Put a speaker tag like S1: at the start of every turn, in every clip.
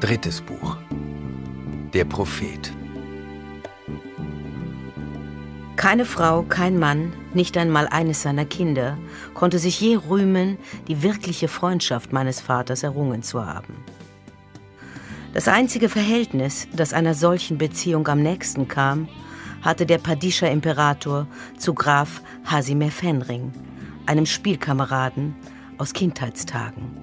S1: Drittes Buch. Der Prophet.
S2: Keine Frau, kein Mann, nicht einmal eines seiner Kinder konnte sich je rühmen, die wirkliche Freundschaft meines Vaters errungen zu haben. Das einzige Verhältnis, das einer solchen Beziehung am nächsten kam, hatte der Padischer Imperator zu Graf Hasimir Fenring, einem Spielkameraden aus Kindheitstagen.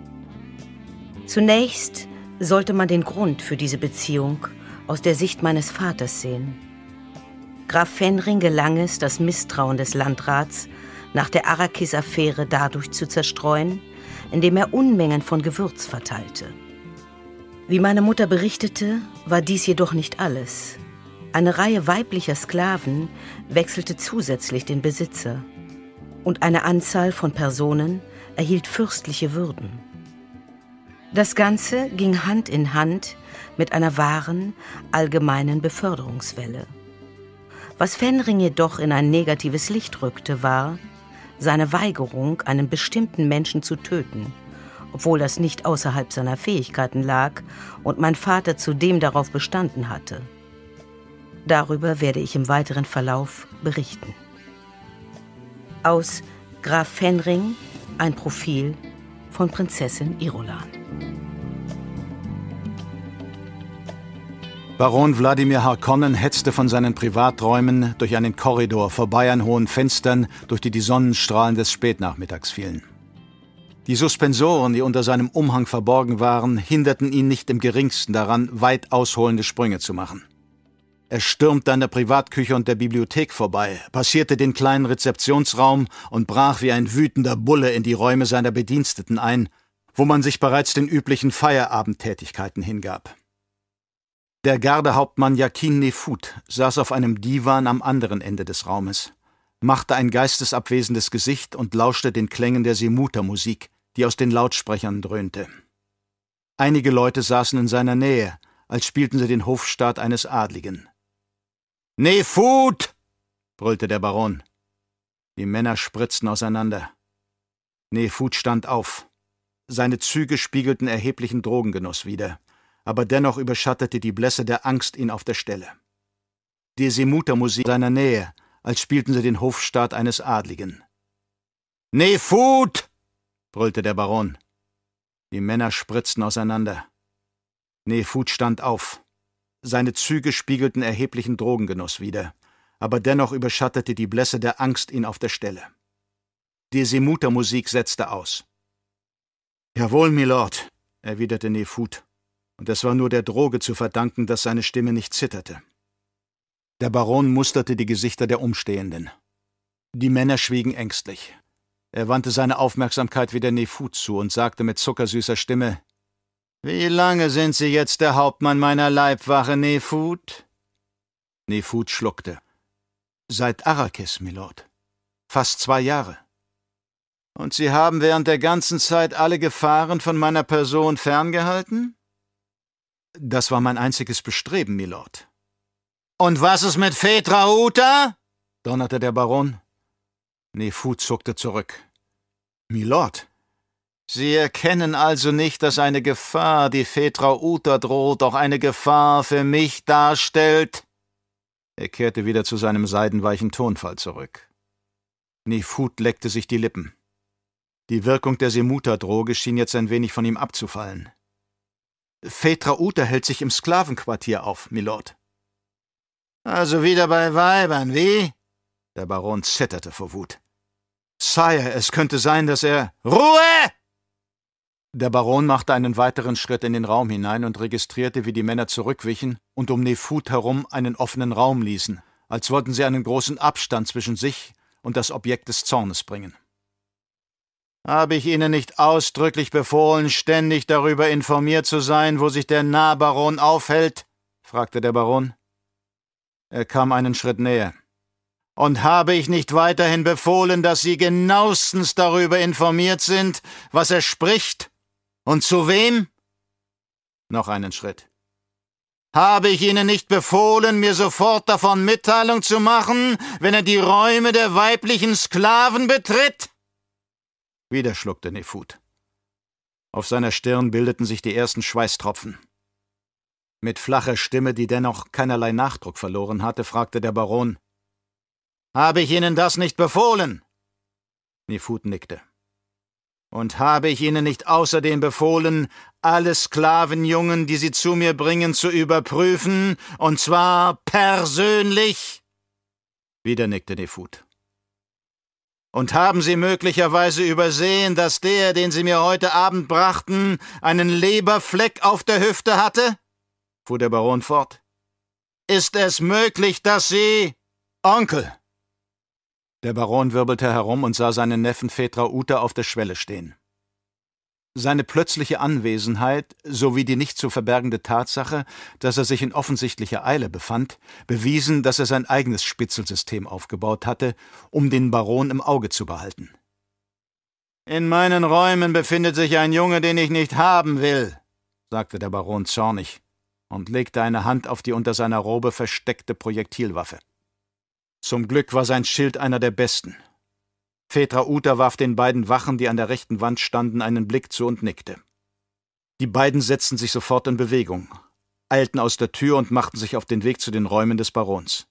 S2: Zunächst sollte man den Grund für diese Beziehung aus der Sicht meines Vaters sehen. Graf Fenring gelang es, das Misstrauen des Landrats nach der Arrakis-Affäre dadurch zu zerstreuen, indem er Unmengen von Gewürz verteilte. Wie meine Mutter berichtete, war dies jedoch nicht alles. Eine Reihe weiblicher Sklaven wechselte zusätzlich den Besitzer und eine Anzahl von Personen erhielt fürstliche Würden. Das Ganze ging Hand in Hand mit einer wahren, allgemeinen Beförderungswelle. Was Fenring jedoch in ein negatives Licht rückte, war seine Weigerung, einen bestimmten Menschen zu töten, obwohl das nicht außerhalb seiner Fähigkeiten lag und mein Vater zudem darauf bestanden hatte. Darüber werde ich im weiteren Verlauf berichten. Aus Graf Fenring ein Profil von Prinzessin Irolan.
S3: Baron Wladimir Harkonnen hetzte von seinen Privaträumen durch einen Korridor vorbei an hohen Fenstern, durch die die Sonnenstrahlen des Spätnachmittags fielen. Die Suspensoren, die unter seinem Umhang verborgen waren, hinderten ihn nicht im geringsten daran, weit ausholende Sprünge zu machen. Er stürmte an der Privatküche und der Bibliothek vorbei, passierte den kleinen Rezeptionsraum und brach wie ein wütender Bulle in die Räume seiner Bediensteten ein, wo man sich bereits den üblichen Feierabendtätigkeiten hingab. Der Gardehauptmann Jakin Nefut saß auf einem Divan am anderen Ende des Raumes, machte ein geistesabwesendes Gesicht und lauschte den Klängen der Semuta-Musik, die aus den Lautsprechern dröhnte. Einige Leute saßen in seiner Nähe, als spielten sie den Hofstaat eines Adligen. Nefut! brüllte der Baron. Die Männer spritzten auseinander. Nefut stand auf. Seine Züge spiegelten erheblichen Drogengenuss wider aber dennoch überschattete die Blässe der Angst ihn auf der Stelle. Die Semuta-Musik seiner Nähe, als spielten sie den Hofstaat eines Adligen. Nefut! brüllte der Baron. Die Männer spritzten auseinander. Nefut stand auf. Seine Züge spiegelten erheblichen Drogengenuss wider, aber dennoch überschattete die Blässe der Angst ihn auf der Stelle. Die Semuta-Musik setzte aus. Jawohl, Milord, erwiderte Nefut und es war nur der Droge zu verdanken, dass seine Stimme nicht zitterte. Der Baron musterte die Gesichter der Umstehenden. Die Männer schwiegen ängstlich. Er wandte seine Aufmerksamkeit wieder Nefut zu und sagte mit zuckersüßer Stimme Wie lange sind Sie jetzt der Hauptmann meiner Leibwache, Nefut? Nefut schluckte. Seit Arrakis, Milord. Fast zwei Jahre. Und Sie haben während der ganzen Zeit alle Gefahren von meiner Person ferngehalten? Das war mein einziges Bestreben, Milord. Und was ist mit Phaedra Uta? donnerte der Baron. Nefut zuckte zurück. Milord, Sie erkennen also nicht, dass eine Gefahr, die Phaedra Uta droht, auch eine Gefahr für mich darstellt? Er kehrte wieder zu seinem seidenweichen Tonfall zurück. Nefut leckte sich die Lippen. Die Wirkung der Semuta-Droge schien jetzt ein wenig von ihm abzufallen. Phaedra Uta hält sich im Sklavenquartier auf, Milord. Also wieder bei Weibern, wie? Der Baron zitterte vor Wut. Sire, es könnte sein, dass er. Ruhe! Der Baron machte einen weiteren Schritt in den Raum hinein und registrierte, wie die Männer zurückwichen und um Nefut herum einen offenen Raum ließen, als wollten sie einen großen Abstand zwischen sich und das Objekt des Zornes bringen. Habe ich Ihnen nicht ausdrücklich befohlen, ständig darüber informiert zu sein, wo sich der Nahbaron aufhält? fragte der Baron. Er kam einen Schritt näher. Und habe ich nicht weiterhin befohlen, dass Sie genauestens darüber informiert sind, was er spricht? Und zu wem? Noch einen Schritt. Habe ich Ihnen nicht befohlen, mir sofort davon Mitteilung zu machen, wenn er die Räume der weiblichen Sklaven betritt? Wieder schluckte Nefut. Auf seiner Stirn bildeten sich die ersten Schweißtropfen. Mit flacher Stimme, die dennoch keinerlei Nachdruck verloren hatte, fragte der Baron Habe ich Ihnen das nicht befohlen? Nefut nickte. Und habe ich Ihnen nicht außerdem befohlen, alle Sklavenjungen, die Sie zu mir bringen, zu überprüfen, und zwar persönlich? Wieder nickte Nefut. Und haben Sie möglicherweise übersehen, dass der, den Sie mir heute Abend brachten, einen Leberfleck auf der Hüfte hatte? fuhr der Baron fort. Ist es möglich, dass Sie. Onkel! Der Baron wirbelte herum und sah seinen Neffen Phaedra Uta auf der Schwelle stehen. Seine plötzliche Anwesenheit sowie die nicht zu verbergende Tatsache, dass er sich in offensichtlicher Eile befand, bewiesen, dass er sein eigenes Spitzelsystem aufgebaut hatte, um den Baron im Auge zu behalten. In meinen Räumen befindet sich ein Junge, den ich nicht haben will, sagte der Baron zornig und legte eine Hand auf die unter seiner Robe versteckte Projektilwaffe. Zum Glück war sein Schild einer der besten, Phaedra Uta warf den beiden Wachen, die an der rechten Wand standen, einen Blick zu und nickte. Die beiden setzten sich sofort in Bewegung, eilten aus der Tür und machten sich auf den Weg zu den Räumen des Barons.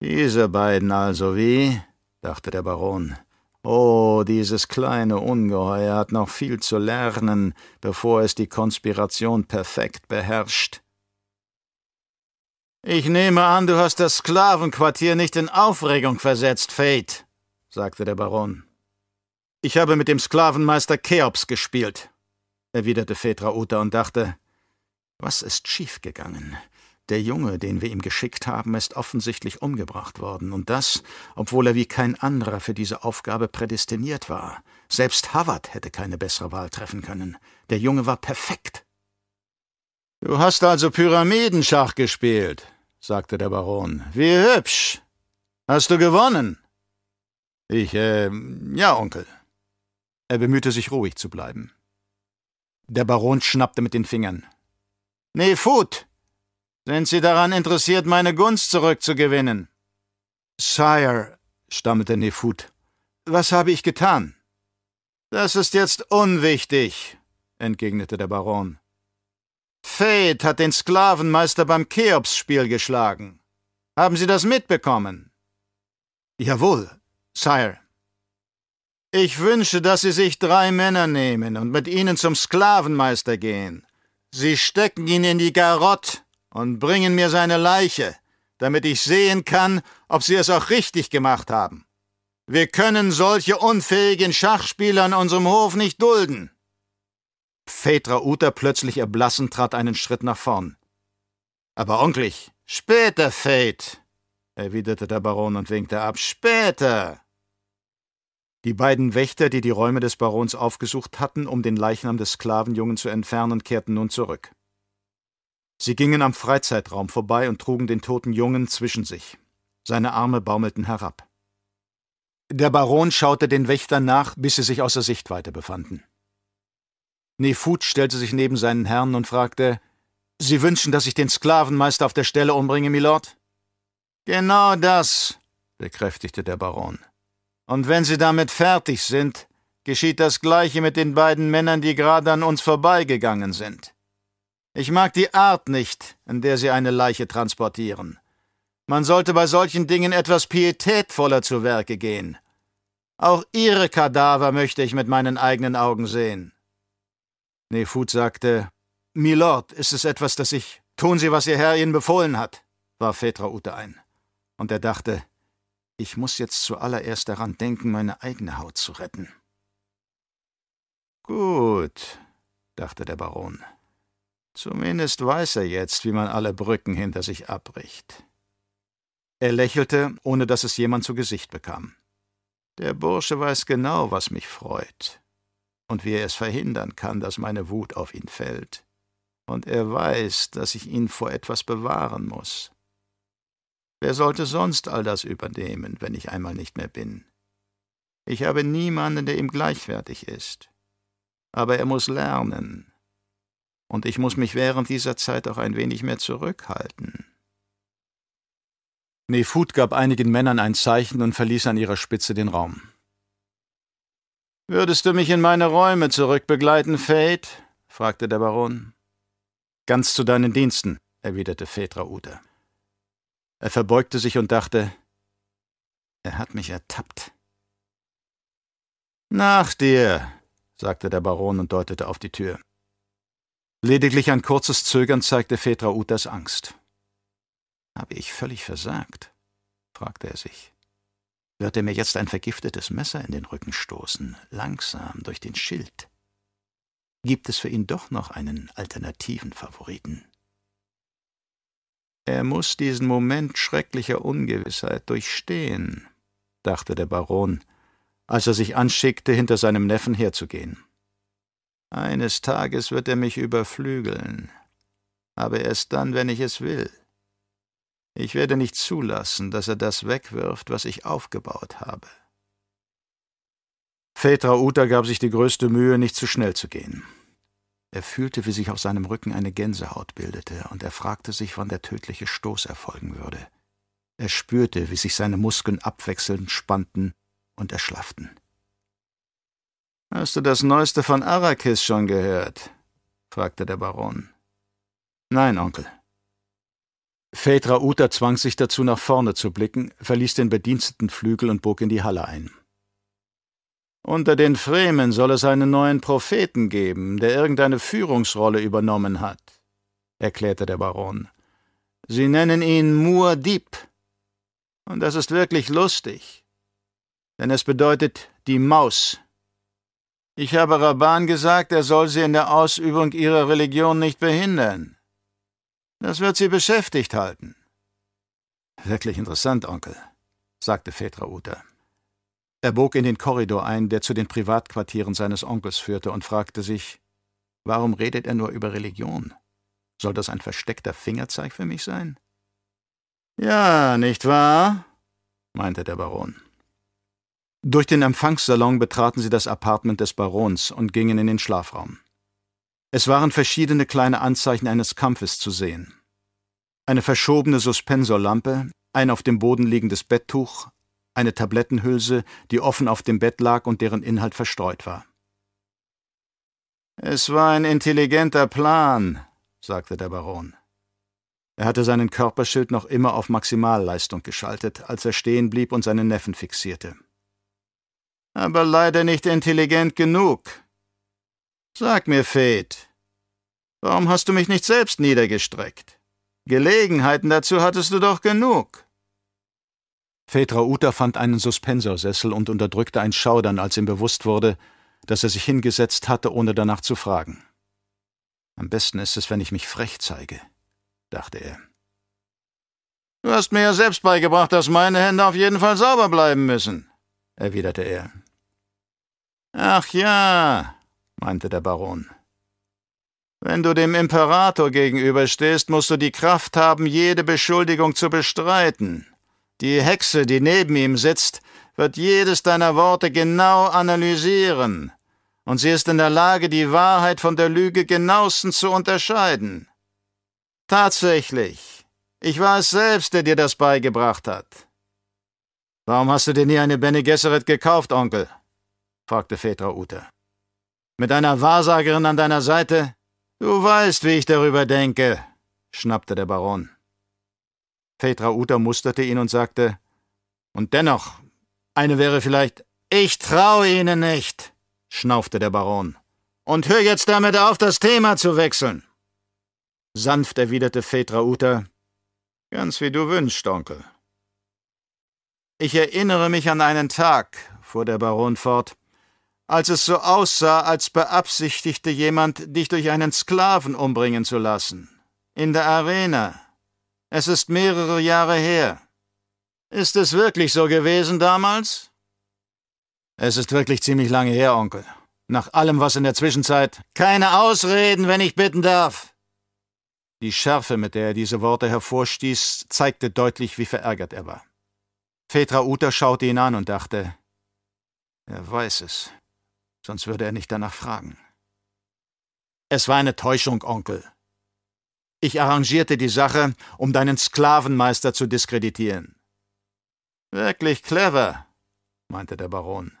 S3: Diese beiden also wie? dachte der Baron. Oh, dieses kleine Ungeheuer hat noch viel zu lernen, bevor es die Konspiration perfekt beherrscht. Ich nehme an, du hast das Sklavenquartier nicht in Aufregung versetzt, Fate, sagte der Baron. Ich habe mit dem Sklavenmeister Cheops gespielt, erwiderte Phaedra Uta und dachte, was ist schiefgegangen? Der Junge, den wir ihm geschickt haben, ist offensichtlich umgebracht worden, und das, obwohl er wie kein anderer für diese Aufgabe prädestiniert war. Selbst Havard hätte keine bessere Wahl treffen können. Der Junge war perfekt. Du hast also Pyramidenschach gespielt, sagte der Baron. Wie hübsch. Hast du gewonnen? Ich, äh, ja, Onkel. Er bemühte sich, ruhig zu bleiben. Der Baron schnappte mit den Fingern. Nee, Food! Sind Sie daran interessiert, meine Gunst zurückzugewinnen? Sire, stammelte Nefut, was habe ich getan? Das ist jetzt unwichtig, entgegnete der Baron. Fate hat den Sklavenmeister beim Cheops-Spiel geschlagen. Haben Sie das mitbekommen? Jawohl, Sire. Ich wünsche, dass Sie sich drei Männer nehmen und mit ihnen zum Sklavenmeister gehen. Sie stecken ihn in die Garotte und bringen mir seine Leiche, damit ich sehen kann, ob Sie es auch richtig gemacht haben. Wir können solche unfähigen Schachspieler an unserem Hof nicht dulden. Phaedra Uta plötzlich erblassend trat einen Schritt nach vorn. Aber onkelig, später, Fate, erwiderte der Baron und winkte ab. Später! Die beiden Wächter, die die Räume des Barons aufgesucht hatten, um den Leichnam des Sklavenjungen zu entfernen, kehrten nun zurück. Sie gingen am Freizeitraum vorbei und trugen den toten Jungen zwischen sich. Seine Arme baumelten herab. Der Baron schaute den Wächtern nach, bis sie sich außer Sichtweite befanden. Nefut stellte sich neben seinen Herrn und fragte: Sie wünschen, dass ich den Sklavenmeister auf der Stelle umbringe, Milord? Genau das, bekräftigte der Baron. Und wenn Sie damit fertig sind, geschieht das Gleiche mit den beiden Männern, die gerade an uns vorbeigegangen sind. Ich mag die Art nicht, in der Sie eine Leiche transportieren. Man sollte bei solchen Dingen etwas pietätvoller zu Werke gehen. Auch Ihre Kadaver möchte ich mit meinen eigenen Augen sehen. Nefut sagte, Milord, ist es etwas, das ich. Tun Sie, was Ihr Herr Ihnen befohlen hat, warf Phaedra Ute ein und er dachte, ich muss jetzt zuallererst daran denken, meine eigene Haut zu retten. Gut, dachte der Baron. Zumindest weiß er jetzt, wie man alle Brücken hinter sich abbricht. Er lächelte, ohne dass es jemand zu Gesicht bekam. Der Bursche weiß genau, was mich freut und wie er es verhindern kann, dass meine Wut auf ihn fällt. Und er weiß, dass ich ihn vor etwas bewahren muss. Wer sollte sonst all das übernehmen, wenn ich einmal nicht mehr bin? Ich habe niemanden, der ihm gleichwertig ist. Aber er muss lernen. Und ich muss mich während dieser Zeit auch ein wenig mehr zurückhalten. Nefut gab einigen Männern ein Zeichen und verließ an ihrer Spitze den Raum. Würdest du mich in meine Räume zurückbegleiten, Fate? fragte der Baron. Ganz zu deinen Diensten, erwiderte Phaedra Uta. Er verbeugte sich und dachte, er hat mich ertappt. Nach dir, sagte der Baron und deutete auf die Tür. Lediglich ein kurzes Zögern zeigte Phaedra Utas Angst. Habe ich völlig versagt? fragte er sich. Wird er mir jetzt ein vergiftetes Messer in den Rücken stoßen, langsam durch den Schild? Gibt es für ihn doch noch einen alternativen Favoriten? Er muss diesen Moment schrecklicher Ungewissheit durchstehen, dachte der Baron, als er sich anschickte, hinter seinem Neffen herzugehen. Eines Tages wird er mich überflügeln, aber erst dann, wenn ich es will. Ich werde nicht zulassen, dass er das wegwirft, was ich aufgebaut habe. Phaedra Uta gab sich die größte Mühe, nicht zu schnell zu gehen. Er fühlte, wie sich auf seinem Rücken eine Gänsehaut bildete, und er fragte sich, wann der tödliche Stoß erfolgen würde. Er spürte, wie sich seine Muskeln abwechselnd spannten und erschlafften. Hast du das Neueste von Arrakis schon gehört? fragte der Baron. Nein, Onkel. Phaedra Uta zwang sich dazu, nach vorne zu blicken, verließ den Bedienstetenflügel und bog in die Halle ein. Unter den Fremen soll es einen neuen Propheten geben, der irgendeine Führungsrolle übernommen hat, erklärte der Baron. Sie nennen ihn Muad'Dib. Und das ist wirklich lustig, denn es bedeutet die Maus. Ich habe Rabban gesagt, er soll sie in der Ausübung ihrer Religion nicht behindern. Das wird sie beschäftigt halten. Wirklich interessant, Onkel, sagte Phaedra Uta. Er bog in den Korridor ein, der zu den Privatquartieren seines Onkels führte, und fragte sich, warum redet er nur über Religion? Soll das ein versteckter Fingerzeig für mich sein? Ja, nicht wahr? meinte der Baron. Durch den Empfangssalon betraten sie das Apartment des Barons und gingen in den Schlafraum. Es waren verschiedene kleine Anzeichen eines Kampfes zu sehen. Eine verschobene Suspensorlampe, ein auf dem Boden liegendes Betttuch, eine Tablettenhülse, die offen auf dem Bett lag und deren Inhalt verstreut war. Es war ein intelligenter Plan, sagte der Baron. Er hatte seinen Körperschild noch immer auf Maximalleistung geschaltet, als er stehen blieb und seinen Neffen fixierte. Aber leider nicht intelligent genug. Sag mir, Fate, warum hast du mich nicht selbst niedergestreckt? Gelegenheiten dazu hattest du doch genug. Phaedra Uta fand einen Suspensorsessel und unterdrückte ein Schaudern, als ihm bewusst wurde, dass er sich hingesetzt hatte, ohne danach zu fragen. Am besten ist es, wenn ich mich frech zeige, dachte er. Du hast mir ja selbst beigebracht, dass meine Hände auf jeden Fall sauber bleiben müssen, erwiderte er. Ach ja, meinte der Baron. Wenn du dem Imperator gegenüberstehst, musst du die Kraft haben, jede Beschuldigung zu bestreiten. Die Hexe, die neben ihm sitzt, wird jedes deiner Worte genau analysieren, und sie ist in der Lage, die Wahrheit von der Lüge genauestens zu unterscheiden. Tatsächlich, ich war es selbst, der dir das beigebracht hat. Warum hast du dir nie eine Bene Gesserit gekauft, Onkel? fragte Phaedra Ute. Mit einer Wahrsagerin an deiner Seite? Du weißt, wie ich darüber denke, schnappte der Baron. Petra Uta musterte ihn und sagte, und dennoch, eine wäre vielleicht, ich traue Ihnen nicht, schnaufte der Baron. Und hör jetzt damit auf, das Thema zu wechseln. Sanft erwiderte Petra Uta, ganz wie du wünschst, Onkel. Ich erinnere mich an einen Tag, fuhr der Baron fort, als es so aussah, als beabsichtigte jemand, dich durch einen Sklaven umbringen zu lassen. In der Arena. Es ist mehrere Jahre her. Ist es wirklich so gewesen damals? Es ist wirklich ziemlich lange her, Onkel. Nach allem, was in der Zwischenzeit. Keine Ausreden, wenn ich bitten darf. Die Schärfe, mit der er diese Worte hervorstieß, zeigte deutlich, wie verärgert er war. Petra Uta schaute ihn an und dachte, er weiß es, sonst würde er nicht danach fragen. Es war eine Täuschung, Onkel, ich arrangierte die Sache, um deinen Sklavenmeister zu diskreditieren. Wirklich clever, meinte der Baron.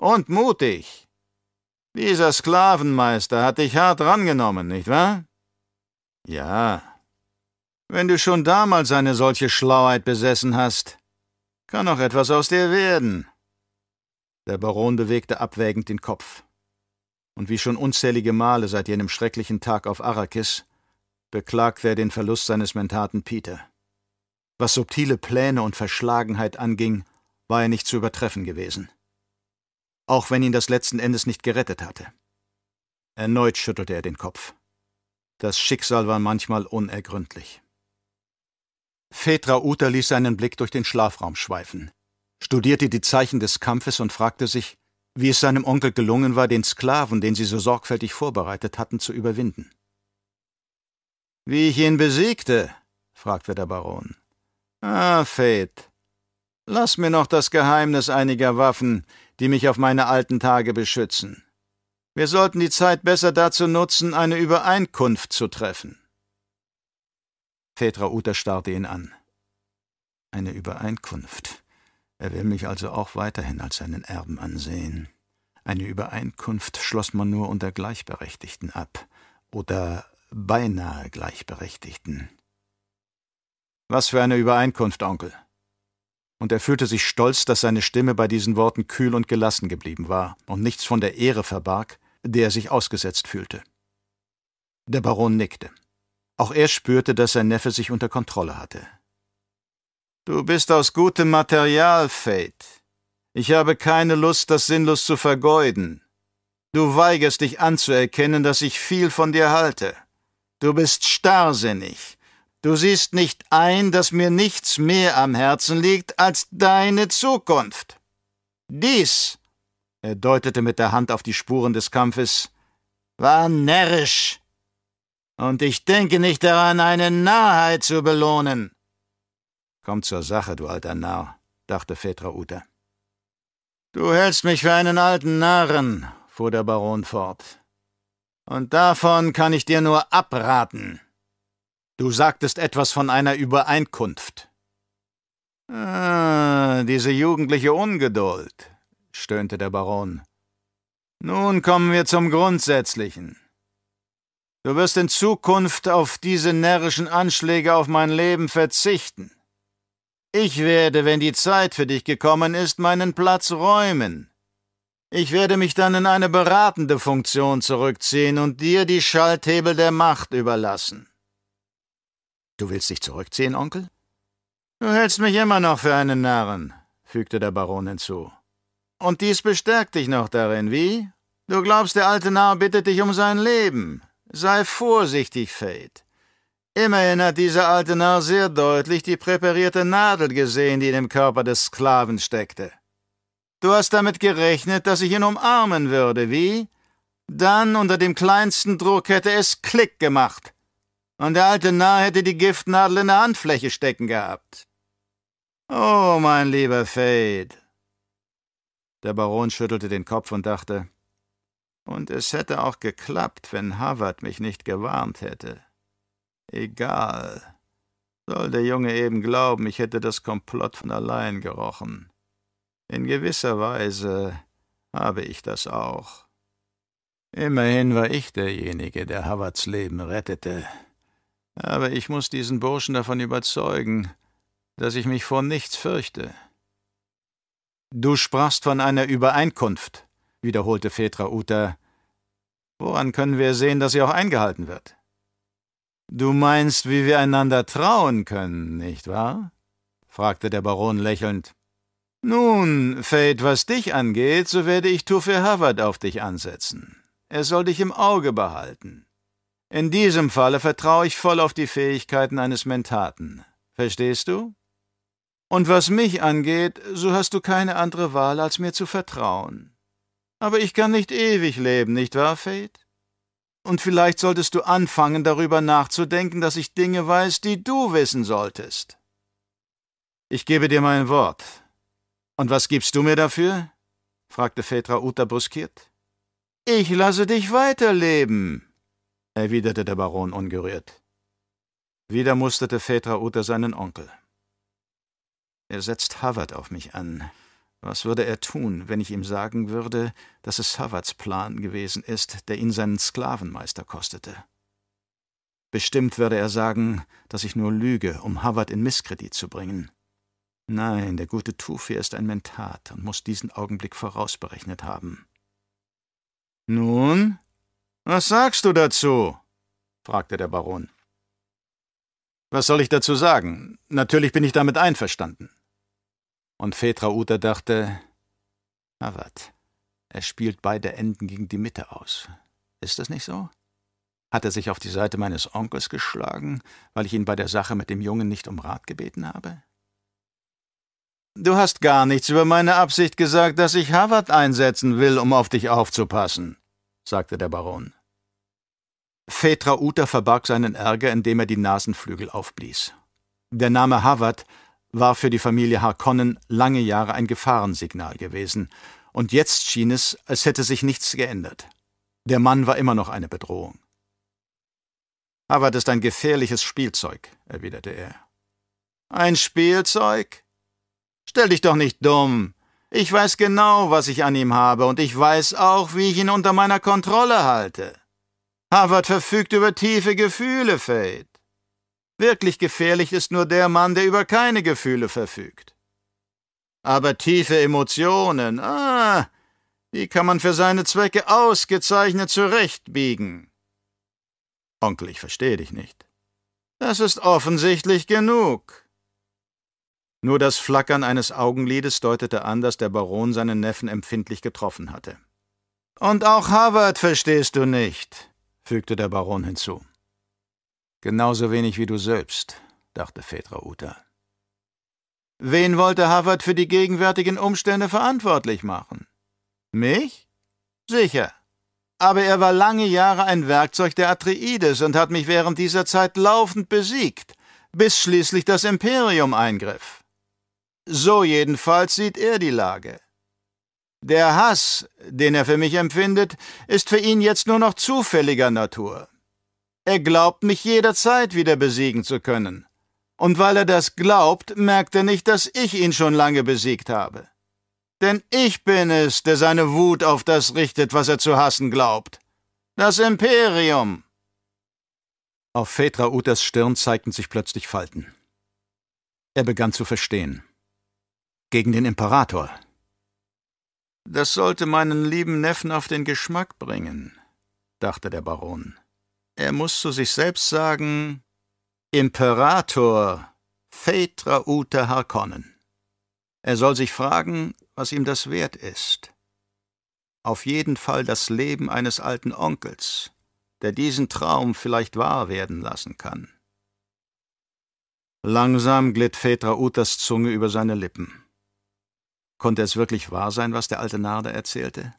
S3: Und mutig. Dieser Sklavenmeister hat dich hart rangenommen, nicht wahr? Ja. Wenn du schon damals eine solche Schlauheit besessen hast, kann auch etwas aus dir werden. Der Baron bewegte abwägend den Kopf. Und wie schon unzählige Male seit jenem schrecklichen Tag auf Arrakis, beklagte er den Verlust seines Mentaten Peter. Was subtile Pläne und Verschlagenheit anging, war er nicht zu übertreffen gewesen. Auch wenn ihn das letzten Endes nicht gerettet hatte. Erneut schüttelte er den Kopf. Das Schicksal war manchmal unergründlich. Phaedra Uta ließ seinen Blick durch den Schlafraum schweifen, studierte die Zeichen des Kampfes und fragte sich, wie es seinem Onkel gelungen war, den Sklaven, den sie so sorgfältig vorbereitet hatten, zu überwinden. Wie ich ihn besiegte? fragte der Baron. Ah, Fate. Lass mir noch das Geheimnis einiger Waffen, die mich auf meine alten Tage beschützen. Wir sollten die Zeit besser dazu nutzen, eine Übereinkunft zu treffen. Petra Uta starrte ihn an. Eine Übereinkunft. Er will mich also auch weiterhin als seinen Erben ansehen. Eine Übereinkunft schloss man nur unter Gleichberechtigten ab. Oder beinahe Gleichberechtigten. Was für eine Übereinkunft, Onkel. Und er fühlte sich stolz, dass seine Stimme bei diesen Worten kühl und gelassen geblieben war und nichts von der Ehre verbarg, der er sich ausgesetzt fühlte. Der Baron nickte. Auch er spürte, dass sein Neffe sich unter Kontrolle hatte. Du bist aus gutem Material, Fate. Ich habe keine Lust, das sinnlos zu vergeuden. Du weigerst dich anzuerkennen, dass ich viel von dir halte. Du bist starrsinnig. Du siehst nicht ein, dass mir nichts mehr am Herzen liegt als deine Zukunft. Dies, er deutete mit der Hand auf die Spuren des Kampfes, war närrisch. Und ich denke nicht daran, eine Narrheit zu belohnen. Komm zur Sache, du alter Narr, dachte Phaedra Uta. Du hältst mich für einen alten Narren, fuhr der Baron fort. Und davon kann ich dir nur abraten. Du sagtest etwas von einer Übereinkunft. Ah, diese jugendliche Ungeduld, stöhnte der Baron. Nun kommen wir zum Grundsätzlichen. Du wirst in Zukunft auf diese närrischen Anschläge auf mein Leben verzichten. Ich werde, wenn die Zeit für dich gekommen ist, meinen Platz räumen. Ich werde mich dann in eine beratende Funktion zurückziehen und dir die Schalthebel der Macht überlassen. Du willst dich zurückziehen, Onkel? Du hältst mich immer noch für einen Narren, fügte der Baron hinzu. Und dies bestärkt dich noch darin, wie? Du glaubst, der alte Narr bittet dich um sein Leben. Sei vorsichtig, Fate. Immerhin hat dieser alte Narr sehr deutlich die präparierte Nadel gesehen, die in dem Körper des Sklaven steckte. Du hast damit gerechnet, dass ich ihn umarmen würde, wie? Dann, unter dem kleinsten Druck, hätte es Klick gemacht. Und der alte Narr hätte die Giftnadel in der Handfläche stecken gehabt. Oh, mein lieber Fade. Der Baron schüttelte den Kopf und dachte, und es hätte auch geklappt, wenn Havard mich nicht gewarnt hätte. Egal. Soll der Junge eben glauben, ich hätte das Komplott von allein gerochen. In gewisser Weise habe ich das auch. Immerhin war ich derjenige, der Havards Leben rettete. Aber ich muss diesen Burschen davon überzeugen, dass ich mich vor nichts fürchte. Du sprachst von einer Übereinkunft, wiederholte Phaedra Uta. Woran können wir sehen, dass sie auch eingehalten wird? Du meinst, wie wir einander trauen können, nicht wahr? fragte der Baron lächelnd. Nun, Fate, was dich angeht, so werde ich Tufe Havard auf dich ansetzen. Er soll dich im Auge behalten. In diesem Falle vertraue ich voll auf die Fähigkeiten eines Mentaten. Verstehst du? Und was mich angeht, so hast du keine andere Wahl, als mir zu vertrauen. Aber ich kann nicht ewig leben, nicht wahr, Fate? Und vielleicht solltest du anfangen, darüber nachzudenken, dass ich Dinge weiß, die du wissen solltest. Ich gebe dir mein Wort. Und was gibst du mir dafür? fragte Phaedra Uta bruskiert. Ich lasse dich weiterleben, erwiderte der Baron ungerührt. Wieder musterte Phaedra Uta seinen Onkel. Er setzt Havard auf mich an, was würde er tun, wenn ich ihm sagen würde, dass es Havards Plan gewesen ist, der ihn seinen Sklavenmeister kostete? Bestimmt würde er sagen, dass ich nur lüge, um Howard in Misskredit zu bringen. Nein, der gute Tufi ist ein Mentat und muss diesen Augenblick vorausberechnet haben. Nun, was sagst du dazu? fragte der Baron. Was soll ich dazu sagen? Natürlich bin ich damit einverstanden. Und Fetra Uta dachte, Howard, er spielt beide Enden gegen die Mitte aus. Ist das nicht so? Hat er sich auf die Seite meines Onkels geschlagen, weil ich ihn bei der Sache mit dem Jungen nicht um Rat gebeten habe? Du hast gar nichts über meine Absicht gesagt, dass ich Harvard einsetzen will, um auf dich aufzupassen, sagte der Baron. Phaetra Uta verbarg seinen Ärger, indem er die Nasenflügel aufblies. Der Name Harvard war für die Familie Harkonnen lange Jahre ein Gefahrensignal gewesen, und jetzt schien es, als hätte sich nichts geändert. Der Mann war immer noch eine Bedrohung. Harvard ist ein gefährliches Spielzeug, erwiderte er. Ein Spielzeug? Stell dich doch nicht dumm. Ich weiß genau, was ich an ihm habe, und ich weiß auch, wie ich ihn unter meiner Kontrolle halte. Harvard verfügt über tiefe Gefühle, Fate. Wirklich gefährlich ist nur der Mann, der über keine Gefühle verfügt. Aber tiefe Emotionen, ah, die kann man für seine Zwecke ausgezeichnet zurechtbiegen. Onkel, ich verstehe dich nicht. Das ist offensichtlich genug. Nur das Flackern eines Augenlides deutete an, dass der Baron seinen Neffen empfindlich getroffen hatte. Und auch Harvard verstehst du nicht, fügte der Baron hinzu. Genauso wenig wie du selbst, dachte Phaedra Uta. Wen wollte Harvard für die gegenwärtigen Umstände verantwortlich machen? Mich? Sicher. Aber er war lange Jahre ein Werkzeug der Atreides und hat mich während dieser Zeit laufend besiegt, bis schließlich das Imperium eingriff. So jedenfalls sieht er die Lage. Der Hass, den er für mich empfindet, ist für ihn jetzt nur noch zufälliger Natur. Er glaubt, mich jederzeit wieder besiegen zu können. Und weil er das glaubt, merkt er nicht, dass ich ihn schon lange besiegt habe. Denn ich bin es, der seine Wut auf das richtet, was er zu hassen glaubt. Das Imperium. Auf Phaedra Utas Stirn zeigten sich plötzlich Falten. Er begann zu verstehen gegen den Imperator. Das sollte meinen lieben Neffen auf den Geschmack bringen, dachte der Baron. Er muss zu sich selbst sagen Imperator Phaedra Ute Harkonnen. Er soll sich fragen, was ihm das wert ist. Auf jeden Fall das Leben eines alten Onkels, der diesen Traum vielleicht wahr werden lassen kann. Langsam glitt Phaedra Utas Zunge über seine Lippen. Konnte es wirklich wahr sein, was der alte Narde erzählte?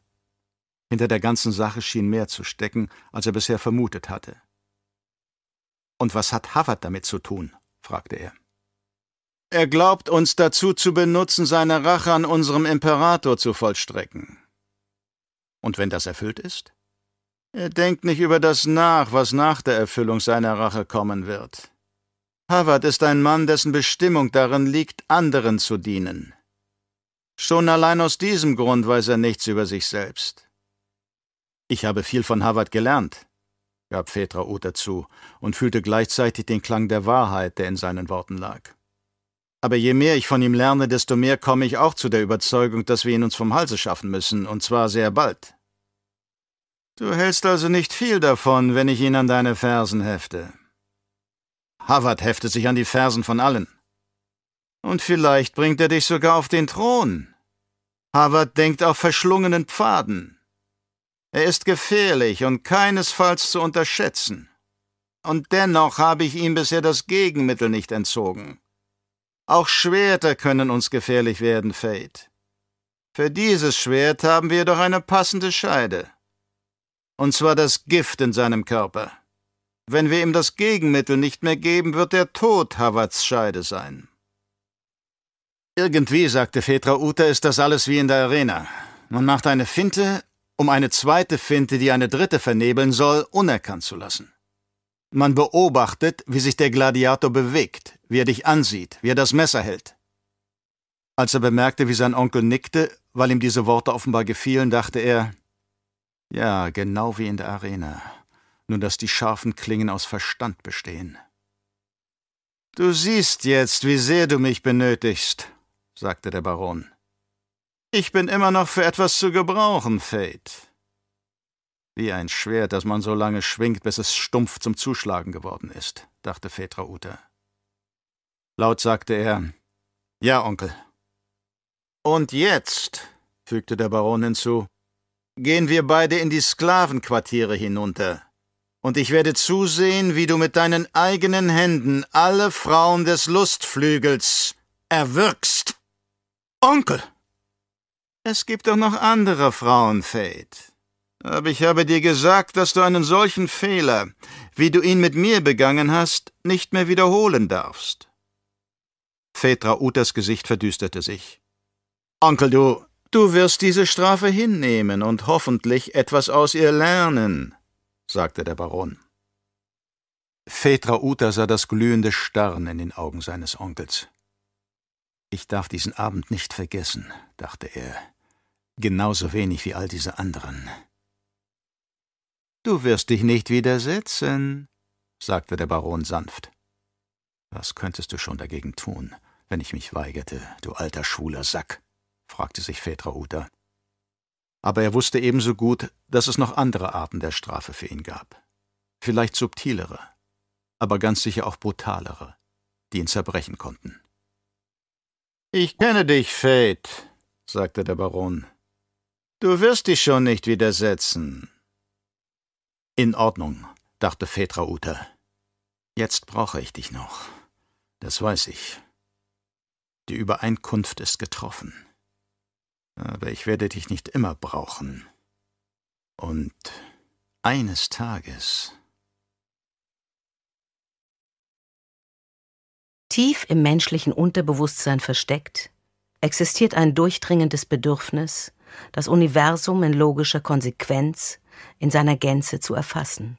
S3: Hinter der ganzen Sache schien mehr zu stecken, als er bisher vermutet hatte. Und was hat Havard damit zu tun? fragte er. Er glaubt uns dazu zu benutzen, seine Rache an unserem Imperator zu vollstrecken. Und wenn das erfüllt ist? Er denkt nicht über das nach, was nach der Erfüllung seiner Rache kommen wird. Havard ist ein Mann, dessen Bestimmung darin liegt, anderen zu dienen. Schon allein aus diesem Grund weiß er nichts über sich selbst. Ich habe viel von Harvard gelernt, gab Uta zu und fühlte gleichzeitig den Klang der Wahrheit, der in seinen Worten lag. Aber je mehr ich von ihm lerne, desto mehr komme ich auch zu der Überzeugung, dass wir ihn uns vom Halse schaffen müssen, und zwar sehr bald. Du hältst also nicht viel davon, wenn ich ihn an deine Fersen hefte. Harvard heftet sich an die Fersen von allen. Und vielleicht bringt er dich sogar auf den Thron. Harvard denkt auf verschlungenen Pfaden. Er ist gefährlich und keinesfalls zu unterschätzen. Und dennoch habe ich ihm bisher das Gegenmittel nicht entzogen. Auch Schwerter können uns gefährlich werden, Fate. Für dieses Schwert haben wir doch eine passende Scheide. Und zwar das Gift in seinem Körper. Wenn wir ihm das Gegenmittel nicht mehr geben, wird der Tod Havards Scheide sein. Irgendwie, sagte Fetra Uta, ist das alles wie in der Arena. Man macht eine Finte, um eine zweite Finte, die eine dritte vernebeln soll, unerkannt zu lassen. Man beobachtet, wie sich der Gladiator bewegt, wie er dich ansieht, wie er das Messer hält. Als er bemerkte, wie sein Onkel nickte, weil ihm diese Worte offenbar gefielen, dachte er, ja, genau wie in der Arena. nur dass die scharfen Klingen aus Verstand bestehen. Du siehst jetzt, wie sehr du mich benötigst, sagte der Baron. Ich bin immer noch für etwas zu gebrauchen, Fate. Wie ein Schwert, das man so lange schwingt, bis es stumpf zum Zuschlagen geworden ist, dachte Phaedra Uta. Laut sagte er, Ja, Onkel. Und jetzt, fügte der Baron hinzu, gehen wir beide in die Sklavenquartiere hinunter, und ich werde zusehen, wie du mit deinen eigenen Händen alle Frauen des Lustflügels erwürgst. Onkel! Es gibt doch noch andere Frauen, Fate. Aber ich habe dir gesagt, dass du einen solchen Fehler, wie du ihn mit mir begangen hast, nicht mehr wiederholen darfst. Phaedra Utas Gesicht verdüsterte sich. Onkel, du, du wirst diese Strafe hinnehmen und hoffentlich etwas aus ihr lernen, sagte der Baron. Phaedra Uta sah das glühende Starren in den Augen seines Onkels. Ich darf diesen Abend nicht vergessen, dachte er genauso wenig wie all diese anderen. Du wirst dich nicht widersetzen, sagte der Baron sanft. Was könntest du schon dagegen tun, wenn ich mich weigerte, du alter schwuler Sack? fragte sich Phaedra Uta. Aber er wusste ebenso gut, dass es noch andere Arten der Strafe für ihn gab. Vielleicht subtilere, aber ganz sicher auch brutalere, die ihn zerbrechen konnten. Ich kenne dich, Fate, sagte der Baron. Du wirst dich schon nicht widersetzen. In Ordnung, dachte Phaedra Uta. Jetzt brauche ich dich noch. Das weiß ich. Die Übereinkunft ist getroffen. Aber ich werde dich nicht immer brauchen. Und eines Tages.
S2: Tief im menschlichen Unterbewusstsein versteckt, existiert ein durchdringendes Bedürfnis, das Universum in logischer Konsequenz in seiner Gänze zu erfassen.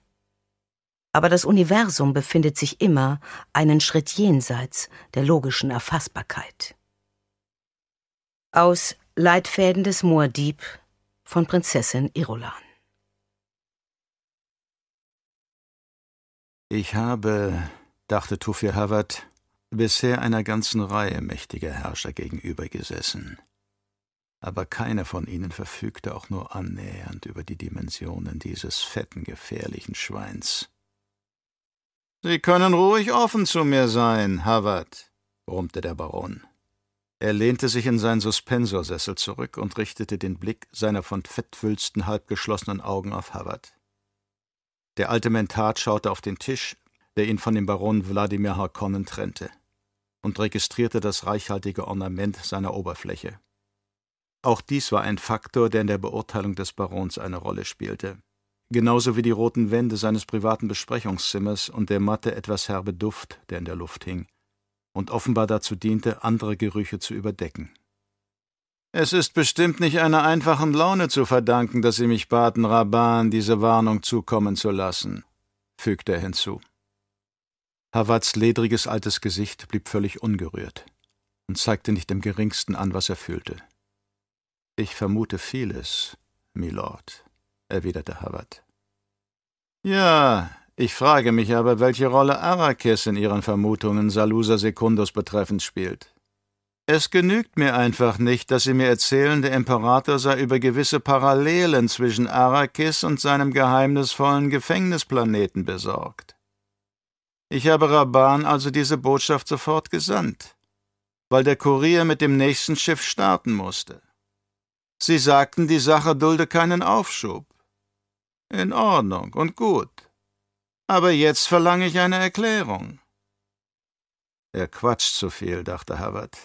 S2: Aber das Universum befindet sich immer einen Schritt jenseits der logischen Erfassbarkeit. Aus Leitfäden des Moordieb von Prinzessin Irolan.
S3: Ich habe, dachte Tufir Havard, bisher einer ganzen Reihe mächtiger Herrscher gegenüber gesessen aber keiner von ihnen verfügte auch nur annähernd über die Dimensionen dieses fetten, gefährlichen Schweins. Sie können ruhig offen zu mir sein, Havard, brummte der Baron. Er lehnte sich in seinen Suspensorsessel zurück und richtete den Blick seiner von Fettwülsten halbgeschlossenen Augen auf Havard. Der alte Mentat schaute auf den Tisch, der ihn von dem Baron Wladimir Harkonnen trennte, und registrierte das reichhaltige Ornament seiner Oberfläche. Auch dies war ein Faktor, der in der Beurteilung des Barons eine Rolle spielte. Genauso wie die roten Wände seines privaten Besprechungszimmers und der matte, etwas herbe Duft, der in der Luft hing und offenbar dazu diente, andere Gerüche zu überdecken. Es ist bestimmt nicht einer einfachen Laune zu verdanken, dass Sie mich baten, Raban diese Warnung zukommen zu lassen, fügte er hinzu. Havads ledriges altes Gesicht blieb völlig ungerührt und zeigte nicht im geringsten an, was er fühlte. Ich vermute vieles, Milord, erwiderte Havard. Ja, ich frage mich aber, welche Rolle Arrakis in Ihren Vermutungen Salusa Secundus betreffend spielt. Es genügt mir einfach nicht, dass Sie mir erzählen, der Imperator sei über gewisse Parallelen zwischen Arrakis und seinem geheimnisvollen Gefängnisplaneten besorgt. Ich habe Raban also diese Botschaft sofort gesandt, weil der Kurier mit dem nächsten Schiff starten musste. Sie sagten, die Sache dulde keinen Aufschub. In Ordnung und gut. Aber jetzt verlange ich eine Erklärung. Er quatscht zu viel, dachte Havard.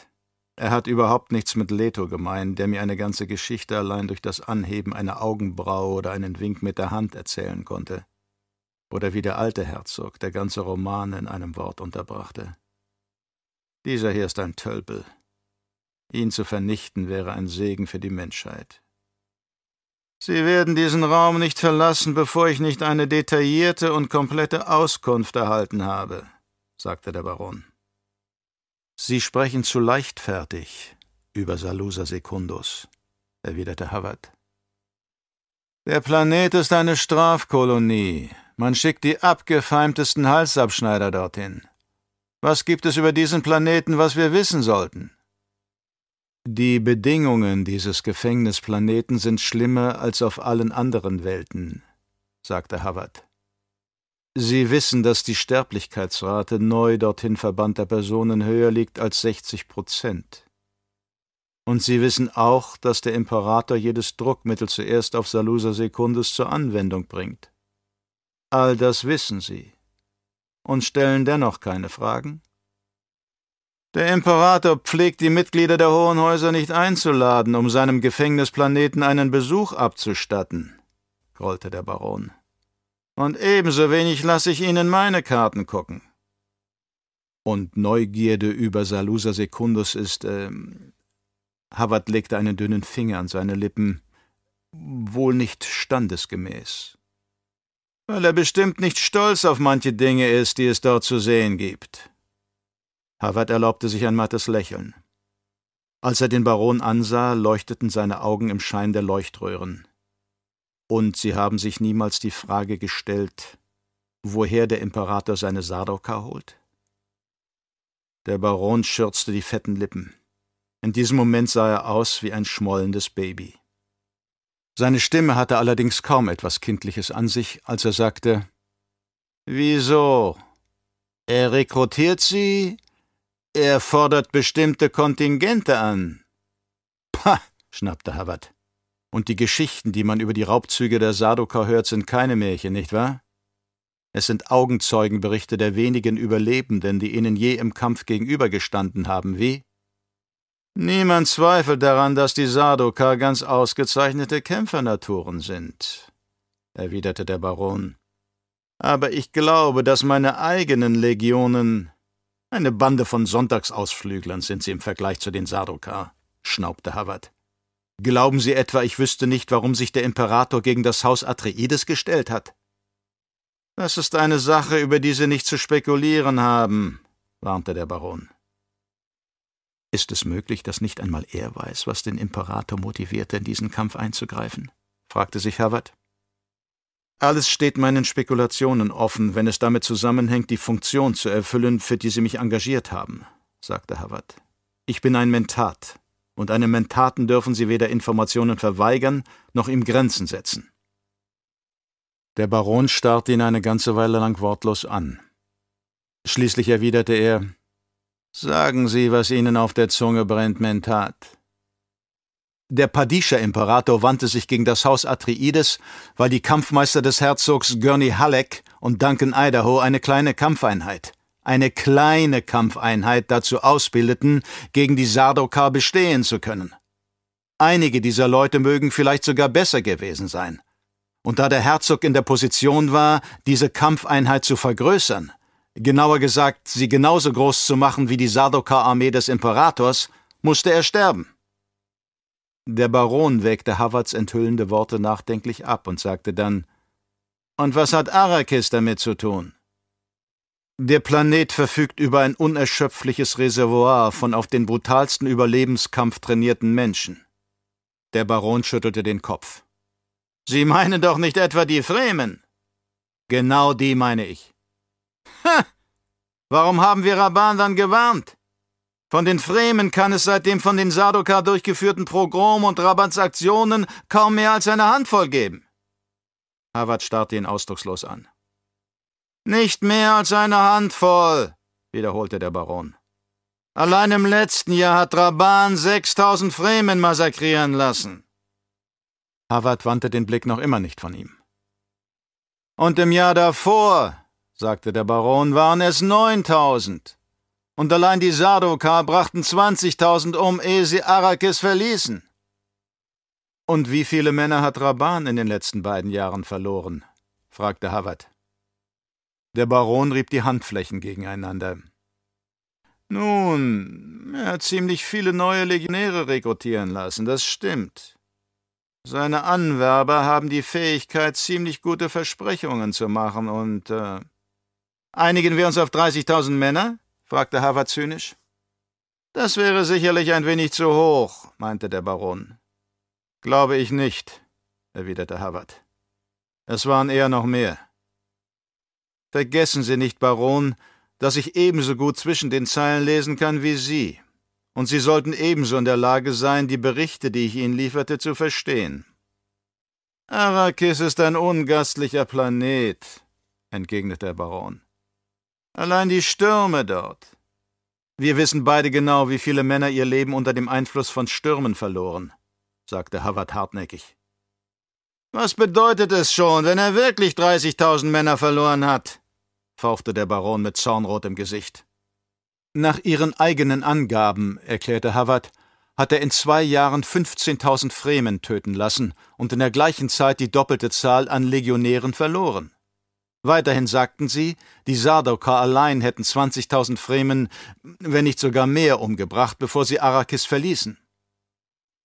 S3: Er hat überhaupt nichts mit Leto gemein, der mir eine ganze Geschichte allein durch das Anheben einer Augenbraue oder einen Wink mit der Hand erzählen konnte. Oder wie der alte Herzog, der ganze Roman in einem Wort unterbrachte. Dieser hier ist ein Tölpel, Ihn zu vernichten wäre ein Segen für die Menschheit. Sie werden diesen Raum nicht verlassen, bevor ich nicht eine detaillierte und komplette Auskunft erhalten habe, sagte der Baron. Sie sprechen zu leichtfertig über Salusa Secundus, erwiderte Havard. Der Planet ist eine Strafkolonie Man schickt die abgefeimtesten Halsabschneider dorthin. Was gibt es über diesen Planeten, was wir wissen sollten? Die Bedingungen dieses Gefängnisplaneten sind schlimmer als auf allen anderen Welten, sagte Havard. Sie wissen, dass die Sterblichkeitsrate neu dorthin verbannter Personen höher liegt als 60 Prozent. Und Sie wissen auch, dass der Imperator jedes Druckmittel zuerst auf Salusa Secundus zur Anwendung bringt. All das wissen Sie und stellen dennoch keine Fragen? Der Imperator pflegt die Mitglieder der Hohen Häuser nicht einzuladen, um seinem Gefängnisplaneten einen Besuch abzustatten, grollte der Baron. Und ebenso wenig lasse ich Ihnen meine Karten gucken. Und Neugierde über Salusa Secundus ist, ähm, Havard legte einen dünnen Finger an seine Lippen, wohl nicht standesgemäß weil er bestimmt nicht stolz auf manche Dinge ist, die es dort zu sehen gibt. Havard erlaubte sich ein mattes Lächeln. Als er den Baron ansah, leuchteten seine Augen im Schein der Leuchtröhren. Und sie haben sich niemals die Frage gestellt, woher der Imperator seine Sardoka holt? Der Baron schürzte die fetten Lippen. In diesem Moment sah er aus wie ein schmollendes Baby. Seine Stimme hatte allerdings kaum etwas Kindliches an sich, als er sagte Wieso? Er rekrutiert sie, er fordert bestimmte Kontingente an. Pah, schnappte Havard. Und die Geschichten, die man über die Raubzüge der Sadoka hört, sind keine Märchen, nicht wahr? Es sind Augenzeugenberichte der wenigen Überlebenden, die ihnen je im Kampf gegenübergestanden haben, wie? Niemand zweifelt daran, dass die Sardoka ganz ausgezeichnete Kämpfernaturen sind, erwiderte der Baron. Aber ich glaube, dass meine eigenen Legionen eine Bande von Sonntagsausflüglern sind sie im Vergleich zu den Sardoka, schnaubte Havard. Glauben Sie etwa, ich wüsste nicht, warum sich der Imperator gegen das Haus Atreides gestellt hat? Das ist eine Sache, über die Sie nicht zu spekulieren haben, warnte der Baron. Ist es möglich, dass nicht einmal er weiß, was den Imperator motivierte, in diesen Kampf einzugreifen? fragte sich Havard. Alles steht meinen Spekulationen offen, wenn es damit zusammenhängt, die Funktion zu erfüllen, für die Sie mich engagiert haben, sagte Havard. Ich bin ein Mentat, und einem Mentaten dürfen Sie weder Informationen verweigern noch ihm Grenzen setzen. Der Baron starrte ihn eine ganze Weile lang wortlos an. Schließlich erwiderte er Sagen Sie, was Ihnen auf der Zunge brennt, Mentat. Der Padischer Imperator wandte sich gegen das Haus Atreides, weil die Kampfmeister des Herzogs Gurney Halleck und Duncan Idaho eine kleine Kampfeinheit, eine kleine Kampfeinheit dazu ausbildeten, gegen die Sardokar bestehen zu können. Einige dieser Leute mögen vielleicht sogar besser gewesen sein. Und da der Herzog in der Position war, diese Kampfeinheit zu vergrößern, genauer gesagt, sie genauso groß zu machen wie die Sardaukar-Armee des Imperators, musste er sterben. Der Baron wägte Havards enthüllende Worte nachdenklich ab und sagte dann Und was hat Arrakis damit zu tun? Der Planet verfügt über ein unerschöpfliches Reservoir von auf den brutalsten Überlebenskampf trainierten Menschen. Der Baron schüttelte den Kopf. Sie meinen doch nicht etwa die Fremen? Genau die meine ich. Ha! Warum haben wir Raban dann gewarnt? Von den Fremen kann es seit dem von den Sardoka durchgeführten Pogrom und Rabans Aktionen kaum mehr als eine Handvoll geben. Harvard starrte ihn ausdruckslos an. Nicht mehr als eine Handvoll, wiederholte der Baron. Allein im letzten Jahr hat Raban 6000 Fremen massakrieren lassen. Harvard wandte den Blick noch immer nicht von ihm. Und im Jahr davor, sagte der Baron, waren es neuntausend. Und allein die Sardoka brachten zwanzigtausend um, ehe sie Arrakis verließen. Und wie viele Männer hat Raban in den letzten beiden Jahren verloren? fragte Havard. Der Baron rieb die Handflächen gegeneinander. Nun, er hat ziemlich viele neue Legionäre rekrutieren lassen, das stimmt. Seine Anwerber haben die Fähigkeit, ziemlich gute Versprechungen zu machen und äh, Einigen wir uns auf 30.000 Männer? Fragte Havard zynisch. Das wäre sicherlich ein wenig zu hoch, meinte der Baron. Glaube ich nicht, erwiderte Havard. Es waren eher noch mehr. Vergessen Sie nicht, Baron, dass ich ebenso gut zwischen den Zeilen lesen kann wie Sie, und Sie sollten ebenso in der Lage sein, die Berichte, die ich Ihnen lieferte, zu verstehen. Arrakis ist ein ungastlicher Planet, entgegnete der Baron. Allein die Stürme dort. Wir wissen beide genau, wie viele Männer ihr Leben unter dem Einfluss von Stürmen verloren, sagte Howard hartnäckig. Was bedeutet es schon, wenn er wirklich 30.000 Männer verloren hat? fauchte der Baron mit Zornrot im Gesicht. Nach ihren eigenen Angaben, erklärte Howard, hat er in zwei Jahren 15.000 Fremen töten lassen und in der gleichen Zeit die doppelte Zahl an Legionären verloren. Weiterhin sagten sie, die Sardaukar allein hätten 20.000 Fremen, wenn nicht sogar mehr, umgebracht, bevor sie Arrakis verließen.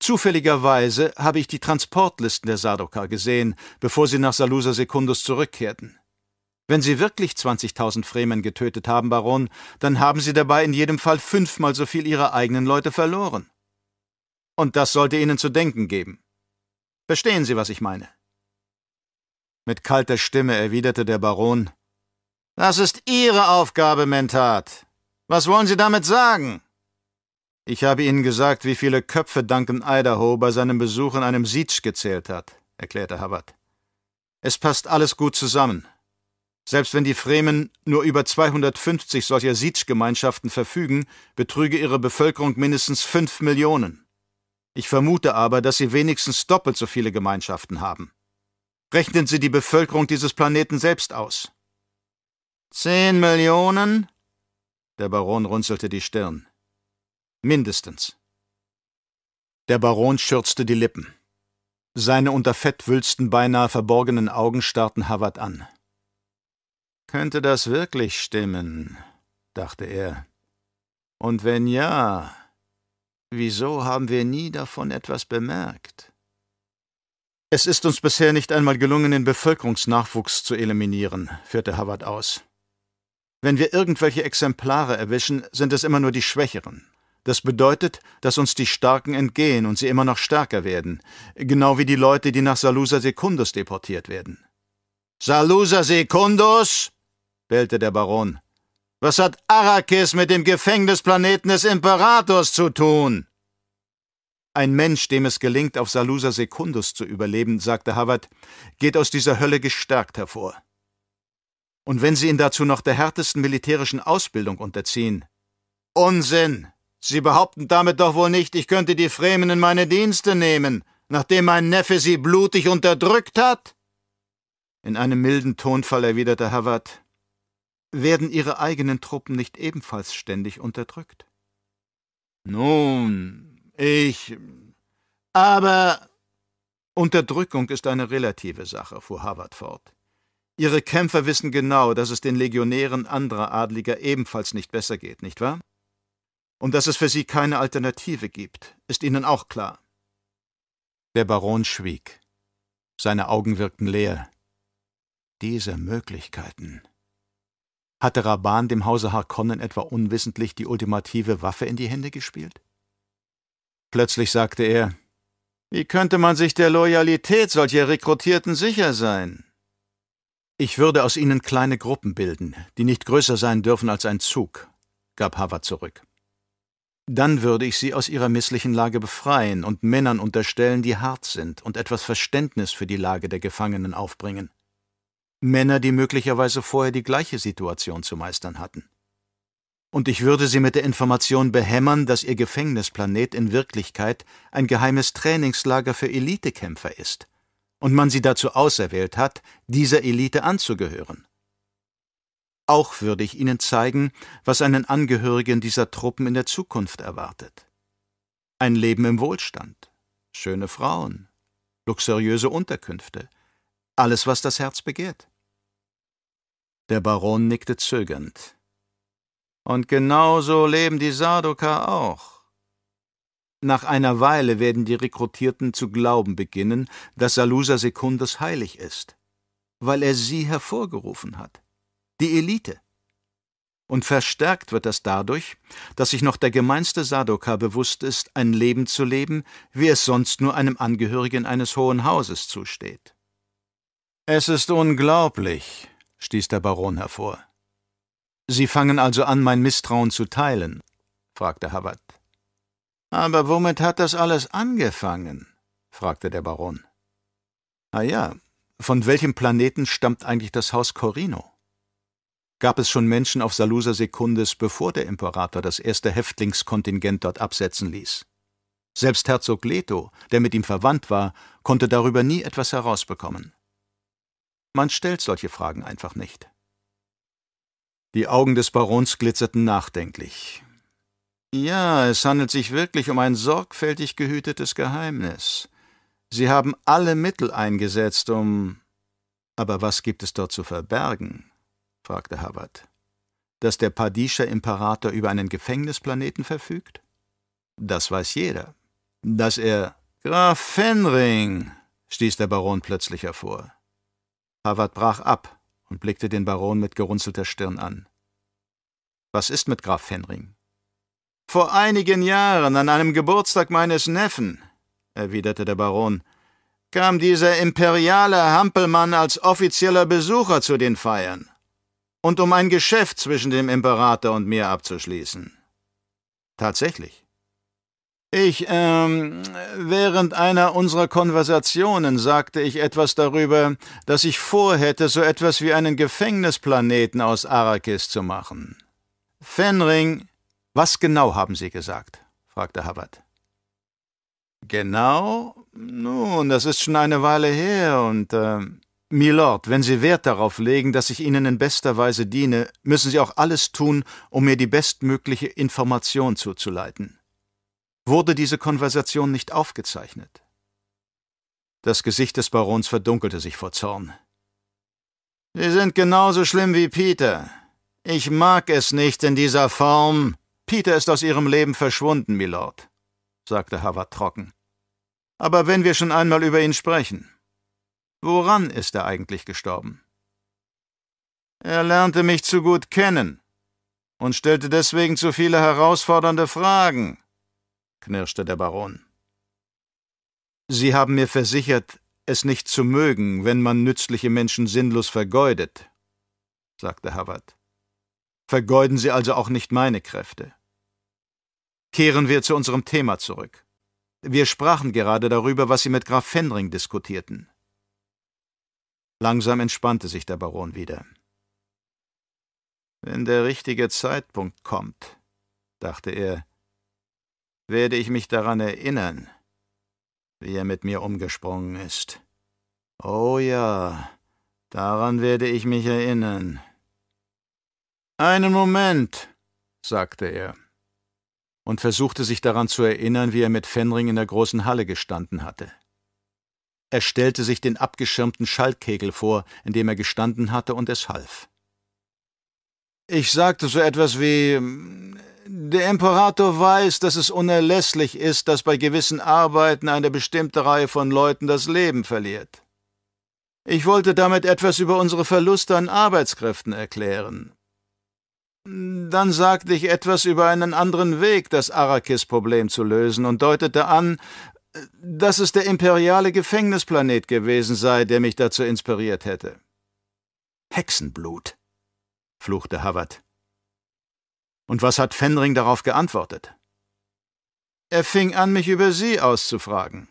S3: Zufälligerweise habe ich die Transportlisten der Sardaukar gesehen, bevor sie nach Salusa Secundus zurückkehrten. Wenn Sie wirklich 20.000 Fremen getötet haben, Baron, dann haben Sie dabei in jedem Fall fünfmal so viel Ihrer eigenen Leute verloren. Und das sollte Ihnen zu denken geben. Verstehen Sie, was ich meine? Mit kalter Stimme erwiderte der Baron Das ist Ihre Aufgabe, Mentat. Was wollen Sie damit sagen? Ich habe Ihnen gesagt, wie viele Köpfe Duncan Idaho bei seinem Besuch in einem Siege gezählt hat, erklärte Hubbard. Es passt alles gut zusammen. Selbst wenn die Fremen nur über 250 solcher Siege-Gemeinschaften verfügen, betrüge ihre Bevölkerung mindestens fünf Millionen. Ich vermute aber, dass sie wenigstens doppelt so viele Gemeinschaften haben. Rechnen Sie die Bevölkerung dieses Planeten selbst aus. Zehn Millionen? Der Baron runzelte die Stirn. Mindestens. Der Baron schürzte die Lippen. Seine unter Fettwülsten beinahe verborgenen Augen starrten Howard an. Könnte das wirklich stimmen? dachte er. Und wenn ja, wieso haben wir nie davon etwas bemerkt? Es ist uns bisher nicht einmal gelungen, den Bevölkerungsnachwuchs zu eliminieren, führte Howard aus. Wenn wir irgendwelche Exemplare erwischen, sind es immer nur die Schwächeren. Das bedeutet, dass uns die Starken entgehen und sie immer noch stärker werden, genau wie die Leute, die nach Salusa Secundus deportiert werden. Salusa Secundus? bellte der Baron. Was hat Arrakis mit dem Gefängnisplaneten des Imperators zu tun? Ein Mensch, dem es gelingt, auf Salusa Secundus zu überleben, sagte Howard, geht aus dieser Hölle gestärkt hervor. Und wenn Sie ihn dazu noch der härtesten militärischen Ausbildung unterziehen. Unsinn! Sie behaupten damit doch wohl nicht, ich könnte die Fremen in meine Dienste nehmen, nachdem mein Neffe sie blutig unterdrückt hat? In einem milden Tonfall erwiderte Howard, werden Ihre eigenen Truppen nicht ebenfalls ständig unterdrückt? Nun, ich. Aber. Unterdrückung ist eine relative Sache, fuhr Harvard fort. Ihre Kämpfer wissen genau, dass es den Legionären anderer Adliger ebenfalls nicht besser geht, nicht wahr? Und dass es für sie keine Alternative gibt, ist Ihnen auch klar. Der Baron schwieg. Seine Augen wirkten leer. Diese Möglichkeiten. Hatte Raban dem Hause Harkonnen etwa unwissentlich die ultimative Waffe in die Hände gespielt? Plötzlich sagte er Wie könnte man sich der Loyalität solcher Rekrutierten sicher sein? Ich würde aus ihnen kleine Gruppen bilden, die nicht größer sein dürfen als ein Zug, gab Howard zurück. Dann würde ich sie aus ihrer misslichen Lage befreien und Männern unterstellen, die hart sind und etwas Verständnis für die Lage der Gefangenen aufbringen. Männer, die möglicherweise vorher die gleiche Situation zu meistern hatten und ich würde sie mit der Information behämmern, dass ihr Gefängnisplanet in Wirklichkeit ein geheimes Trainingslager für Elitekämpfer ist und man sie dazu auserwählt hat, dieser Elite anzugehören. Auch würde ich ihnen zeigen, was einen Angehörigen dieser Truppen in der Zukunft erwartet. Ein Leben im Wohlstand, schöne Frauen, luxuriöse Unterkünfte, alles, was das Herz begehrt. Der Baron nickte zögernd. Und genauso leben die Sardoker auch. Nach einer Weile werden die Rekrutierten zu glauben beginnen, dass Salusa Secundus heilig ist, weil er sie hervorgerufen hat. Die Elite. Und verstärkt wird das dadurch, dass sich noch der gemeinste Sardoka bewusst ist, ein Leben zu leben, wie es sonst nur einem Angehörigen eines hohen Hauses zusteht. Es ist unglaublich, stieß der Baron hervor. Sie fangen also an, mein Misstrauen zu teilen? fragte Havard. Aber womit hat das alles angefangen? fragte der Baron. Ah ja, von welchem Planeten stammt eigentlich das Haus Corino? Gab es schon Menschen auf Salusa Secundus, bevor der Imperator das erste Häftlingskontingent dort absetzen ließ? Selbst Herzog Leto, der mit ihm verwandt war, konnte darüber nie etwas herausbekommen. Man stellt solche Fragen einfach nicht. Die Augen des Barons glitzerten nachdenklich. Ja, es handelt sich wirklich um ein sorgfältig gehütetes Geheimnis. Sie haben alle Mittel eingesetzt, um. Aber was gibt es dort zu verbergen? fragte Havard. Dass der Padischer Imperator über einen Gefängnisplaneten verfügt? Das weiß jeder. Dass er. Graf Fenring! stieß der Baron plötzlich hervor. Havard brach ab und blickte den Baron mit gerunzelter Stirn an. Was ist mit Graf Fenring? Vor einigen Jahren, an einem Geburtstag meines Neffen, erwiderte der Baron, kam dieser imperiale Hampelmann als offizieller Besucher zu den Feiern und um ein Geschäft zwischen dem Imperator und mir abzuschließen. Tatsächlich. Ich, ähm, während einer unserer Konversationen sagte ich etwas darüber, dass ich vorhätte, so etwas wie einen Gefängnisplaneten aus Arrakis zu machen. Fenring. Was genau haben Sie gesagt? fragte Havard. Genau? Nun, das ist schon eine Weile her und, äh, Milord, wenn Sie Wert darauf legen, dass ich Ihnen in bester Weise diene, müssen Sie auch alles tun, um mir die bestmögliche Information zuzuleiten. Wurde diese Konversation nicht aufgezeichnet? Das Gesicht des Barons verdunkelte sich vor Zorn. Sie sind genauso schlimm wie Peter. Ich mag es nicht in dieser Form. Peter ist aus Ihrem Leben verschwunden, Milord, sagte Havard trocken. Aber wenn wir schon einmal über ihn sprechen, Woran ist er eigentlich gestorben? Er lernte mich zu gut kennen und stellte deswegen zu viele herausfordernde Fragen, knirschte der Baron. Sie haben mir versichert, es nicht zu mögen, wenn man nützliche Menschen sinnlos vergeudet, sagte Havard. Vergeuden Sie also auch nicht meine Kräfte. Kehren wir zu unserem Thema zurück. Wir sprachen gerade darüber, was Sie mit Graf Fenring diskutierten. Langsam entspannte sich der Baron wieder. Wenn der richtige Zeitpunkt kommt, dachte er, werde ich mich daran erinnern, wie er mit mir umgesprungen ist. Oh ja, daran werde ich mich erinnern. Einen Moment, sagte er und versuchte sich daran zu erinnern, wie er mit Fenring in der großen Halle gestanden hatte. Er stellte sich den abgeschirmten Schaltkegel vor, in dem er gestanden hatte, und es half. Ich sagte so etwas wie Der Imperator weiß, dass es unerlässlich ist, dass bei gewissen Arbeiten eine bestimmte Reihe von Leuten das Leben verliert. Ich wollte damit etwas über unsere Verluste an Arbeitskräften erklären. Dann sagte ich etwas über einen anderen Weg, das Arrakis-Problem zu lösen und deutete an, dass es der imperiale Gefängnisplanet gewesen sei, der mich dazu inspiriert hätte. Hexenblut, fluchte Havard. Und was hat Fenring darauf geantwortet? Er fing an, mich über Sie auszufragen.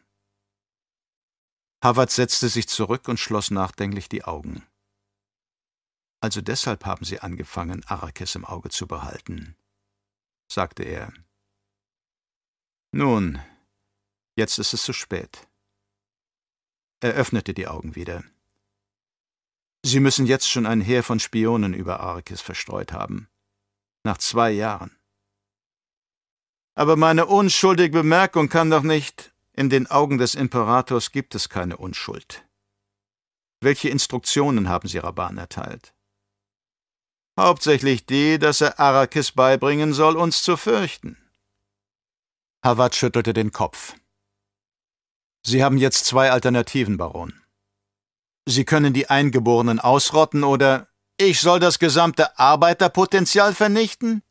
S3: Havard setzte sich zurück und schloss nachdenklich die Augen. Also deshalb haben Sie angefangen, Arrakis im Auge zu behalten, sagte er. Nun, Jetzt ist es zu spät. Er öffnete die Augen wieder. Sie müssen jetzt schon ein Heer von Spionen über Arkis verstreut haben. Nach zwei Jahren. Aber meine unschuldige Bemerkung kann doch nicht. In den Augen des Imperators gibt es keine Unschuld. Welche Instruktionen haben Sie Raban erteilt? Hauptsächlich die, dass er Arrakis beibringen soll, uns zu fürchten. Hawat schüttelte den Kopf. Sie haben jetzt zwei Alternativen, Baron. Sie können die Eingeborenen ausrotten oder ich soll das gesamte Arbeiterpotenzial vernichten?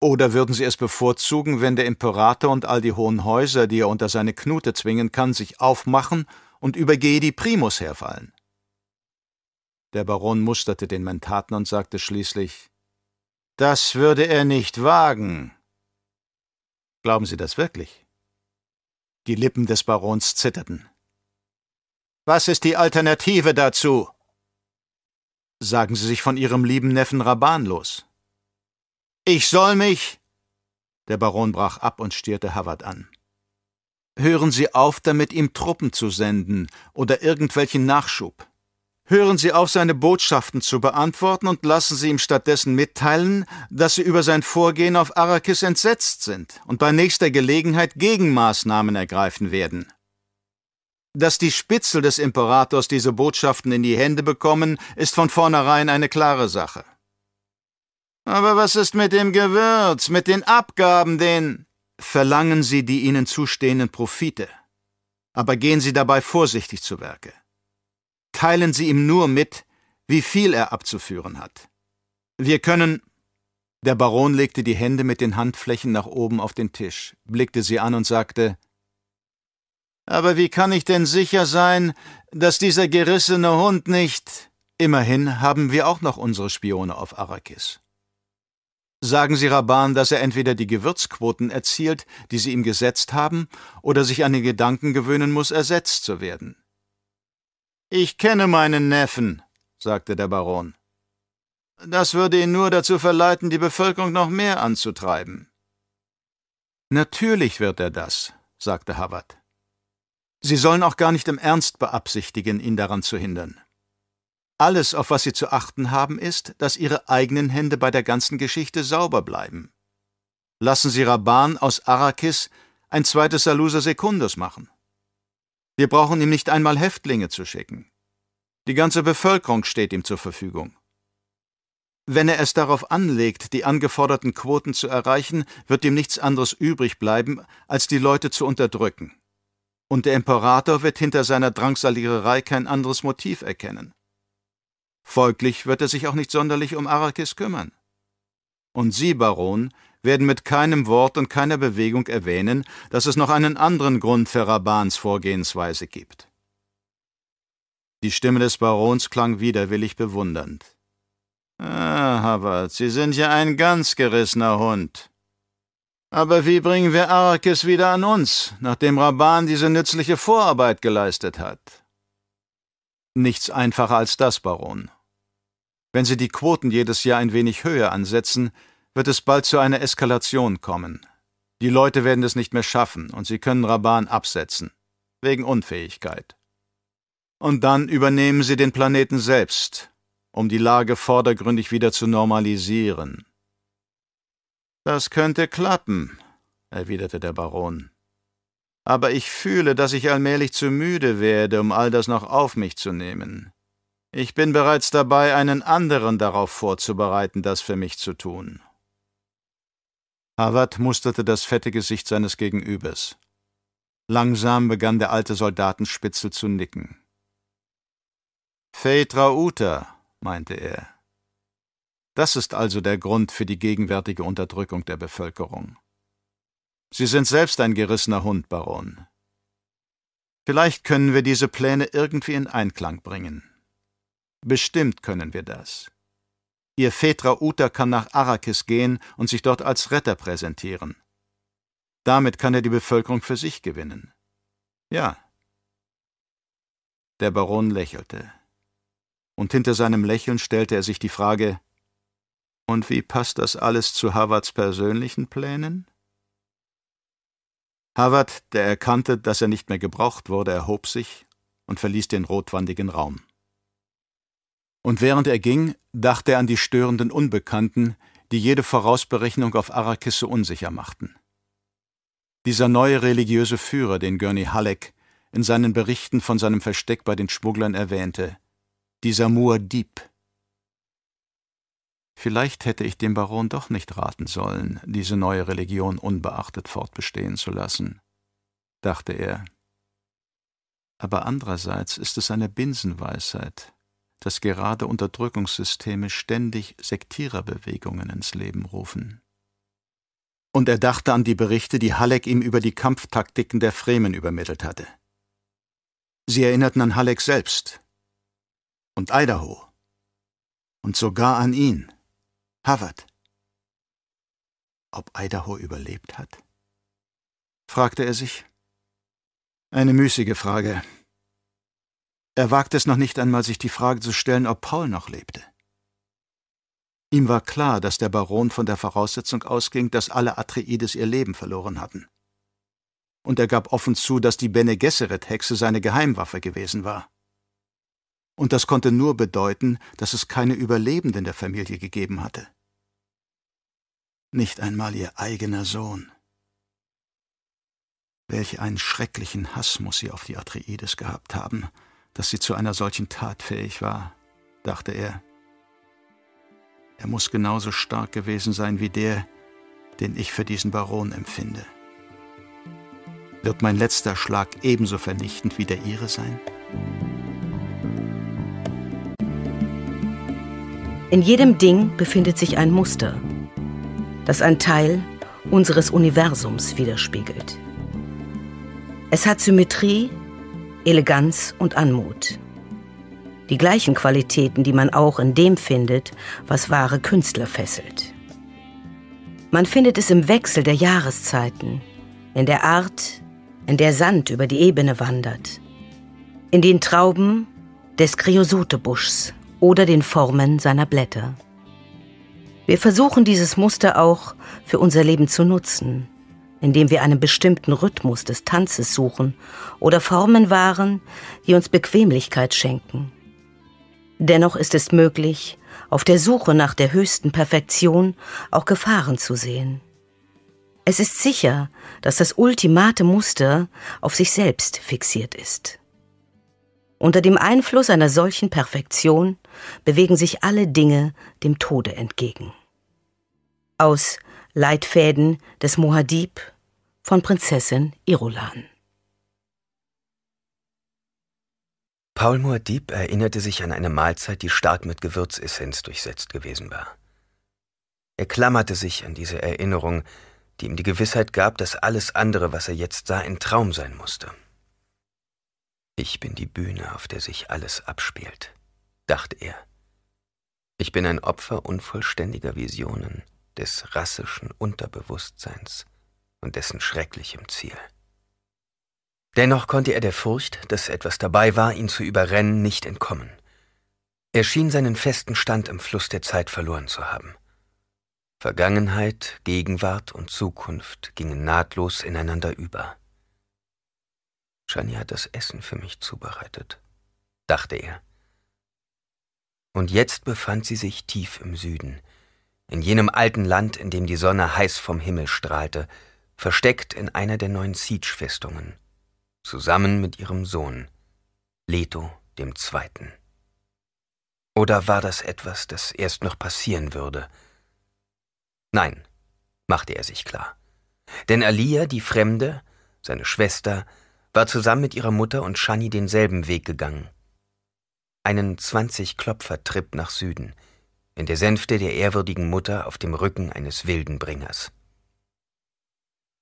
S3: Oder würden Sie es bevorzugen, wenn der Imperator und all die hohen Häuser, die er unter seine Knute zwingen kann, sich aufmachen und über Gedi Primus herfallen?
S4: Der Baron musterte den Mentaten und sagte schließlich Das würde er nicht wagen. Glauben Sie das wirklich? Die Lippen des Barons zitterten. Was ist die Alternative dazu? Sagen Sie sich von Ihrem lieben Neffen Raban los. Ich soll mich. Der Baron brach ab und stierte Havard an. Hören Sie auf, damit ihm Truppen zu senden oder irgendwelchen Nachschub. Hören Sie auf, seine Botschaften zu beantworten und lassen Sie ihm stattdessen mitteilen, dass Sie über sein Vorgehen auf Arrakis entsetzt sind und bei nächster Gelegenheit Gegenmaßnahmen ergreifen werden. Dass die Spitzel des Imperators diese Botschaften in die Hände bekommen, ist von vornherein eine klare Sache. Aber was ist mit dem Gewürz, mit den Abgaben, den verlangen Sie die Ihnen zustehenden Profite, aber gehen Sie dabei vorsichtig zu Werke. Teilen Sie ihm nur mit, wie viel er abzuführen hat. Wir können. Der Baron legte die Hände mit den Handflächen nach oben auf den Tisch, blickte sie an und sagte Aber wie kann ich denn sicher sein, dass dieser gerissene Hund nicht. Immerhin haben wir auch noch unsere Spione auf Arrakis. Sagen Sie Raban, dass er entweder die Gewürzquoten erzielt, die Sie ihm gesetzt haben, oder sich an den Gedanken gewöhnen muss, ersetzt zu werden. Ich kenne meinen Neffen, sagte der Baron. Das würde ihn nur dazu verleiten, die Bevölkerung noch mehr anzutreiben. Natürlich wird er das, sagte Havard. Sie sollen auch gar nicht im Ernst beabsichtigen, ihn daran zu hindern. Alles, auf was Sie zu achten haben, ist, dass Ihre eigenen Hände bei der ganzen Geschichte sauber bleiben. Lassen Sie Raban aus Arrakis ein zweites Salusa Secundus machen. Wir brauchen ihm nicht einmal Häftlinge zu schicken. Die ganze Bevölkerung steht ihm zur Verfügung. Wenn er es darauf anlegt, die angeforderten Quoten zu erreichen, wird ihm nichts anderes übrig bleiben, als die Leute zu unterdrücken. Und der Imperator wird hinter seiner Drangsaliererei kein anderes Motiv erkennen. Folglich wird er sich auch nicht sonderlich um Arrakis kümmern. Und Sie, Baron, werden mit keinem Wort und keiner Bewegung erwähnen, dass es noch einen anderen Grund für Rabans Vorgehensweise gibt. Die Stimme des Barons klang widerwillig bewundernd. Ah, Havard, Sie sind ja ein ganz gerissener Hund. Aber wie bringen wir Arrakis wieder an uns, nachdem Raban diese nützliche Vorarbeit geleistet hat? Nichts einfacher als das, Baron. Wenn Sie die Quoten jedes Jahr ein wenig höher ansetzen, wird es bald zu einer Eskalation kommen. Die Leute werden es nicht mehr schaffen und Sie können Raban absetzen. Wegen Unfähigkeit. Und dann übernehmen Sie den Planeten selbst, um die Lage vordergründig wieder zu normalisieren. Das könnte klappen, erwiderte der Baron. Aber ich fühle, dass ich allmählich zu müde werde, um all das noch auf mich zu nehmen. Ich bin bereits dabei, einen anderen darauf vorzubereiten, das für mich zu tun. Harvard musterte das fette Gesicht seines Gegenübers. Langsam begann der alte Soldatenspitzel zu nicken. Phaedra Uta, meinte er. Das ist also der Grund für die gegenwärtige Unterdrückung der Bevölkerung. Sie sind selbst ein gerissener Hund, Baron. Vielleicht können wir diese Pläne irgendwie in Einklang bringen. Bestimmt können wir das. Ihr Phaedra Uta kann nach Arrakis gehen und sich dort als Retter präsentieren. Damit kann er die Bevölkerung für sich gewinnen. Ja. Der Baron lächelte. Und hinter seinem Lächeln stellte er sich die Frage, und wie passt das alles zu Havards persönlichen Plänen? Havard, der erkannte, dass er nicht mehr gebraucht wurde, erhob sich und verließ den rotwandigen Raum. Und während er ging, dachte er an die störenden Unbekannten, die jede Vorausberechnung auf Arrakis so unsicher machten. Dieser neue religiöse Führer, den Gurney Halleck in seinen Berichten von seinem Versteck bei den Schmugglern erwähnte, dieser Muad'Dib. Vielleicht hätte ich dem Baron doch nicht raten sollen, diese neue Religion unbeachtet fortbestehen zu lassen, dachte er. Aber andererseits ist es eine Binsenweisheit, dass gerade Unterdrückungssysteme ständig Sektiererbewegungen ins Leben rufen. Und er dachte an die Berichte, die Halleck ihm über die Kampftaktiken der Fremen übermittelt hatte. Sie erinnerten an Halleck selbst und Idaho Und sogar an ihn, Havard. Ob Idaho überlebt hat? fragte er sich. Eine müßige Frage. Er wagte es noch nicht einmal, sich die Frage zu stellen, ob Paul noch lebte. Ihm war klar, dass der Baron von der Voraussetzung ausging, dass alle Atreides ihr Leben verloren hatten. Und er gab offen zu, dass die Bene Gesserit-Hexe seine Geheimwaffe gewesen war. Und das konnte nur bedeuten, dass es keine Überlebenden der Familie gegeben hatte. Nicht einmal ihr eigener Sohn. Welch einen schrecklichen Hass muss sie auf die Atreides gehabt haben, dass sie zu einer solchen Tat fähig war, dachte er. Er muss genauso stark gewesen sein wie der, den ich für diesen Baron empfinde. Wird mein letzter Schlag ebenso vernichtend wie der ihre sein?
S2: In jedem Ding befindet sich ein Muster, das ein Teil unseres Universums widerspiegelt. Es hat Symmetrie, Eleganz und Anmut. Die gleichen Qualitäten, die man auch in dem findet, was wahre Künstler fesselt. Man findet es im Wechsel der Jahreszeiten, in der Art, in der Sand über die Ebene wandert, in den Trauben des Kreosotebuschs oder den Formen seiner Blätter. Wir versuchen dieses Muster auch für unser Leben zu nutzen, indem wir einen bestimmten Rhythmus des Tanzes suchen oder Formen wahren, die uns Bequemlichkeit schenken. Dennoch ist es möglich, auf der Suche nach der höchsten Perfektion auch Gefahren zu sehen. Es ist sicher, dass das ultimate Muster auf sich selbst fixiert ist. Unter dem Einfluss einer solchen Perfektion bewegen sich alle Dinge dem Tode entgegen. Aus Leitfäden des Mohadib von Prinzessin Irulan.
S3: Paul Muad'Dib erinnerte sich an eine Mahlzeit, die stark mit Gewürzessenz durchsetzt gewesen war. Er klammerte sich an diese Erinnerung, die ihm die Gewissheit gab, dass alles andere, was er jetzt sah, ein Traum sein musste. Ich bin die Bühne, auf der sich alles abspielt, dachte er. Ich bin ein Opfer unvollständiger Visionen, des rassischen Unterbewusstseins und dessen schrecklichem Ziel. Dennoch konnte er der Furcht, dass etwas dabei war, ihn zu überrennen, nicht entkommen. Er schien seinen festen Stand im Fluss der Zeit verloren zu haben. Vergangenheit, Gegenwart und Zukunft gingen nahtlos ineinander über. Shani hat das Essen für mich zubereitet, dachte er. Und jetzt befand sie sich tief im Süden, in jenem alten Land, in dem die Sonne heiß vom Himmel strahlte, versteckt in einer der neuen Siege-Festungen, zusammen mit ihrem Sohn, Leto dem Zweiten. Oder war das etwas, das erst noch passieren würde? Nein, machte er sich klar. Denn Alia, die Fremde, seine Schwester, war zusammen mit ihrer Mutter und Shani denselben Weg gegangen. Einen zwanzig Klopfer-Trip nach Süden – in der Sänfte der ehrwürdigen Mutter auf dem Rücken eines Wildenbringers.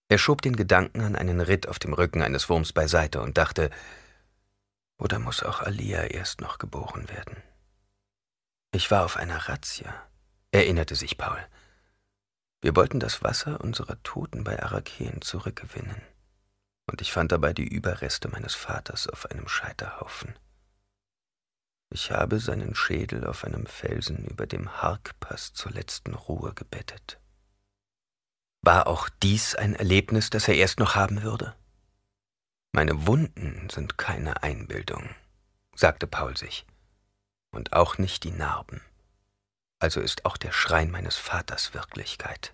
S3: Er schob den Gedanken an einen Ritt auf dem Rücken eines Wurms beiseite und dachte, oder muss auch Alia erst noch geboren werden? Ich war auf einer Razzia, erinnerte sich Paul. Wir wollten das Wasser unserer Toten bei Arakeen zurückgewinnen, und ich fand dabei die Überreste meines Vaters auf einem Scheiterhaufen. Ich habe seinen Schädel auf einem Felsen über dem Harkpass zur letzten Ruhe gebettet. War auch dies ein Erlebnis, das er erst noch haben würde? Meine Wunden sind keine Einbildung, sagte Paul sich, und auch nicht die Narben. Also ist auch der Schrein meines Vaters Wirklichkeit.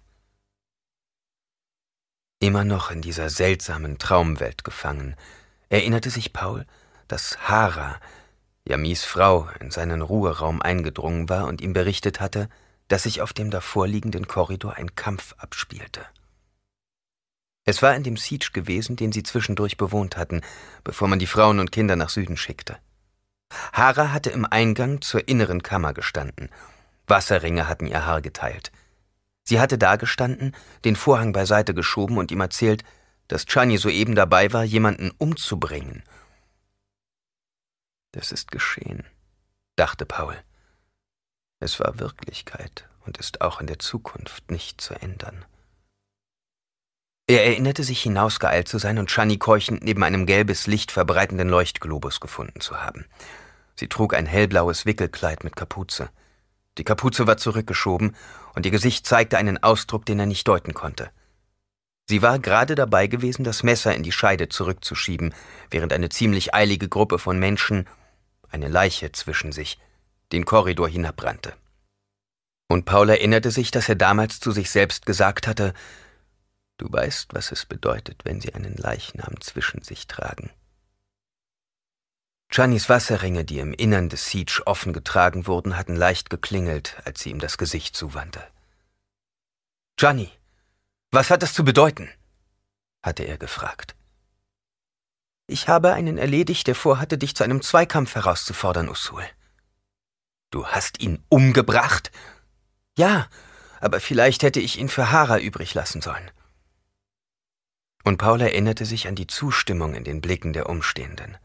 S3: Immer noch in dieser seltsamen Traumwelt gefangen, erinnerte sich Paul, dass Hara Yamis Frau in seinen Ruheraum eingedrungen war und ihm berichtet hatte, dass sich auf dem davorliegenden Korridor ein Kampf abspielte. Es war in dem Siege gewesen, den sie zwischendurch bewohnt hatten, bevor man die Frauen und Kinder nach Süden schickte. Hara hatte im Eingang zur inneren Kammer gestanden. Wasserringe hatten ihr Haar geteilt. Sie hatte dagestanden, den Vorhang beiseite geschoben und ihm erzählt, dass Chani soeben dabei war, jemanden umzubringen das ist geschehen, dachte Paul. Es war Wirklichkeit und ist auch in der Zukunft nicht zu ändern. Er erinnerte sich, hinausgeeilt zu sein und Shani keuchend neben einem gelbes Licht verbreitenden Leuchtglobus gefunden zu haben. Sie trug ein hellblaues Wickelkleid mit Kapuze. Die Kapuze war zurückgeschoben und ihr Gesicht zeigte einen Ausdruck, den er nicht deuten konnte. Sie war gerade dabei gewesen, das Messer in die Scheide zurückzuschieben, während eine ziemlich eilige Gruppe von Menschen, eine Leiche zwischen sich, den Korridor hinabrannte. Und Paul erinnerte sich, dass er damals zu sich selbst gesagt hatte, Du weißt, was es bedeutet, wenn sie einen Leichnam zwischen sich tragen. Giannis Wasserringe, die im Innern des Siege offen getragen wurden, hatten leicht geklingelt, als sie ihm das Gesicht zuwandte. Gianni, was hat das zu bedeuten? hatte er gefragt. Ich habe einen erledigt, der vorhatte, dich zu einem Zweikampf herauszufordern, Usul. Du hast ihn umgebracht? Ja, aber vielleicht hätte ich ihn für Hara übrig lassen sollen. Und Paul erinnerte sich an die Zustimmung in den Blicken der Umstehenden.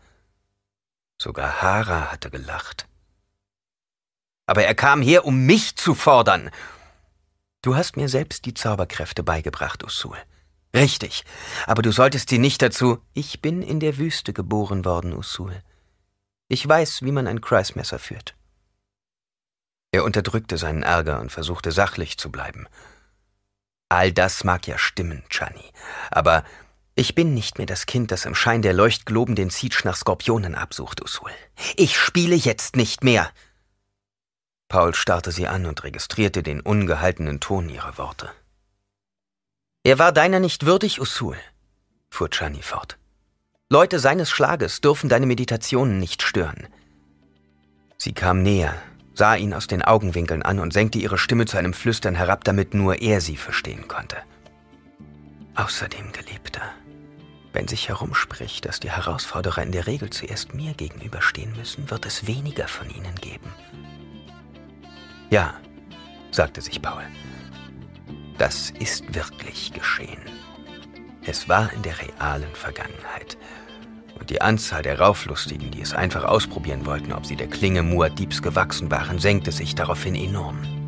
S3: Sogar Hara hatte gelacht. Aber er kam her, um mich zu fordern. Du hast mir selbst die Zauberkräfte beigebracht, Usul. Richtig, aber du solltest sie nicht dazu. Ich bin in der Wüste geboren worden, Usul. Ich weiß, wie man ein Kreismesser führt. Er unterdrückte seinen Ärger und versuchte sachlich zu bleiben. All das mag ja stimmen, Chani, aber ich bin nicht mehr das Kind, das im Schein der Leuchtgloben den Siege nach Skorpionen absucht, Usul. Ich spiele jetzt nicht mehr. Paul starrte sie an und registrierte den ungehaltenen Ton ihrer Worte. Er war deiner nicht würdig, Usul, fuhr Chani fort. Leute seines Schlages dürfen deine Meditationen nicht stören. Sie kam näher, sah ihn aus den Augenwinkeln an und senkte ihre Stimme zu einem Flüstern herab, damit nur er sie verstehen konnte. Außerdem, Geliebter, wenn sich herumspricht, dass die Herausforderer in der Regel zuerst mir gegenüberstehen müssen, wird es weniger von ihnen geben. Ja, sagte sich Paul. Das ist wirklich geschehen. Es war in der realen Vergangenheit und die Anzahl der Rauflustigen, die es einfach ausprobieren wollten, ob sie der Klinge Muad'Dibs gewachsen waren, senkte sich daraufhin enorm.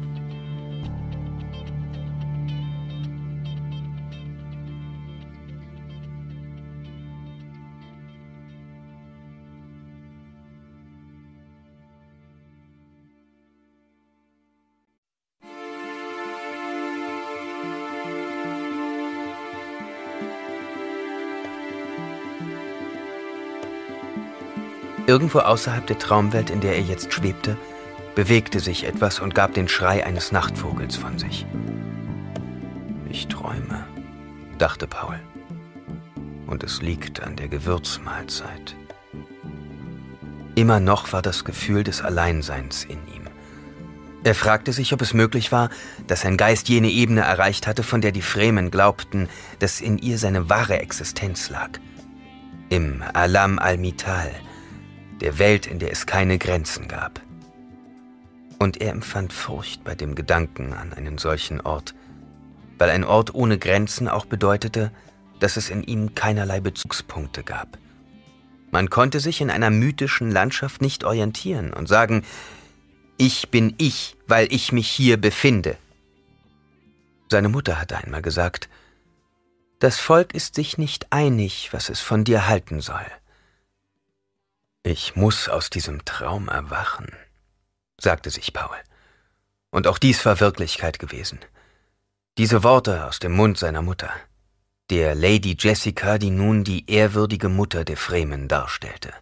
S3: Irgendwo außerhalb der Traumwelt, in der er jetzt schwebte, bewegte sich etwas und gab den Schrei eines Nachtvogels von sich. Ich träume, dachte Paul. Und es liegt an der Gewürzmahlzeit. Immer noch war das Gefühl des Alleinseins in ihm. Er fragte sich, ob es möglich war, dass sein Geist jene Ebene erreicht hatte, von der die Fremen glaubten, dass in ihr seine wahre Existenz lag. Im Alam al-Mital, der Welt, in der es keine Grenzen gab. Und er empfand Furcht bei dem Gedanken an einen solchen Ort, weil ein Ort ohne Grenzen auch bedeutete, dass es in ihm keinerlei Bezugspunkte gab. Man konnte sich in einer mythischen Landschaft nicht orientieren und sagen, ich bin ich, weil ich mich hier befinde. Seine Mutter hatte einmal gesagt, das Volk ist sich nicht einig, was es von dir halten soll. Ich muss aus diesem Traum erwachen, sagte sich Paul. Und auch dies war Wirklichkeit gewesen. Diese Worte aus dem Mund seiner Mutter, der Lady Jessica, die nun die ehrwürdige Mutter der Fremen darstellte.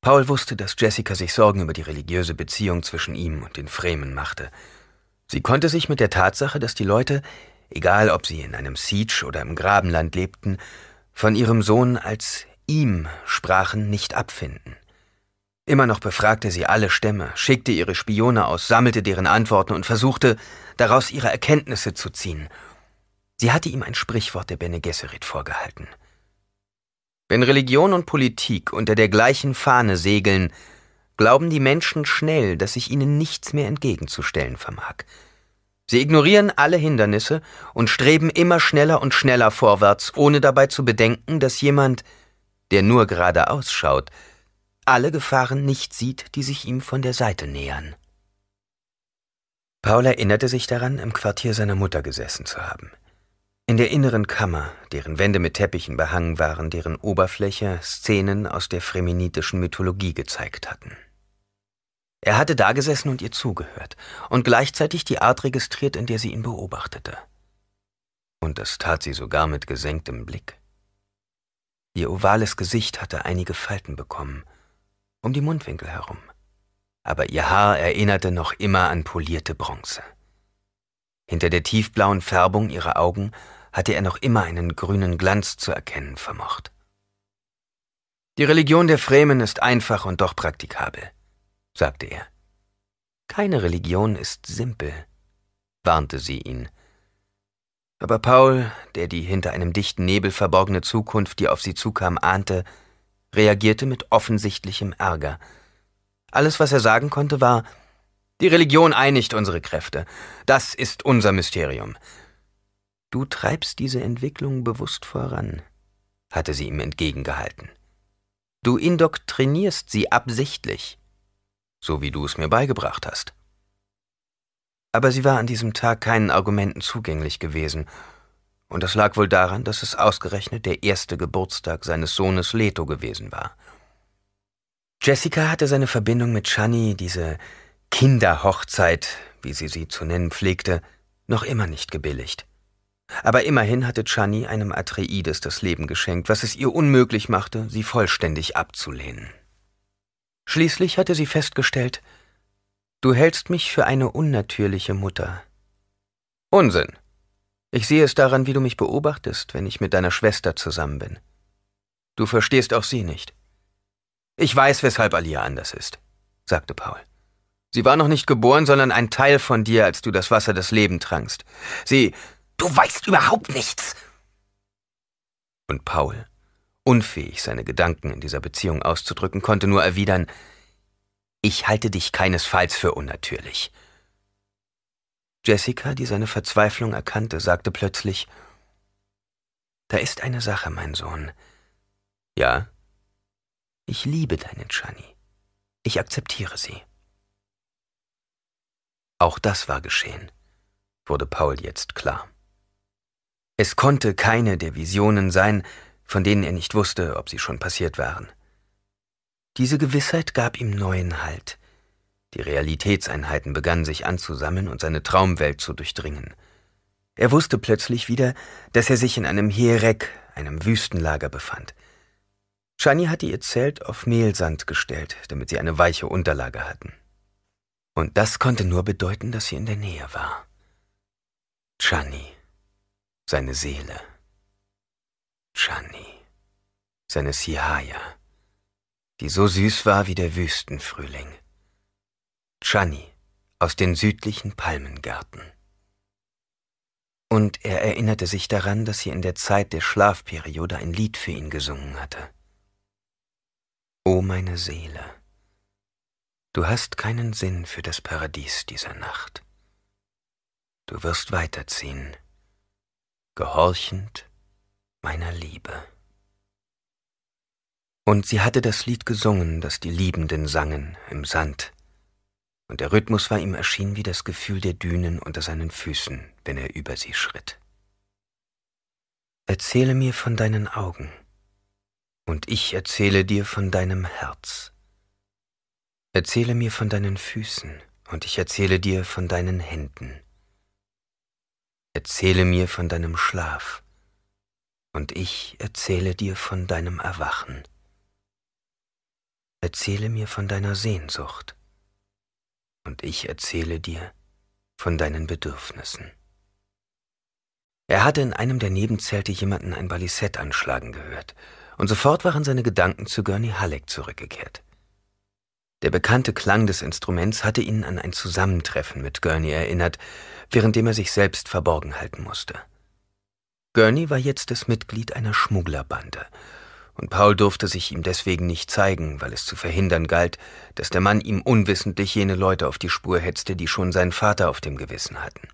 S3: Paul wusste, dass Jessica sich Sorgen über die religiöse Beziehung zwischen ihm und den Fremen machte. Sie konnte sich mit der Tatsache, dass die Leute, egal ob sie in einem Siege oder im Grabenland lebten, von ihrem Sohn als ihm sprachen, nicht abfinden. Immer noch befragte sie alle Stämme, schickte ihre Spione aus, sammelte deren Antworten und versuchte, daraus ihre Erkenntnisse zu ziehen. Sie hatte ihm ein Sprichwort der Bene Gesserit vorgehalten. Wenn Religion und Politik unter der gleichen Fahne segeln, glauben die Menschen schnell, dass sich ihnen nichts mehr entgegenzustellen vermag. Sie ignorieren alle Hindernisse und streben immer schneller und schneller vorwärts, ohne dabei zu bedenken, dass jemand, der nur geradeaus schaut, alle Gefahren nicht sieht, die sich ihm von der Seite nähern. Paul erinnerte sich daran, im Quartier seiner Mutter gesessen zu haben. In der inneren Kammer, deren Wände mit Teppichen behangen waren, deren Oberfläche Szenen aus der fremenitischen Mythologie gezeigt hatten. Er hatte dagesessen und ihr zugehört und gleichzeitig die Art registriert, in der sie ihn beobachtete. Und das tat sie sogar mit gesenktem Blick. Ihr ovales Gesicht hatte einige Falten bekommen, um die Mundwinkel herum. Aber ihr Haar erinnerte noch immer an polierte Bronze. Hinter der tiefblauen Färbung ihrer Augen hatte er noch immer einen grünen Glanz zu erkennen vermocht. Die Religion der Fremen ist einfach und doch praktikabel sagte er. Keine Religion ist simpel, warnte sie ihn. Aber Paul, der die hinter einem dichten Nebel verborgene Zukunft, die auf sie zukam, ahnte, reagierte mit offensichtlichem Ärger. Alles, was er sagen konnte, war Die Religion einigt unsere Kräfte. Das ist unser Mysterium. Du treibst diese Entwicklung bewusst voran, hatte sie ihm entgegengehalten. Du indoktrinierst sie absichtlich so wie du es mir beigebracht hast. Aber sie war an diesem Tag keinen Argumenten zugänglich gewesen, und das lag wohl daran, dass es ausgerechnet der erste Geburtstag seines Sohnes Leto gewesen war. Jessica hatte seine Verbindung mit Shani, diese Kinderhochzeit, wie sie sie zu nennen pflegte, noch immer nicht gebilligt. Aber immerhin hatte Chani einem Atreides das Leben geschenkt, was es ihr unmöglich machte, sie vollständig abzulehnen. Schließlich hatte sie festgestellt, du hältst mich für eine unnatürliche Mutter. Unsinn. Ich sehe es daran, wie du mich beobachtest, wenn ich mit deiner Schwester zusammen bin. Du verstehst auch sie nicht. Ich weiß, weshalb Alia anders ist, sagte Paul. Sie war noch nicht geboren, sondern ein Teil von dir, als du das Wasser des Lebens trankst. Sie. Du weißt überhaupt nichts. Und Paul unfähig, seine Gedanken in dieser Beziehung auszudrücken, konnte nur erwidern Ich halte dich keinesfalls für unnatürlich. Jessica, die seine Verzweiflung erkannte, sagte plötzlich Da ist eine Sache, mein Sohn. Ja? Ich liebe deine Chani. Ich akzeptiere sie. Auch das war geschehen, wurde Paul jetzt klar. Es konnte keine der Visionen sein, von denen er nicht wusste, ob sie schon passiert waren. Diese Gewissheit gab ihm neuen Halt. Die Realitätseinheiten begannen sich anzusammeln und seine Traumwelt zu durchdringen. Er wusste plötzlich wieder, dass er sich in einem Hierek, einem Wüstenlager befand. Shani hatte ihr Zelt auf Mehlsand gestellt, damit sie eine weiche Unterlage hatten. Und das konnte nur bedeuten, dass sie in der Nähe war. Chani, seine Seele. Chani, seine Sihaya, die so süß war wie der Wüstenfrühling. Chani aus den südlichen Palmengärten. Und er erinnerte sich daran, dass sie in der Zeit der Schlafperiode ein Lied für ihn gesungen hatte. O meine Seele, du hast keinen Sinn für das Paradies dieser Nacht. Du wirst weiterziehen, gehorchend meiner Liebe. Und sie hatte das Lied gesungen, das die Liebenden sangen im Sand, und der Rhythmus war ihm erschienen wie das Gefühl der Dünen unter seinen Füßen, wenn er über sie schritt. Erzähle mir von deinen Augen, und ich erzähle dir von deinem Herz. Erzähle mir von deinen Füßen, und ich erzähle dir von deinen Händen. Erzähle mir von deinem Schlaf, und ich erzähle dir von deinem Erwachen. Erzähle mir von deiner Sehnsucht, und ich erzähle dir von deinen Bedürfnissen. Er hatte in einem der Nebenzelte jemanden ein Balisett anschlagen gehört, und sofort waren seine Gedanken zu Gurney Halleck zurückgekehrt. Der bekannte Klang des Instruments hatte ihn an ein Zusammentreffen mit Gurney erinnert, währenddem er sich selbst verborgen halten musste. Gurney war jetzt das Mitglied einer Schmugglerbande, und Paul durfte sich ihm deswegen nicht zeigen, weil es zu verhindern galt, dass der Mann ihm unwissentlich jene Leute auf die Spur hetzte, die schon seinen Vater auf dem Gewissen hatten.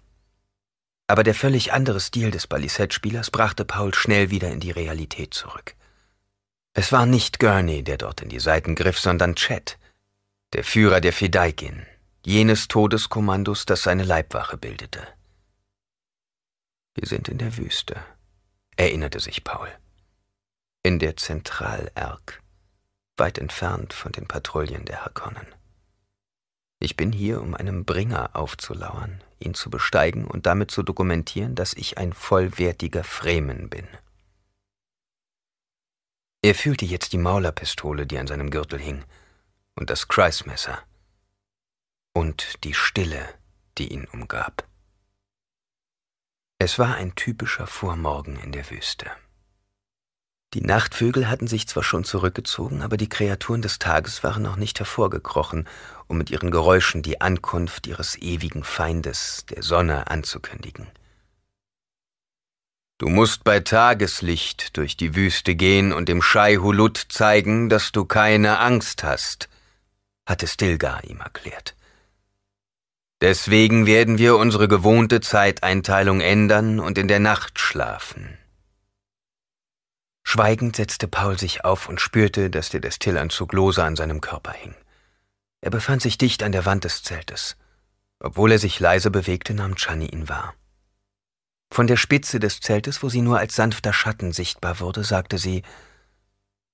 S3: Aber der völlig andere Stil des Balisette-Spielers brachte Paul schnell wieder in die Realität zurück. Es war nicht Gurney, der dort in die Seiten griff, sondern Chet, der Führer der Fedaikin, jenes Todeskommandos, das seine Leibwache bildete. Wir sind in der Wüste, erinnerte sich Paul. In der Zentralerg, weit entfernt von den Patrouillen der Hakonnen. Ich bin hier, um einem Bringer aufzulauern, ihn zu besteigen und damit zu dokumentieren, dass ich ein vollwertiger Fremen bin. Er fühlte jetzt die Maulerpistole, die an seinem Gürtel hing, und das Kreismesser und die Stille, die ihn umgab. Es war ein typischer Vormorgen in der Wüste. Die Nachtvögel hatten sich zwar schon zurückgezogen, aber die Kreaturen des Tages waren noch nicht hervorgekrochen, um mit ihren Geräuschen die Ankunft ihres ewigen Feindes, der Sonne, anzukündigen. Du musst bei Tageslicht durch die Wüste gehen und dem Schei Hulut zeigen, dass du keine Angst hast, hatte Stilgar ihm erklärt. Deswegen werden wir unsere gewohnte Zeiteinteilung ändern und in der Nacht schlafen. Schweigend setzte Paul sich auf und spürte, dass der Destillanzug lose an seinem Körper hing. Er befand sich dicht an der Wand des Zeltes. Obwohl er sich leise bewegte, nahm Chani ihn wahr. Von der Spitze des Zeltes, wo sie nur als sanfter Schatten sichtbar wurde, sagte sie,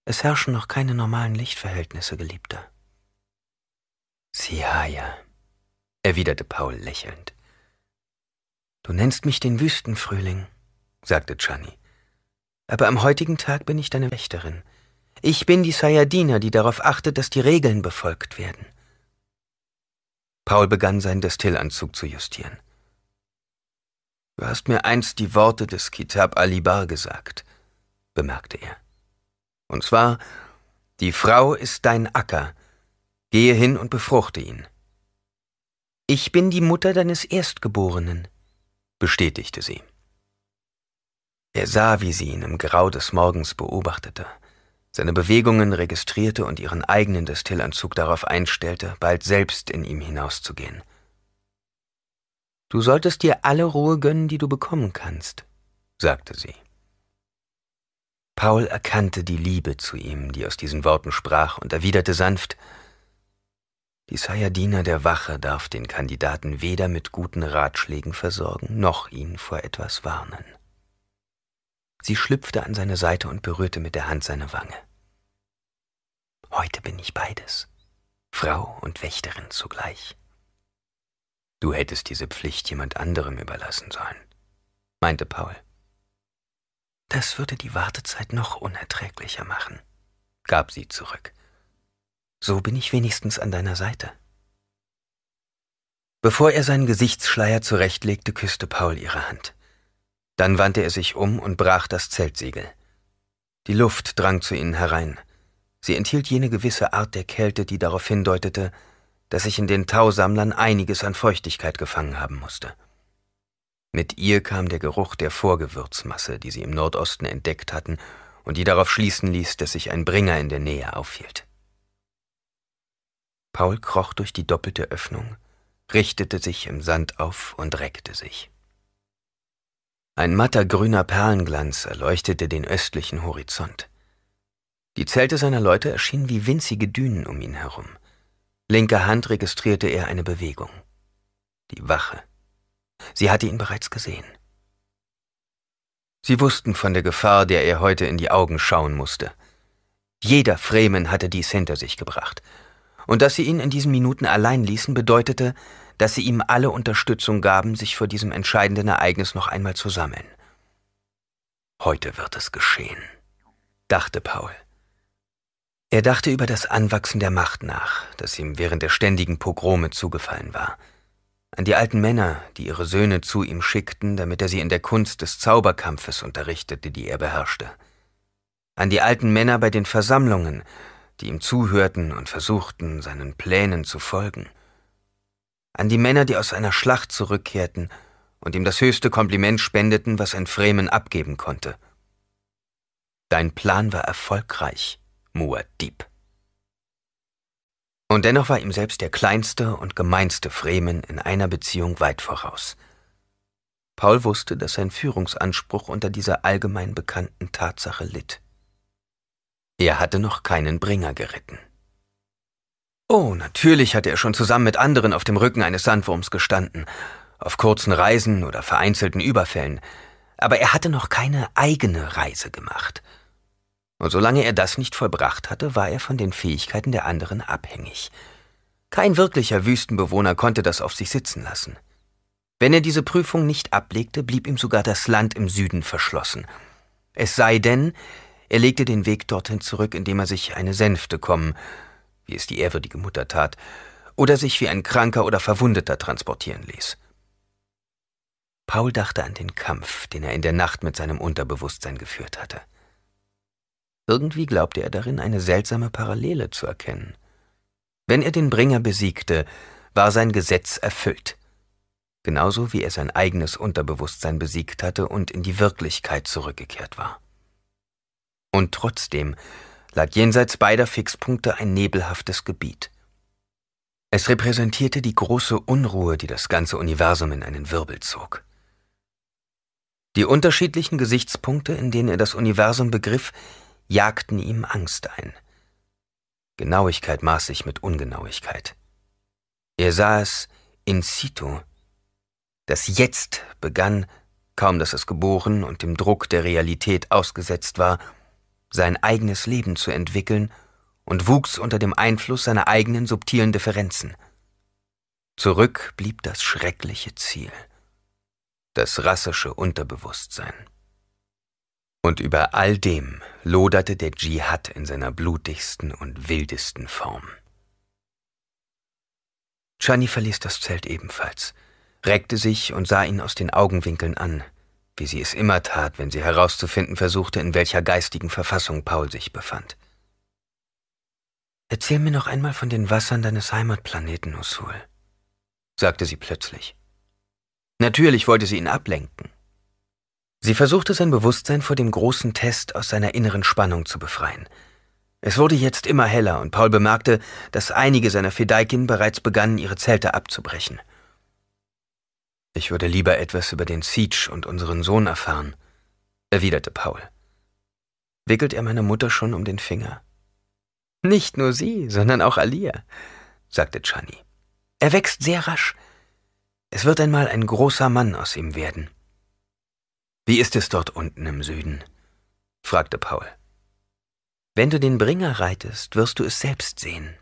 S3: es herrschen noch keine normalen Lichtverhältnisse, Geliebter. Siaya, erwiderte Paul lächelnd. Du nennst mich den Wüstenfrühling, sagte Chani. Aber am heutigen Tag bin ich deine Wächterin. Ich bin die Sayadina, die darauf achtet, dass die Regeln befolgt werden. Paul begann seinen Destillanzug zu justieren. Du hast mir einst die Worte des Kitab Alibar gesagt, bemerkte er. Und zwar, die Frau ist dein Acker, gehe hin und befruchte ihn. Ich bin die Mutter deines Erstgeborenen, bestätigte sie. Er sah, wie sie ihn im Grau des Morgens beobachtete, seine Bewegungen registrierte und ihren eigenen Destillanzug darauf einstellte, bald selbst in ihm hinauszugehen. Du solltest dir alle Ruhe gönnen, die du bekommen kannst, sagte sie. Paul erkannte die Liebe zu ihm, die aus diesen Worten sprach, und erwiderte sanft Die Sayadina der Wache darf den Kandidaten weder mit guten Ratschlägen versorgen, noch ihn vor etwas warnen. Sie schlüpfte an seine Seite und berührte mit der Hand seine Wange. Heute bin ich beides, Frau und Wächterin zugleich. Du hättest diese Pflicht jemand anderem überlassen sollen, meinte Paul. Das würde die Wartezeit noch unerträglicher machen, gab sie zurück. So bin ich wenigstens an deiner Seite. Bevor er seinen Gesichtsschleier zurechtlegte, küsste Paul ihre Hand. Dann wandte er sich um und brach das Zeltsiegel. Die Luft drang zu ihnen herein. Sie enthielt jene gewisse Art der Kälte, die darauf hindeutete, dass sich in den Tausammlern einiges an Feuchtigkeit gefangen haben musste. Mit ihr kam der Geruch der Vorgewürzmasse, die sie im Nordosten entdeckt hatten und die darauf schließen ließ, dass sich ein Bringer in der Nähe aufhielt. Paul kroch durch die doppelte Öffnung, richtete sich im Sand auf und reckte sich. Ein matter grüner Perlenglanz erleuchtete den östlichen Horizont. Die Zelte seiner Leute erschienen wie winzige Dünen um ihn herum. Linker Hand registrierte er eine Bewegung. Die Wache. Sie hatte ihn bereits gesehen. Sie wussten von der Gefahr, der er heute in die Augen schauen musste. Jeder Fremen hatte dies hinter sich gebracht. Und dass sie ihn in diesen Minuten allein ließen, bedeutete, dass sie ihm alle Unterstützung gaben, sich vor diesem entscheidenden Ereignis noch einmal zu sammeln. Heute wird es geschehen, dachte Paul. Er dachte über das Anwachsen der Macht nach, das ihm während der ständigen Pogrome zugefallen war. An die alten Männer, die ihre Söhne zu ihm schickten, damit er sie in der Kunst des Zauberkampfes unterrichtete, die er beherrschte. An die alten Männer bei den Versammlungen, die ihm zuhörten und versuchten, seinen Plänen zu folgen. An die Männer, die aus einer Schlacht zurückkehrten und ihm das höchste Kompliment spendeten, was ein Fremen abgeben konnte. Dein Plan war erfolgreich. Muad'Dib. Und dennoch war ihm selbst der kleinste und gemeinste Fremen in einer Beziehung weit voraus. Paul wusste, dass sein Führungsanspruch unter dieser allgemein bekannten Tatsache litt. Er hatte noch keinen Bringer geritten. Oh, natürlich hatte er schon zusammen mit anderen auf dem Rücken eines Sandwurms gestanden, auf kurzen Reisen oder vereinzelten Überfällen, aber er hatte noch keine eigene Reise gemacht. Und solange er das nicht vollbracht hatte, war er von den Fähigkeiten der anderen abhängig. Kein wirklicher Wüstenbewohner konnte das auf sich sitzen lassen. Wenn er diese Prüfung nicht ablegte, blieb ihm sogar das Land im Süden verschlossen. Es sei denn, er legte den Weg dorthin zurück, indem er sich eine Sänfte kommen, wie es die ehrwürdige Mutter tat, oder sich wie ein Kranker oder Verwundeter transportieren ließ. Paul dachte an den Kampf, den er in der Nacht mit seinem Unterbewusstsein geführt hatte. Irgendwie glaubte er darin eine seltsame Parallele zu erkennen. Wenn er den Bringer besiegte, war sein Gesetz erfüllt. Genauso wie er sein eigenes Unterbewusstsein besiegt hatte und in die Wirklichkeit zurückgekehrt war. Und trotzdem lag jenseits beider Fixpunkte ein nebelhaftes Gebiet. Es repräsentierte die große Unruhe, die das ganze Universum in einen Wirbel zog. Die unterschiedlichen Gesichtspunkte, in denen er das Universum begriff, jagten ihm Angst ein. Genauigkeit maß sich mit Ungenauigkeit. Er sah es in situ. Das Jetzt begann, kaum dass es geboren und dem Druck der Realität ausgesetzt war, sein eigenes Leben zu entwickeln und wuchs unter dem Einfluss seiner eigenen subtilen Differenzen. Zurück blieb das schreckliche Ziel, das rassische Unterbewusstsein. Und über all dem loderte der Dschihad in seiner blutigsten und wildesten Form. Chani verließ das Zelt ebenfalls, reckte sich und sah ihn aus den Augenwinkeln an, wie sie es immer tat, wenn sie herauszufinden versuchte, in welcher geistigen Verfassung Paul sich befand. Erzähl mir noch einmal von den Wassern deines Heimatplaneten, Usul, sagte sie plötzlich. Natürlich wollte sie ihn ablenken. Sie versuchte sein Bewusstsein vor dem großen Test aus seiner inneren Spannung zu befreien. Es wurde jetzt immer heller und Paul bemerkte, dass einige seiner Fedaikin bereits begannen, ihre Zelte abzubrechen. Ich würde lieber etwas über den Siege und unseren Sohn erfahren, erwiderte Paul. Wickelt er meine Mutter schon um den Finger? Nicht nur sie, sondern auch Alia, sagte Chani. Er wächst sehr rasch. Es wird einmal ein großer Mann aus ihm werden. Wie ist es dort unten im Süden? fragte Paul. Wenn du den Bringer reitest, wirst du es selbst sehen.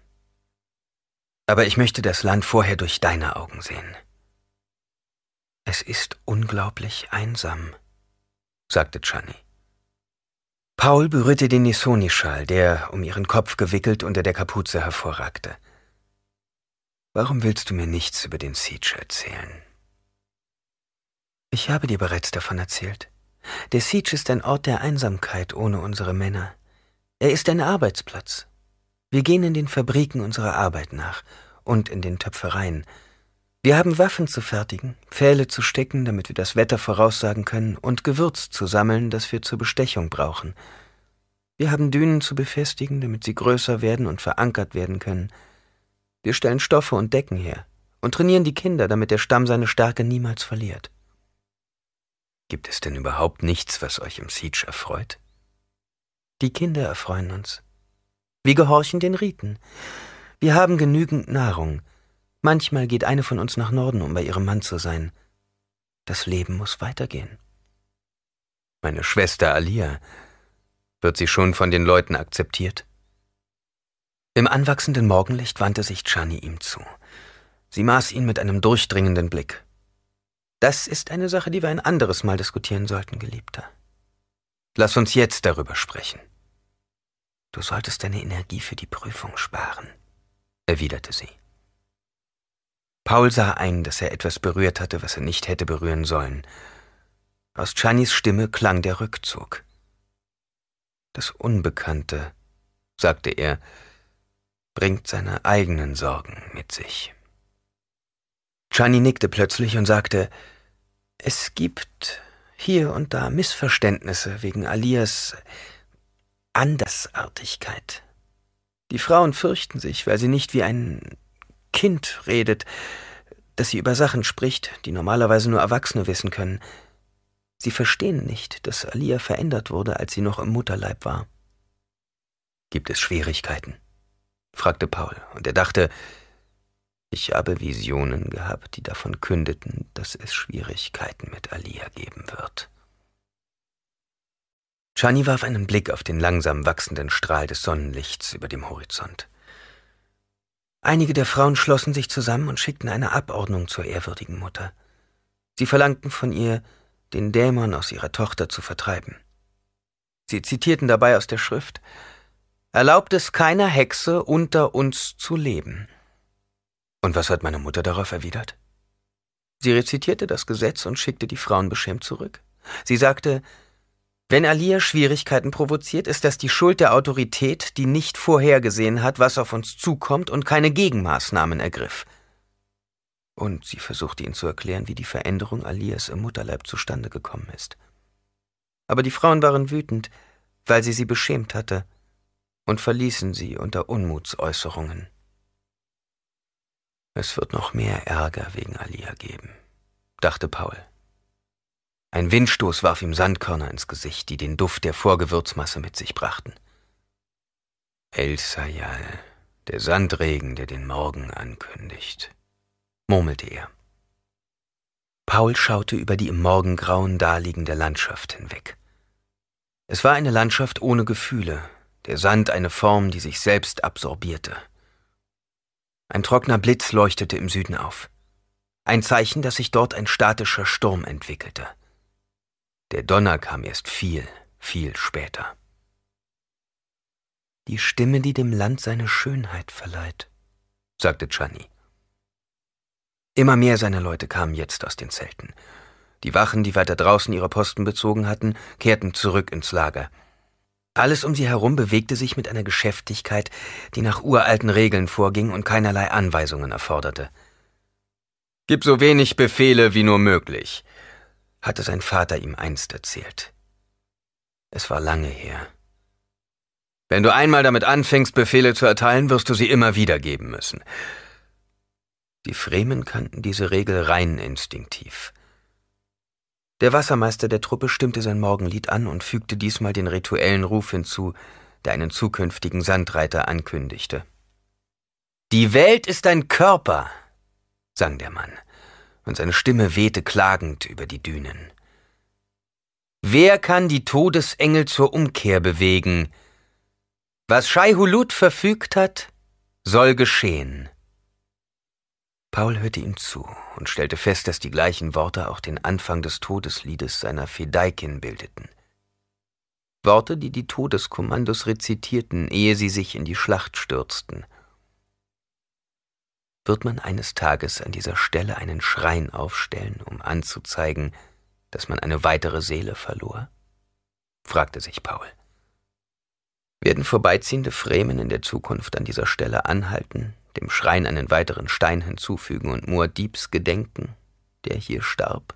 S3: Aber ich möchte das Land vorher durch deine Augen sehen. Es ist unglaublich einsam, sagte Chani. Paul berührte den Nisoni-Schal, der, um ihren Kopf gewickelt, unter der Kapuze hervorragte. Warum willst du mir nichts über den Siege erzählen? Ich habe dir bereits davon erzählt. Der Siege ist ein Ort der Einsamkeit ohne unsere Männer. Er ist ein Arbeitsplatz. Wir gehen in den Fabriken unserer Arbeit nach und in den Töpfereien. Wir haben Waffen zu fertigen, Pfähle zu stecken, damit wir das Wetter voraussagen können, und Gewürz zu sammeln, das wir zur Bestechung brauchen. Wir haben Dünen zu befestigen, damit sie größer werden und verankert werden können. Wir stellen Stoffe und Decken her und trainieren die Kinder, damit der Stamm seine Stärke niemals verliert. Gibt es denn überhaupt nichts, was euch im Siege erfreut? Die Kinder erfreuen uns. Wir gehorchen den Riten. Wir haben genügend Nahrung. Manchmal geht eine von uns nach Norden, um bei ihrem Mann zu sein. Das Leben muss weitergehen. Meine Schwester Alia, wird sie schon von den Leuten akzeptiert? Im anwachsenden Morgenlicht wandte sich Chani ihm zu. Sie maß ihn mit einem durchdringenden Blick. Das ist eine Sache, die wir ein anderes Mal diskutieren sollten, Geliebter. Lass uns jetzt darüber sprechen. Du solltest deine Energie für die Prüfung sparen, erwiderte sie. Paul sah ein, dass er etwas berührt hatte, was er nicht hätte berühren sollen. Aus Chanis Stimme klang der Rückzug. Das Unbekannte, sagte er, bringt seine eigenen Sorgen mit sich. Chani nickte plötzlich und sagte, es gibt hier und da Missverständnisse wegen Alias Andersartigkeit. Die Frauen fürchten sich, weil sie nicht wie ein Kind redet, das sie über Sachen spricht, die normalerweise nur Erwachsene wissen können. Sie verstehen nicht, dass Alia verändert wurde, als sie noch im Mutterleib war. Gibt es Schwierigkeiten? fragte Paul, und er dachte, ich habe Visionen gehabt, die davon kündeten, dass es Schwierigkeiten mit Alia geben wird. Chani warf einen Blick auf den langsam wachsenden Strahl des Sonnenlichts über dem Horizont. Einige der Frauen schlossen sich zusammen und schickten eine Abordnung zur ehrwürdigen Mutter. Sie verlangten von ihr, den Dämon aus ihrer Tochter zu vertreiben. Sie zitierten dabei aus der Schrift Erlaubt es keiner Hexe, unter uns zu leben. Und was hat meine Mutter darauf erwidert? Sie rezitierte das Gesetz und schickte die Frauen beschämt zurück. Sie sagte, wenn Alia Schwierigkeiten provoziert, ist das die Schuld der Autorität, die nicht vorhergesehen hat, was auf uns zukommt und keine Gegenmaßnahmen ergriff. Und sie versuchte ihn zu erklären, wie die Veränderung Alias im Mutterleib zustande gekommen ist. Aber die Frauen waren wütend, weil sie sie beschämt hatte, und verließen sie unter Unmutsäußerungen. Es wird noch mehr Ärger wegen Alia geben, dachte Paul. Ein Windstoß warf ihm Sandkörner ins Gesicht, die den Duft der Vorgewürzmasse mit sich brachten. El Sayal, der Sandregen, der den Morgen ankündigt, murmelte er. Paul schaute über die im Morgengrauen daliegende Landschaft hinweg. Es war eine Landschaft ohne Gefühle, der Sand eine Form, die sich selbst absorbierte. Ein trockener Blitz leuchtete im Süden auf. Ein Zeichen, dass sich dort ein statischer Sturm entwickelte. Der Donner kam erst viel, viel später. Die Stimme, die dem Land seine Schönheit verleiht, sagte Chani. Immer mehr seiner Leute kamen jetzt aus den Zelten. Die Wachen, die weiter draußen ihre Posten bezogen hatten, kehrten zurück ins Lager. Alles um sie herum bewegte sich mit einer Geschäftigkeit, die nach uralten Regeln vorging und keinerlei Anweisungen erforderte. Gib so wenig Befehle wie nur möglich, hatte sein Vater ihm einst erzählt. Es war lange her. Wenn du einmal damit anfängst, Befehle zu erteilen, wirst du sie immer wieder geben müssen. Die Fremen kannten diese Regel rein instinktiv. Der Wassermeister der Truppe stimmte sein Morgenlied an und fügte diesmal den rituellen Ruf hinzu, der einen zukünftigen Sandreiter ankündigte. Die Welt ist ein Körper, sang der Mann und seine Stimme wehte klagend über die Dünen. Wer kann die Todesengel zur Umkehr bewegen? Was Schaihulut verfügt hat, soll geschehen. Paul hörte ihm zu und stellte fest, dass die gleichen Worte auch den Anfang des Todesliedes seiner Fedaikin bildeten. Worte, die die Todeskommandos rezitierten, ehe sie sich in die Schlacht stürzten – wird man eines Tages an dieser Stelle einen Schrein aufstellen, um anzuzeigen, dass man eine weitere Seele verlor? fragte sich Paul. Werden vorbeiziehende Fremen in der Zukunft an dieser Stelle anhalten, dem Schrein einen weiteren Stein hinzufügen und Muad'Dibs gedenken, der hier starb?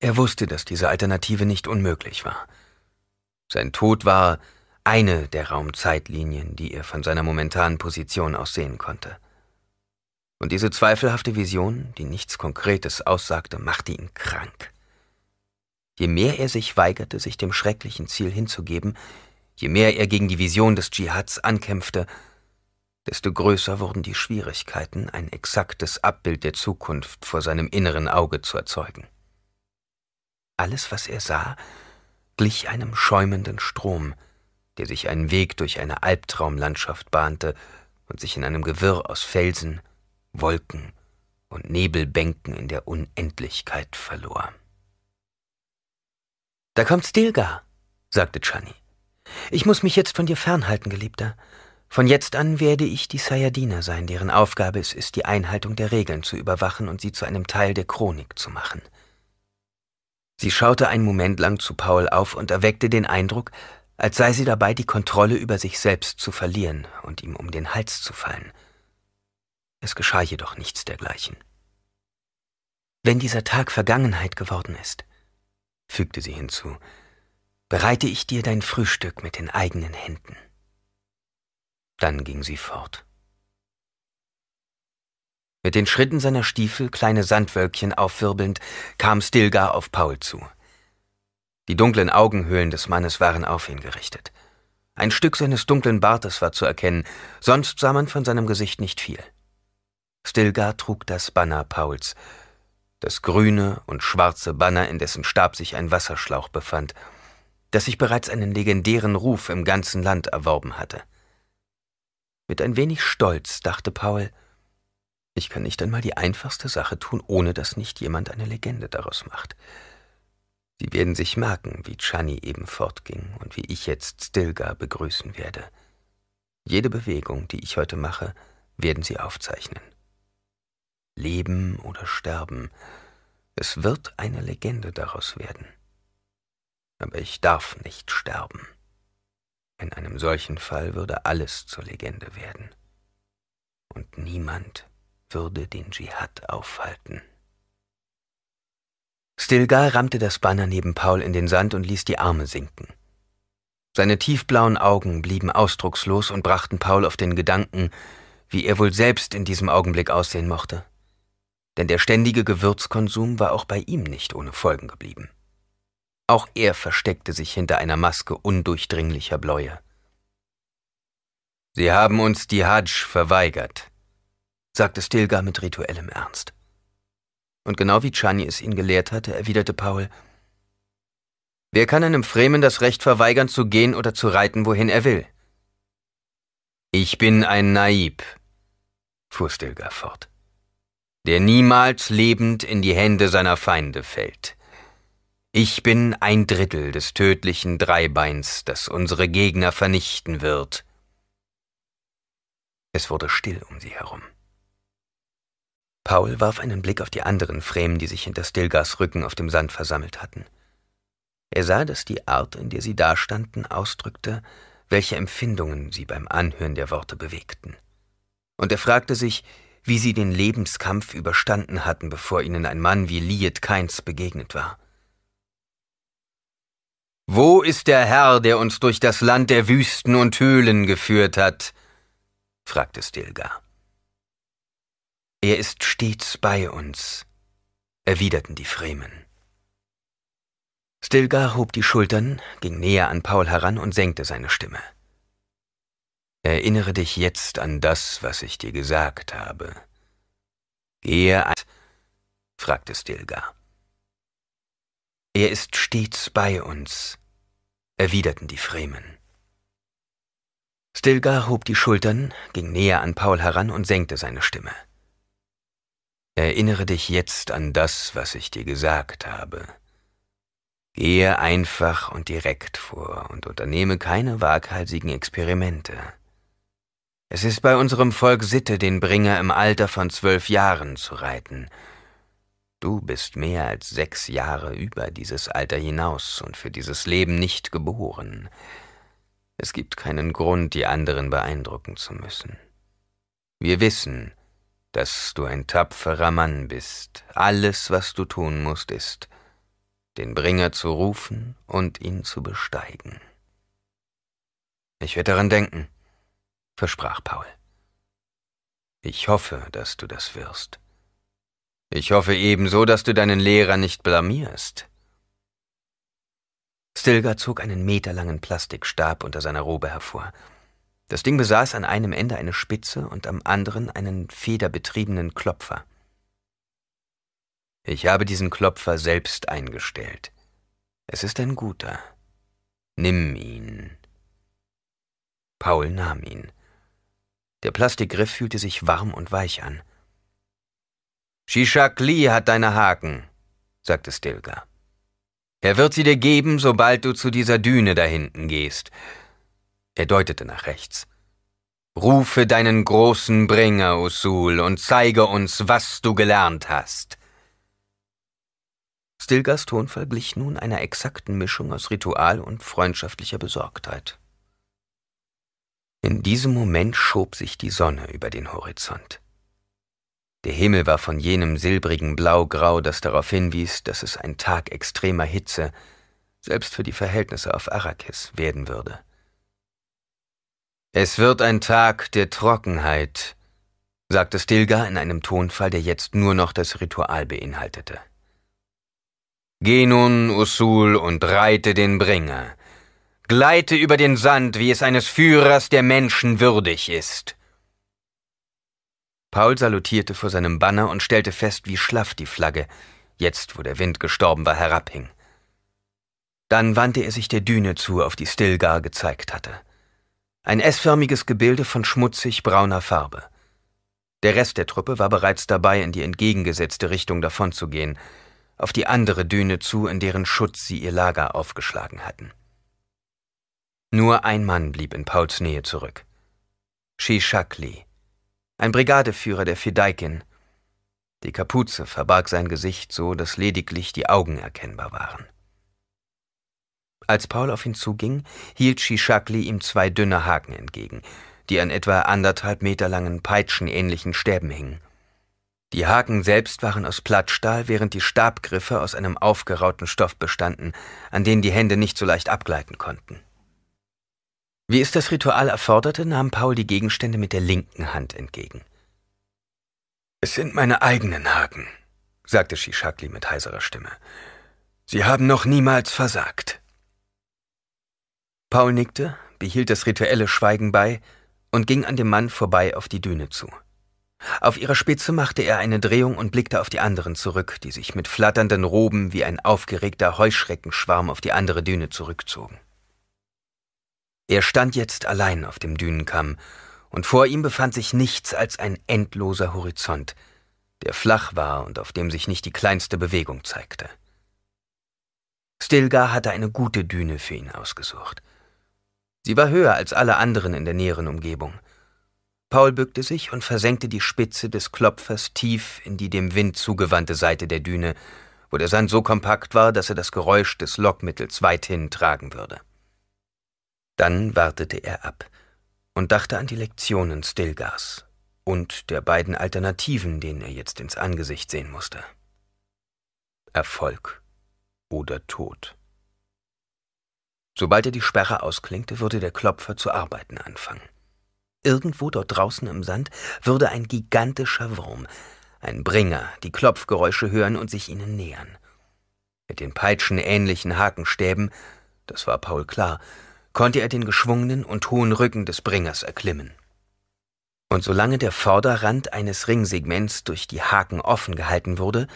S3: Er wusste, dass diese Alternative nicht unmöglich war. Sein Tod war eine der Raumzeitlinien, die er von seiner momentanen Position aus sehen konnte. Und diese zweifelhafte Vision, die nichts Konkretes aussagte, machte ihn krank. Je mehr er sich weigerte, sich dem schrecklichen Ziel hinzugeben, je mehr er gegen die Vision des Dschihads ankämpfte, desto größer wurden die Schwierigkeiten, ein exaktes Abbild der Zukunft vor seinem inneren Auge zu erzeugen. Alles, was er sah, glich einem schäumenden Strom, der sich einen Weg durch eine Albtraumlandschaft bahnte und sich in einem Gewirr aus Felsen, Wolken und Nebelbänken in der Unendlichkeit verlor. Da kommt Stilgar, sagte Chani. Ich muss mich jetzt von dir fernhalten, Geliebter. Von jetzt an werde ich die Sayadina sein, deren Aufgabe es ist, die Einhaltung der Regeln zu überwachen und sie zu einem Teil der Chronik zu machen. Sie schaute einen Moment lang zu Paul auf und erweckte den Eindruck, als sei sie dabei, die Kontrolle über sich selbst zu verlieren und ihm um den Hals zu fallen. Es geschah jedoch nichts dergleichen. Wenn dieser Tag Vergangenheit geworden ist, fügte sie hinzu, bereite ich dir dein Frühstück mit den eigenen Händen. Dann ging sie fort. Mit den Schritten seiner Stiefel, kleine Sandwölkchen aufwirbelnd, kam Stilgar auf Paul zu. Die dunklen Augenhöhlen des Mannes waren auf ihn gerichtet. Ein Stück seines dunklen Bartes war zu erkennen, sonst sah man von seinem Gesicht nicht viel. Stilgar trug das Banner Pauls, das grüne und schwarze Banner, in dessen Stab sich ein Wasserschlauch befand, das sich bereits einen legendären Ruf im ganzen Land erworben hatte. Mit ein wenig Stolz dachte Paul, ich kann nicht einmal die einfachste Sache tun, ohne dass nicht jemand eine Legende daraus macht. Sie werden sich merken, wie Chani eben fortging und wie ich jetzt Stilgar begrüßen werde. Jede Bewegung, die ich heute mache, werden Sie aufzeichnen. Leben oder sterben, es wird eine Legende daraus werden. Aber ich darf nicht sterben. In einem solchen Fall würde alles zur Legende werden. Und niemand würde den Dschihad aufhalten. Stilgar rammte das Banner neben Paul in den Sand und ließ die Arme sinken. Seine tiefblauen Augen blieben ausdruckslos und brachten Paul auf den Gedanken, wie er wohl selbst in diesem Augenblick aussehen mochte. Denn der ständige Gewürzkonsum war auch bei ihm nicht ohne Folgen geblieben. Auch er versteckte sich hinter einer Maske undurchdringlicher Bläue. Sie haben uns die Hajj verweigert, sagte Stilgar mit rituellem Ernst. Und genau wie Chani es ihn gelehrt hatte, erwiderte Paul, Wer kann einem Fremen das Recht verweigern, zu gehen oder zu reiten, wohin er will? Ich bin ein Naib, fuhr Stilgar fort, der niemals lebend in die Hände seiner Feinde fällt. Ich bin ein Drittel des tödlichen Dreibeins, das unsere Gegner vernichten wird. Es wurde still um sie herum. Paul warf einen Blick auf die anderen Fremen, die sich hinter Stilgars Rücken auf dem Sand versammelt hatten. Er sah, dass die Art, in der sie dastanden, ausdrückte, welche Empfindungen sie beim Anhören der Worte bewegten. Und er fragte sich, wie sie den Lebenskampf überstanden hatten, bevor ihnen ein Mann wie Liet Keins begegnet war. Wo ist der Herr, der uns durch das Land der Wüsten und Höhlen geführt hat? fragte Stilgar. Er ist stets bei uns, erwiderten die Fremen. Stilgar hob die Schultern, ging näher an Paul heran und senkte seine Stimme. Erinnere dich jetzt an das, was ich dir gesagt habe. Gehe an, fragte Stilgar. Er ist stets bei uns, erwiderten die Fremen. Stilgar hob die Schultern, ging näher an Paul heran und senkte seine Stimme. Erinnere dich jetzt an das, was ich dir gesagt habe. Gehe einfach und direkt vor und unternehme keine waghalsigen Experimente. Es ist bei unserem Volk Sitte, den Bringer im Alter von zwölf Jahren zu reiten. Du bist mehr als sechs Jahre über dieses Alter hinaus und für dieses Leben nicht geboren. Es gibt keinen Grund, die anderen beeindrucken zu müssen. Wir wissen, dass du ein tapferer Mann bist. Alles, was du tun musst, ist, den Bringer zu rufen und ihn zu besteigen. Ich werde daran denken, versprach Paul. Ich hoffe, dass du das wirst. Ich hoffe ebenso, dass du deinen Lehrer nicht blamierst. Stilgar zog einen meterlangen Plastikstab unter seiner Robe hervor. Das Ding besaß an einem Ende eine Spitze und am anderen einen federbetriebenen Klopfer. Ich habe diesen Klopfer selbst eingestellt. Es ist ein guter. Nimm ihn. Paul nahm ihn. Der Plastikgriff fühlte sich warm und weich an. Shishak Li hat deine Haken, sagte Stilgar. Er wird sie dir geben, sobald du zu dieser Düne da hinten gehst. Er deutete nach rechts. Rufe deinen großen Bringer, Usul, und zeige uns, was du gelernt hast. Stilgers Tonfall glich nun einer exakten Mischung aus Ritual und freundschaftlicher Besorgtheit. In diesem Moment schob sich die Sonne über den Horizont. Der Himmel war von jenem silbrigen Blaugrau, das darauf hinwies, dass es ein Tag extremer Hitze, selbst für die Verhältnisse auf Arrakis, werden würde. Es wird ein Tag der Trockenheit, sagte Stilgar in einem Tonfall, der jetzt nur noch das Ritual beinhaltete. Geh nun, Usul, und reite den Bringer. Gleite über den Sand, wie es eines Führers der Menschen würdig ist. Paul salutierte vor seinem Banner und stellte fest, wie schlaff die Flagge, jetzt wo der Wind gestorben war, herabhing. Dann wandte er sich der Düne zu, auf die Stilgar gezeigt hatte. Ein S-förmiges Gebilde von schmutzig brauner Farbe. Der Rest der Truppe war bereits dabei, in die entgegengesetzte Richtung davonzugehen, auf die andere Düne zu, in deren Schutz sie ihr Lager aufgeschlagen hatten. Nur ein Mann blieb in Pauls Nähe zurück. Shishakli, ein Brigadeführer der Fedaikin. Die Kapuze verbarg sein Gesicht so, dass lediglich die Augen erkennbar waren. Als Paul auf ihn zuging, hielt Shishakli ihm zwei dünne Haken entgegen, die an etwa anderthalb Meter langen peitschenähnlichen Stäben hingen. Die Haken selbst waren aus Plattstahl, während die Stabgriffe aus einem aufgerauten Stoff bestanden, an denen die Hände nicht so leicht abgleiten konnten. Wie es das Ritual erforderte, nahm Paul die Gegenstände mit der linken Hand entgegen. Es sind meine eigenen Haken, sagte Shishakli mit heiserer Stimme. Sie haben noch niemals versagt. Paul nickte, behielt das rituelle Schweigen bei und ging an dem Mann vorbei auf die Düne zu. Auf ihrer Spitze machte er eine Drehung und blickte auf die anderen zurück, die sich mit flatternden Roben wie ein aufgeregter Heuschreckenschwarm auf die andere Düne zurückzogen. Er stand jetzt allein auf dem Dünenkamm, und vor ihm befand sich nichts als ein endloser Horizont, der flach war und auf dem sich nicht die kleinste Bewegung zeigte. Stilgar hatte eine gute Düne für ihn ausgesucht. Sie war höher als alle anderen in der näheren Umgebung. Paul bückte sich und versenkte die Spitze des Klopfers tief in die dem Wind zugewandte Seite der Düne, wo der Sand so kompakt war, dass er das Geräusch des Lockmittels weithin tragen würde. Dann wartete er ab und dachte an die Lektionen Stilgars und der beiden Alternativen, denen er jetzt ins Angesicht sehen musste. Erfolg oder Tod. Sobald er die Sperre ausklinkte, würde der Klopfer zu arbeiten anfangen. Irgendwo dort draußen im Sand würde ein gigantischer Wurm, ein Bringer, die Klopfgeräusche hören und sich ihnen nähern. Mit den peitschenähnlichen Hakenstäben, das war Paul klar, konnte er den geschwungenen und hohen Rücken des Bringers erklimmen. Und solange der Vorderrand eines Ringsegments durch die Haken offen gehalten wurde,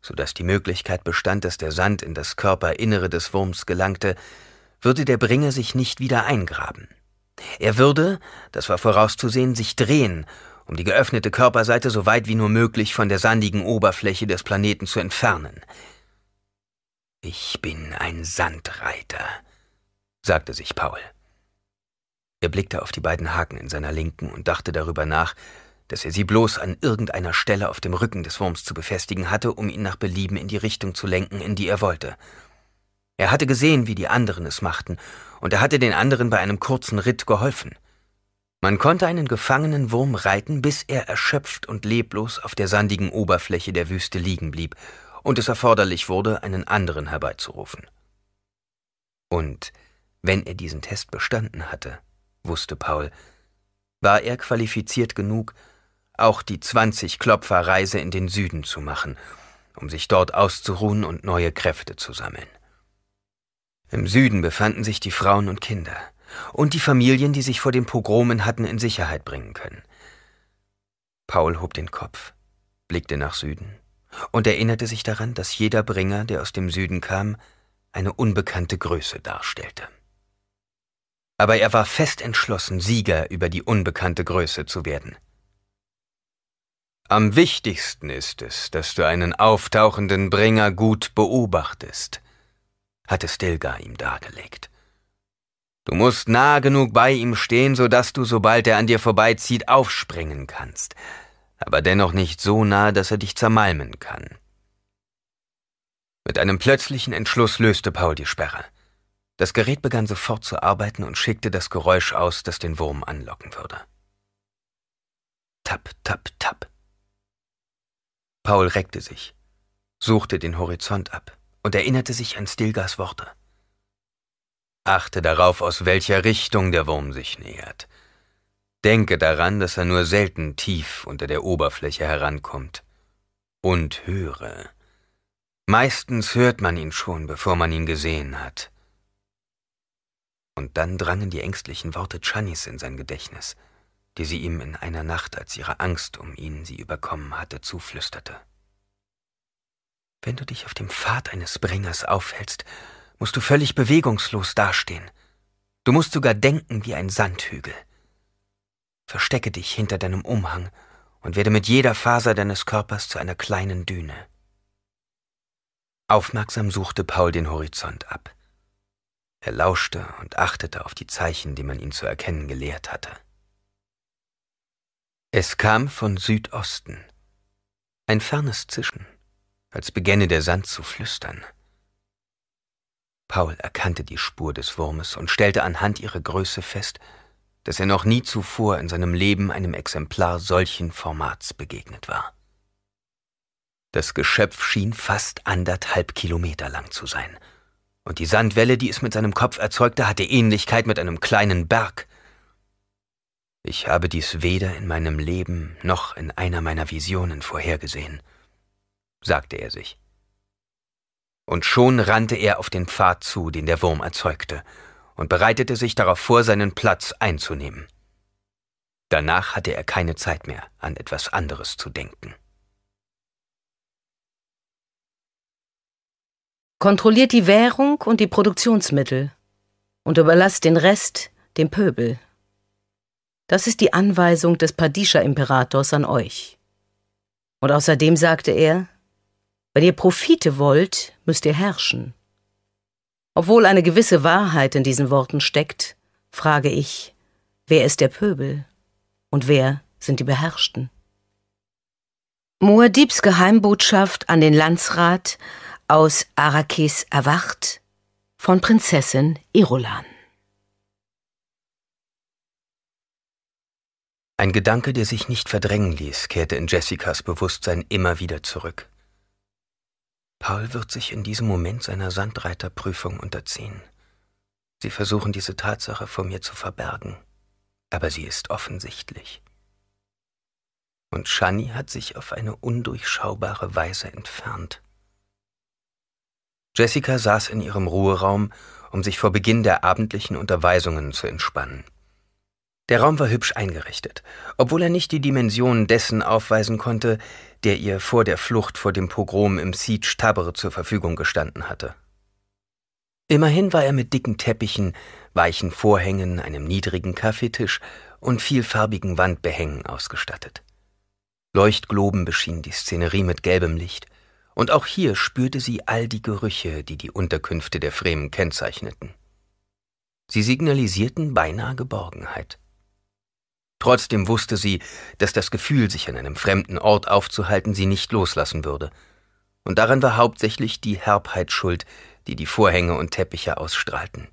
S3: so dass die Möglichkeit bestand, dass der Sand in das Körperinnere des Wurms gelangte, würde der Bringer sich nicht wieder eingraben. Er würde, das war vorauszusehen, sich drehen, um die geöffnete Körperseite so weit wie nur möglich von der sandigen Oberfläche des Planeten zu entfernen. Ich bin ein Sandreiter, sagte sich Paul. Er blickte auf die beiden Haken in seiner Linken und dachte darüber nach, dass er sie bloß an irgendeiner Stelle auf dem Rücken des Wurms zu befestigen hatte, um ihn nach Belieben in die Richtung zu lenken, in die er wollte. Er hatte gesehen, wie die anderen es machten, und er hatte den anderen bei einem kurzen Ritt geholfen. Man konnte einen gefangenen Wurm reiten, bis er erschöpft und leblos auf der sandigen Oberfläche der Wüste liegen blieb und es erforderlich wurde, einen anderen herbeizurufen. Und wenn er diesen Test bestanden hatte, wusste Paul, war er qualifiziert genug, auch die 20 Klopfer Reise in den Süden zu machen, um sich dort auszuruhen und neue Kräfte zu sammeln. Im Süden befanden sich die Frauen und Kinder und die Familien, die sich vor den Pogromen hatten in Sicherheit bringen können. Paul hob den Kopf, blickte nach Süden und erinnerte sich daran, dass jeder Bringer, der aus dem Süden kam, eine unbekannte Größe darstellte. Aber er war fest entschlossen, Sieger über die unbekannte Größe zu werden. Am wichtigsten ist es, dass du einen auftauchenden Bringer gut beobachtest, hatte Stilgar ihm dargelegt. Du musst nah genug bei ihm stehen, so dass du, sobald er an dir vorbeizieht, aufspringen kannst, aber dennoch nicht so nah, dass er dich zermalmen kann. Mit einem plötzlichen Entschluss löste Paul die Sperre. Das Gerät begann sofort zu arbeiten und schickte das Geräusch aus, das den Wurm anlocken würde. Tap, tap, tap. Paul reckte sich, suchte den Horizont ab und erinnerte sich an Stilgars Worte. Achte darauf, aus welcher Richtung der Wurm sich nähert. Denke daran, dass er nur selten tief unter der Oberfläche herankommt. Und höre. Meistens hört man ihn schon, bevor man ihn gesehen hat. Und dann drangen die ängstlichen Worte Channys in sein Gedächtnis, die sie ihm in einer Nacht, als ihre Angst um ihn sie überkommen hatte, zuflüsterte. Wenn du dich auf dem Pfad eines Bringers aufhältst, musst du völlig bewegungslos dastehen. Du musst sogar denken wie ein Sandhügel. Verstecke dich hinter deinem Umhang und werde mit jeder Faser deines Körpers zu einer kleinen Düne. Aufmerksam suchte Paul den Horizont ab. Er lauschte und achtete auf die Zeichen, die man ihn zu erkennen gelehrt hatte. Es kam von Südosten. Ein fernes Zischen, als begänne der Sand zu flüstern. Paul erkannte die Spur des Wurmes und stellte anhand ihrer Größe fest, dass er noch nie zuvor in seinem Leben einem Exemplar solchen Formats begegnet war. Das Geschöpf schien fast anderthalb Kilometer lang zu sein, und die Sandwelle, die es mit seinem Kopf erzeugte, hatte Ähnlichkeit mit einem kleinen Berg. Ich habe dies weder in meinem Leben noch in einer meiner Visionen vorhergesehen, sagte er sich. Und schon rannte er auf den Pfad zu, den der Wurm erzeugte, und bereitete sich darauf vor, seinen Platz einzunehmen. Danach hatte er keine Zeit mehr, an etwas anderes zu denken.
S2: Kontrolliert die Währung und die Produktionsmittel und überlasst den Rest dem Pöbel. Das ist die Anweisung des Padischa-Imperators an euch. Und außerdem sagte er, wenn ihr Profite wollt, müsst ihr herrschen. Obwohl eine gewisse Wahrheit in diesen Worten steckt, frage ich, wer ist der Pöbel und wer sind die Beherrschten? Muad'Dibs Geheimbotschaft an den Landsrat aus Arrakis erwacht von Prinzessin Irulan.
S3: Ein Gedanke, der sich nicht verdrängen ließ, kehrte in Jessicas Bewusstsein immer wieder zurück. Paul wird sich in diesem Moment seiner Sandreiterprüfung unterziehen. Sie versuchen diese Tatsache vor mir zu verbergen, aber sie ist offensichtlich. Und Shani hat sich auf eine undurchschaubare Weise entfernt. Jessica saß in ihrem Ruheraum, um sich vor Beginn der abendlichen Unterweisungen zu entspannen. Der Raum war hübsch eingerichtet, obwohl er nicht die Dimensionen dessen aufweisen konnte, der ihr vor der Flucht vor dem Pogrom im Siege Tabr zur Verfügung gestanden hatte. Immerhin war er mit dicken Teppichen, weichen Vorhängen, einem niedrigen Kaffeetisch und vielfarbigen Wandbehängen ausgestattet. Leuchtgloben beschienen die Szenerie mit gelbem Licht, und auch hier spürte sie all die Gerüche, die die Unterkünfte der Fremen kennzeichneten. Sie signalisierten beinahe Geborgenheit. Trotzdem wusste sie, dass das Gefühl, sich an einem fremden Ort aufzuhalten, sie nicht loslassen würde. Und daran war hauptsächlich die Herbheit schuld, die die Vorhänge und Teppiche ausstrahlten.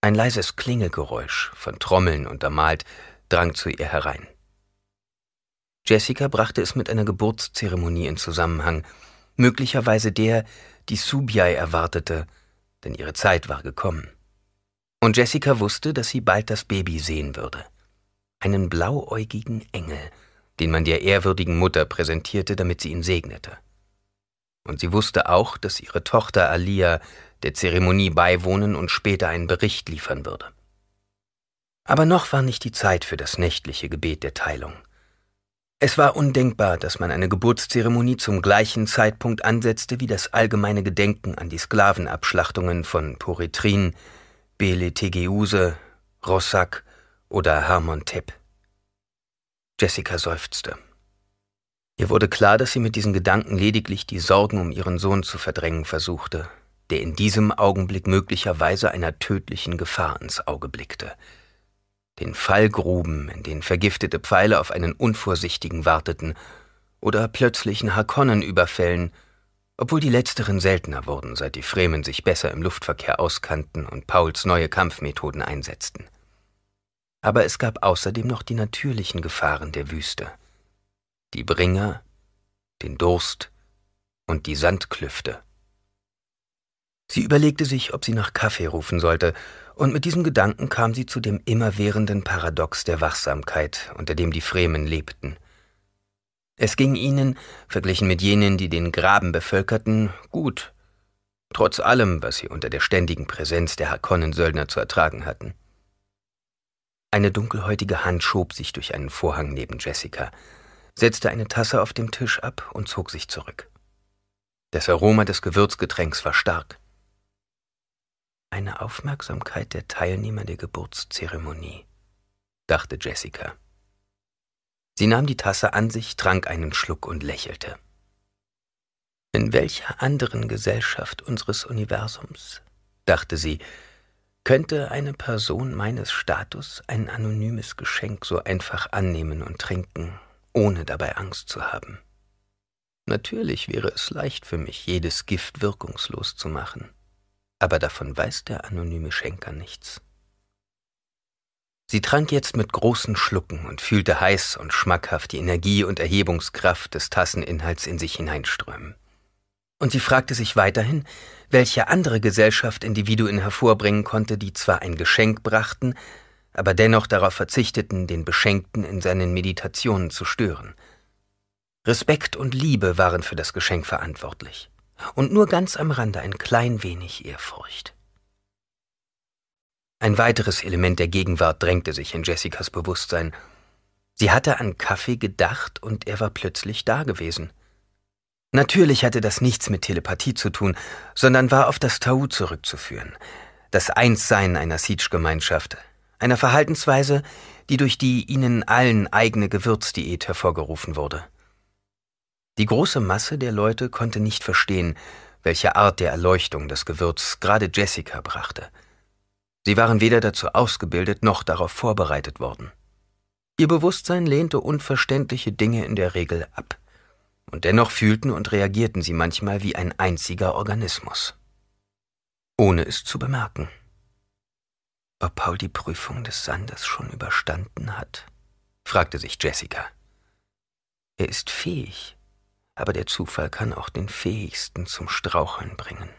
S3: Ein leises Klingelgeräusch, von Trommeln untermalt, drang zu ihr herein. Jessica brachte es mit einer Geburtszeremonie in Zusammenhang, möglicherweise der, die Subiai erwartete, denn ihre Zeit war gekommen. Und Jessica wusste, dass sie bald das Baby sehen würde einen blauäugigen Engel, den man der ehrwürdigen Mutter präsentierte, damit sie ihn segnete. Und sie wusste auch, dass ihre Tochter Alia der Zeremonie beiwohnen und später einen Bericht liefern würde. Aber noch war nicht die Zeit für das nächtliche Gebet der Teilung. Es war undenkbar, dass man eine Geburtszeremonie zum gleichen Zeitpunkt ansetzte wie das allgemeine Gedenken an die Sklavenabschlachtungen von Poretrin, Bele Tegeuse, Rossack oder Hermann Tipp. Jessica seufzte. Ihr wurde klar, dass sie mit diesen Gedanken lediglich die Sorgen um ihren Sohn zu verdrängen versuchte, der in diesem Augenblick möglicherweise einer tödlichen Gefahr ins Auge blickte. Den Fallgruben, in denen vergiftete Pfeile auf einen Unvorsichtigen warteten, oder plötzlichen Harkonnenüberfällen, obwohl die letzteren seltener wurden, seit die Fremen sich besser im Luftverkehr auskannten und Pauls neue Kampfmethoden einsetzten. Aber es gab außerdem noch die natürlichen Gefahren der Wüste. Die Bringer, den Durst und die Sandklüfte. Sie überlegte sich, ob sie nach Kaffee rufen sollte, und mit diesem Gedanken kam sie zu dem immerwährenden Paradox der Wachsamkeit, unter dem die Fremen lebten. Es ging ihnen, verglichen mit jenen, die den Graben bevölkerten, gut, trotz allem, was sie unter der ständigen Präsenz der Harkonnen-Söldner zu ertragen hatten. Eine dunkelhäutige Hand schob sich durch einen Vorhang neben Jessica, setzte eine Tasse auf dem Tisch ab und zog sich zurück. Das Aroma des Gewürzgetränks war stark. Eine Aufmerksamkeit der Teilnehmer der Geburtszeremonie, dachte Jessica. Sie nahm die Tasse an sich, trank einen Schluck und lächelte. In welcher anderen Gesellschaft unseres Universums, dachte sie, könnte eine Person meines Status ein anonymes Geschenk so einfach annehmen und trinken, ohne dabei Angst zu haben? Natürlich wäre es leicht für mich, jedes Gift wirkungslos zu machen, aber davon weiß der anonyme Schenker nichts. Sie trank jetzt mit großen Schlucken und fühlte heiß und schmackhaft die Energie und Erhebungskraft des Tasseninhalts in sich hineinströmen. Und sie fragte sich weiterhin, welche andere Gesellschaft Individuen hervorbringen konnte, die zwar ein Geschenk brachten, aber dennoch darauf verzichteten, den Beschenkten in seinen Meditationen zu stören. Respekt und Liebe waren für das Geschenk verantwortlich, und nur ganz am Rande ein klein wenig Ehrfurcht. Ein weiteres Element der Gegenwart drängte sich in Jessicas Bewusstsein. Sie hatte an Kaffee gedacht und er war plötzlich da gewesen. Natürlich hatte das nichts mit Telepathie zu tun, sondern war auf das Tau zurückzuführen, das Einssein einer Siege-Gemeinschaft, einer Verhaltensweise, die durch die ihnen allen eigene Gewürzdiät hervorgerufen wurde. Die große Masse der Leute konnte nicht verstehen, welche Art der Erleuchtung das Gewürz gerade Jessica brachte. Sie waren weder dazu ausgebildet noch darauf vorbereitet worden. Ihr Bewusstsein lehnte unverständliche Dinge in der Regel ab und dennoch fühlten und reagierten sie manchmal wie ein einziger Organismus. Ohne es zu bemerken. Ob Paul die Prüfung des Sandes schon überstanden hat? fragte sich Jessica. Er ist fähig, aber der Zufall kann auch den Fähigsten zum Straucheln bringen.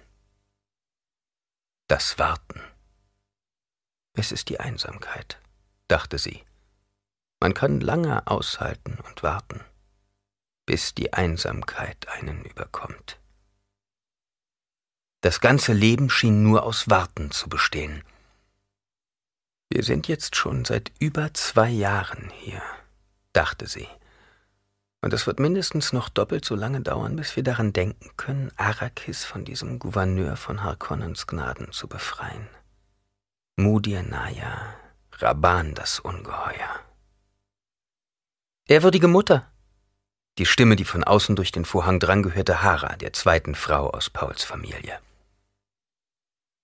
S3: Das Warten. Es ist die Einsamkeit, dachte sie. Man kann lange aushalten und warten bis die Einsamkeit einen überkommt. Das ganze Leben schien nur aus Warten zu bestehen. Wir sind jetzt schon seit über zwei Jahren hier, dachte sie. Und es wird mindestens noch doppelt so lange dauern, bis wir daran denken können, Arrakis von diesem Gouverneur von Harkonnens Gnaden zu befreien. Mudir Naya, Raban das Ungeheuer. Ehrwürdige Mutter, die Stimme, die von außen durch den Vorhang drang, gehörte Hara, der zweiten Frau aus Pauls Familie.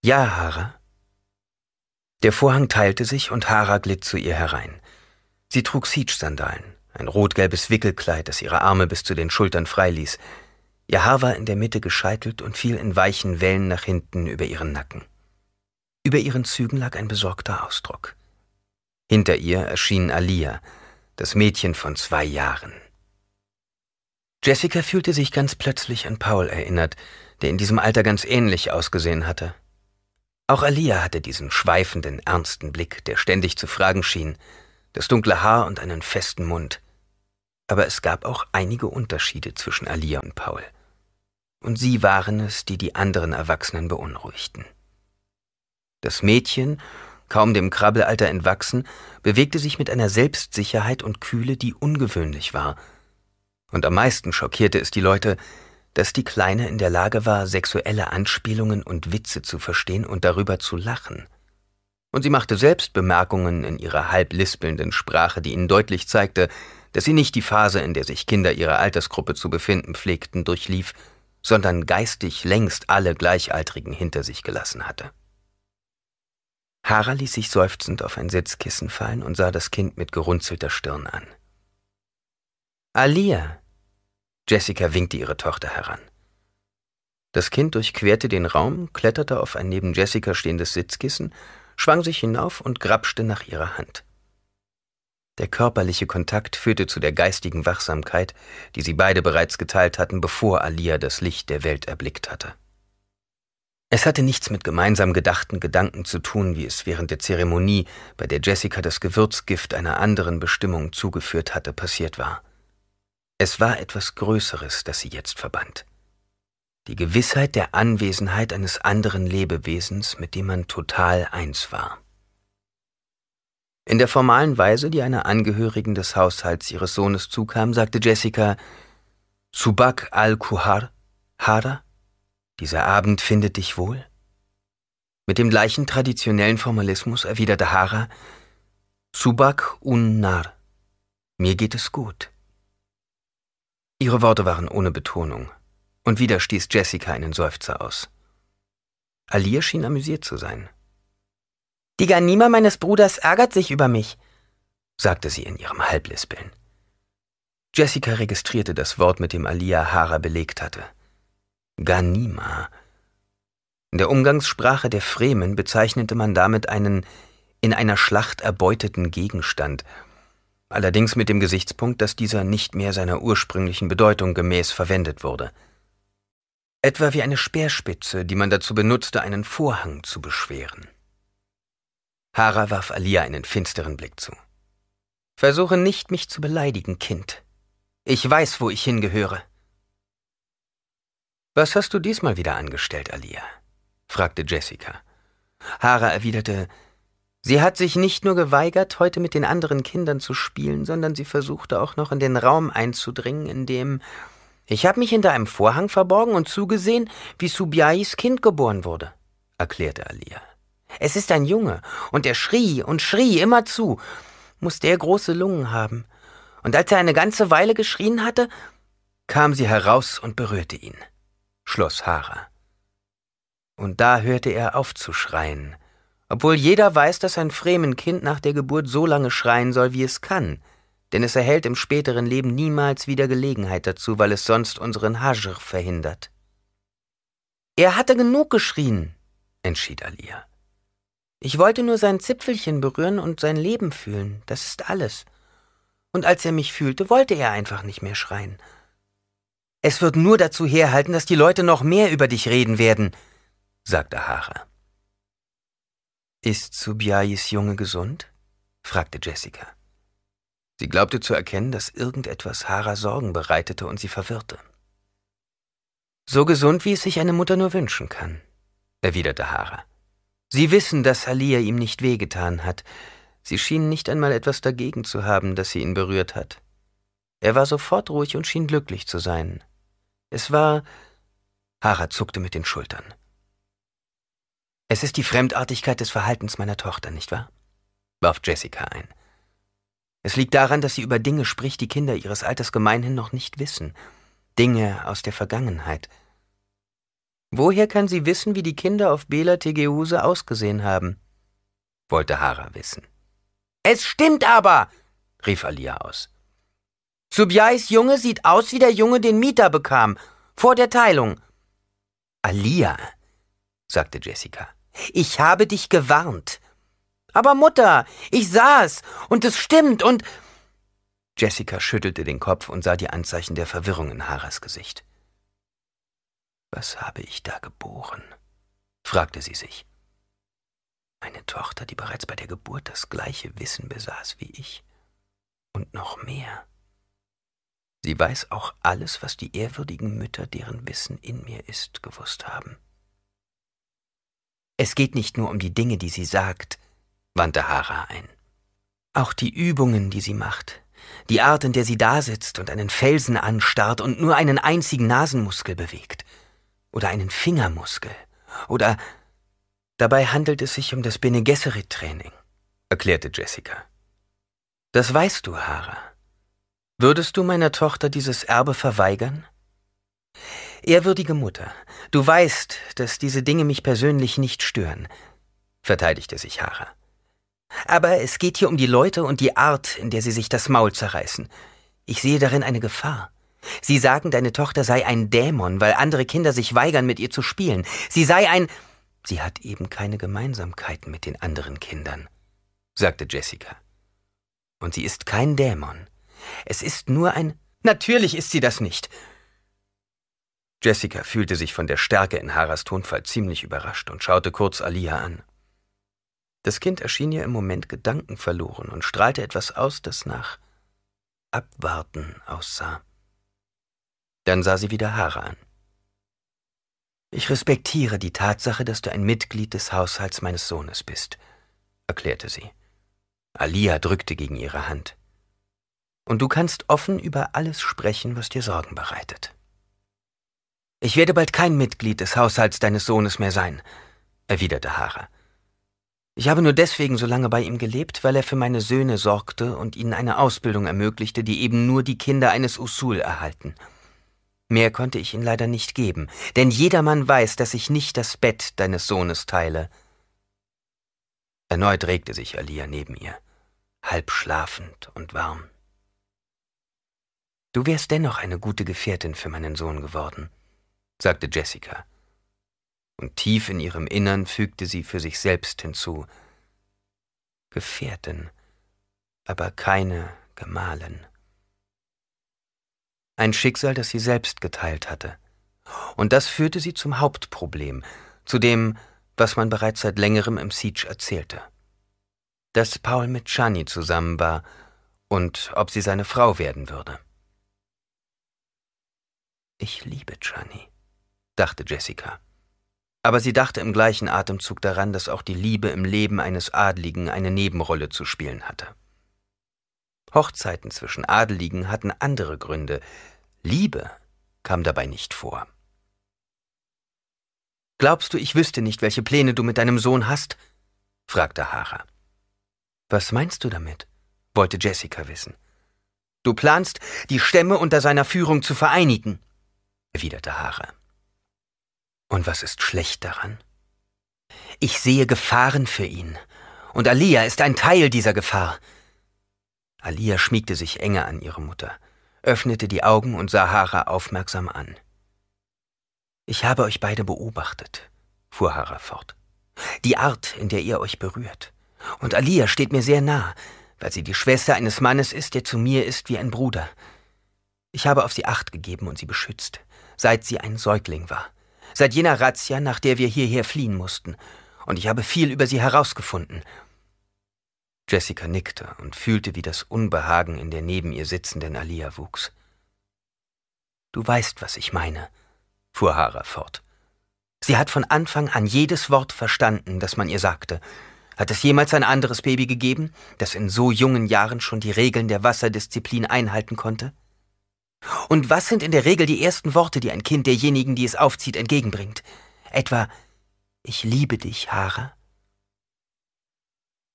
S3: Ja, Hara. Der Vorhang teilte sich und Hara glitt zu ihr herein. Sie trug Siege-Sandalen, ein rot-gelbes Wickelkleid, das ihre Arme bis zu den Schultern freiließ. Ihr Haar war in der Mitte gescheitelt und fiel in weichen Wellen nach hinten über ihren Nacken. Über ihren Zügen lag ein besorgter Ausdruck. Hinter ihr erschien Alia, das Mädchen von zwei Jahren, Jessica fühlte sich ganz plötzlich an Paul erinnert, der in diesem Alter ganz ähnlich ausgesehen hatte. Auch Alia hatte diesen schweifenden, ernsten Blick, der ständig zu fragen schien, das dunkle Haar und einen festen Mund. Aber es gab auch einige Unterschiede zwischen Alia und Paul. Und sie waren es, die die anderen Erwachsenen beunruhigten. Das Mädchen, kaum dem Krabbelalter entwachsen, bewegte sich mit einer Selbstsicherheit und Kühle, die ungewöhnlich war – und am meisten schockierte es die Leute, dass die Kleine in der Lage war, sexuelle Anspielungen und Witze zu verstehen und darüber zu lachen. Und sie machte selbst Bemerkungen in ihrer halb lispelnden Sprache, die ihnen deutlich zeigte, dass sie nicht die Phase, in der sich Kinder ihrer Altersgruppe zu befinden pflegten, durchlief, sondern geistig längst alle Gleichaltrigen hinter sich gelassen hatte. Hara ließ sich seufzend auf ein Sitzkissen fallen und sah das Kind mit gerunzelter Stirn an. Alia! Jessica winkte ihre Tochter heran. Das Kind durchquerte den Raum, kletterte auf ein neben Jessica stehendes Sitzkissen, schwang sich hinauf und grapschte nach ihrer Hand. Der körperliche Kontakt führte zu der geistigen Wachsamkeit, die sie beide bereits geteilt hatten, bevor Alia das Licht der Welt erblickt hatte. Es hatte nichts mit gemeinsam gedachten Gedanken zu tun, wie es während der Zeremonie, bei der Jessica das Gewürzgift einer anderen Bestimmung zugeführt hatte, passiert war. Es war etwas Größeres, das sie jetzt verband. Die Gewissheit der Anwesenheit eines anderen Lebewesens, mit dem man total eins war. In der formalen Weise, die einer Angehörigen des Haushalts ihres Sohnes zukam, sagte Jessica, Subak al-Kuhar, Hara, dieser Abend findet dich wohl? Mit dem gleichen traditionellen Formalismus erwiderte Hara, Subak un Nar, mir geht es gut. Ihre Worte waren ohne Betonung, und wieder stieß Jessica einen Seufzer aus. Alia schien amüsiert zu sein.
S2: Die Ganima meines Bruders ärgert sich über mich, sagte sie in ihrem Halblispeln.
S3: Jessica registrierte das Wort, mit dem Alia Hara belegt hatte. Ganima. In der Umgangssprache der Fremen bezeichnete man damit einen in einer Schlacht erbeuteten Gegenstand, allerdings mit dem Gesichtspunkt, dass dieser nicht mehr seiner ursprünglichen Bedeutung gemäß verwendet wurde. Etwa wie eine Speerspitze, die man dazu benutzte, einen Vorhang zu beschweren. Hara warf Alia einen finsteren Blick zu. Versuche nicht, mich zu beleidigen, Kind. Ich weiß, wo ich hingehöre. Was hast du diesmal wieder angestellt, Alia? fragte Jessica. Hara erwiderte, sie hat sich nicht nur geweigert, heute mit den anderen Kindern zu spielen, sondern sie versuchte auch noch in den Raum einzudringen, in dem ich habe mich hinter einem Vorhang verborgen und zugesehen, wie Subiais Kind geboren wurde, erklärte Alia. Es ist ein Junge, und er schrie und schrie immerzu. Muss der große Lungen haben. Und als er eine ganze Weile geschrien hatte, kam sie heraus und berührte ihn, schloss Hara. Und da hörte er auf zu schreien, obwohl jeder weiß, dass ein Fremenkind nach der Geburt so lange schreien soll, wie es kann, denn es erhält im späteren Leben niemals wieder Gelegenheit dazu, weil es sonst unseren Hajr verhindert. Er hatte genug geschrien, entschied Alia. Ich wollte nur sein Zipfelchen berühren und sein Leben fühlen, das ist alles. Und als er mich fühlte, wollte er einfach nicht mehr schreien. Es wird nur dazu herhalten, dass die Leute noch mehr über dich reden werden, sagte Hara. Ist Subiais Junge gesund? fragte Jessica. Sie glaubte zu erkennen, dass irgendetwas Hara Sorgen bereitete und sie verwirrte. So gesund, wie es sich eine Mutter nur wünschen kann, erwiderte Hara. Sie wissen, dass Alia ihm nicht wehgetan hat. Sie schienen nicht einmal etwas dagegen zu haben, dass sie ihn berührt hat. Er war sofort ruhig und schien glücklich zu sein. Es war. Hara zuckte mit den Schultern. Es ist die Fremdartigkeit des Verhaltens meiner Tochter, nicht wahr? warf Jessica ein. Es liegt daran, dass sie über Dinge spricht, die Kinder ihres Alters gemeinhin noch nicht wissen. Dinge aus der Vergangenheit. Woher kann sie wissen, wie die Kinder auf Bela Tegeuse ausgesehen haben? wollte Hara wissen. Es stimmt aber, rief Alia aus. Subyais Junge sieht aus wie der Junge, den Mieter bekam, vor der Teilung. Alia, sagte Jessica, ich habe dich gewarnt. Aber Mutter, ich sah's, und es stimmt, und. Jessica schüttelte den Kopf und sah die Anzeichen der Verwirrung in Haras Gesicht. Was habe ich da geboren? fragte sie sich. Eine Tochter, die bereits bei der Geburt das gleiche Wissen besaß wie ich. Und noch mehr. Sie weiß auch alles, was die ehrwürdigen Mütter, deren Wissen in mir ist, gewusst haben. Es geht nicht nur um die Dinge, die sie sagt, wandte Hara ein. Auch die Übungen, die sie macht, die Art, in der sie dasitzt und einen Felsen anstarrt und nur einen einzigen Nasenmuskel bewegt – oder einen Fingermuskel oder dabei handelt es sich um das Bene Gesserit Training, erklärte Jessica. Das weißt du, Hara. Würdest du meiner Tochter dieses Erbe verweigern? Ehrwürdige Mutter, du weißt, dass diese Dinge mich persönlich nicht stören, verteidigte sich Hara. Aber es geht hier um die Leute und die Art, in der sie sich das Maul zerreißen. Ich sehe darin eine Gefahr. Sie sagen, deine Tochter sei ein Dämon, weil andere Kinder sich weigern, mit ihr zu spielen. Sie sei ein. Sie hat eben keine Gemeinsamkeiten mit den anderen Kindern, sagte Jessica. Und sie ist kein Dämon. Es ist nur ein. Natürlich ist sie das nicht. Jessica fühlte sich von der Stärke in Haras Tonfall ziemlich überrascht und schaute kurz Alia an. Das Kind erschien ihr im Moment gedankenverloren und strahlte etwas aus, das nach Abwarten aussah. Dann sah sie wieder Haare an. Ich respektiere die Tatsache, dass du ein Mitglied des Haushalts meines Sohnes bist, erklärte sie. Alia drückte gegen ihre Hand. Und du kannst offen über alles sprechen, was dir Sorgen bereitet. Ich werde bald kein Mitglied des Haushalts deines Sohnes mehr sein, erwiderte Hara. Ich habe nur deswegen so lange bei ihm gelebt, weil er für meine Söhne sorgte und ihnen eine Ausbildung ermöglichte, die eben nur die Kinder eines Usul erhalten. Mehr konnte ich ihnen leider nicht geben, denn jedermann weiß, dass ich nicht das Bett deines Sohnes teile. Erneut regte sich Alia neben ihr, halb schlafend und warm. Du wärst dennoch eine gute Gefährtin für meinen Sohn geworden, sagte Jessica und tief in ihrem Innern fügte sie für sich selbst hinzu Gefährtin, aber keine Gemahlin. Ein Schicksal, das sie selbst geteilt hatte. Und das führte sie zum Hauptproblem, zu dem, was man bereits seit längerem im Siege erzählte. Dass Paul mit Chani zusammen war und ob sie seine Frau werden würde. Ich liebe Chani, dachte Jessica aber sie dachte im gleichen Atemzug daran, dass auch die Liebe im Leben eines Adligen eine Nebenrolle zu spielen hatte. Hochzeiten zwischen Adeligen hatten andere Gründe, Liebe kam dabei nicht vor. Glaubst du, ich wüsste nicht, welche Pläne du mit deinem Sohn hast? fragte Hara. Was meinst du damit? wollte Jessica wissen. Du planst, die Stämme unter seiner Führung zu vereinigen, erwiderte Hara. Und was ist schlecht daran? Ich sehe Gefahren für ihn, und Alia ist ein Teil dieser Gefahr. Alia schmiegte sich enger an ihre Mutter, öffnete die Augen und sah Hara aufmerksam an. Ich habe euch beide beobachtet, fuhr Hara fort. Die Art, in der ihr euch berührt. Und Alia steht mir sehr nah, weil sie die Schwester eines Mannes ist, der zu mir ist wie ein Bruder. Ich habe auf sie acht gegeben und sie beschützt, seit sie ein Säugling war seit jener Razzia, nach der wir hierher fliehen mussten, und ich habe viel über sie herausgefunden. Jessica nickte und fühlte, wie das Unbehagen in der neben ihr sitzenden Alia wuchs. Du weißt, was ich meine, fuhr Hara fort. Sie hat von Anfang an jedes Wort verstanden, das man ihr sagte. Hat es jemals ein anderes Baby gegeben, das in so jungen Jahren schon die Regeln der Wasserdisziplin einhalten konnte? Und was sind in der Regel die ersten Worte, die ein Kind derjenigen, die es aufzieht, entgegenbringt? Etwa Ich liebe dich, Hara?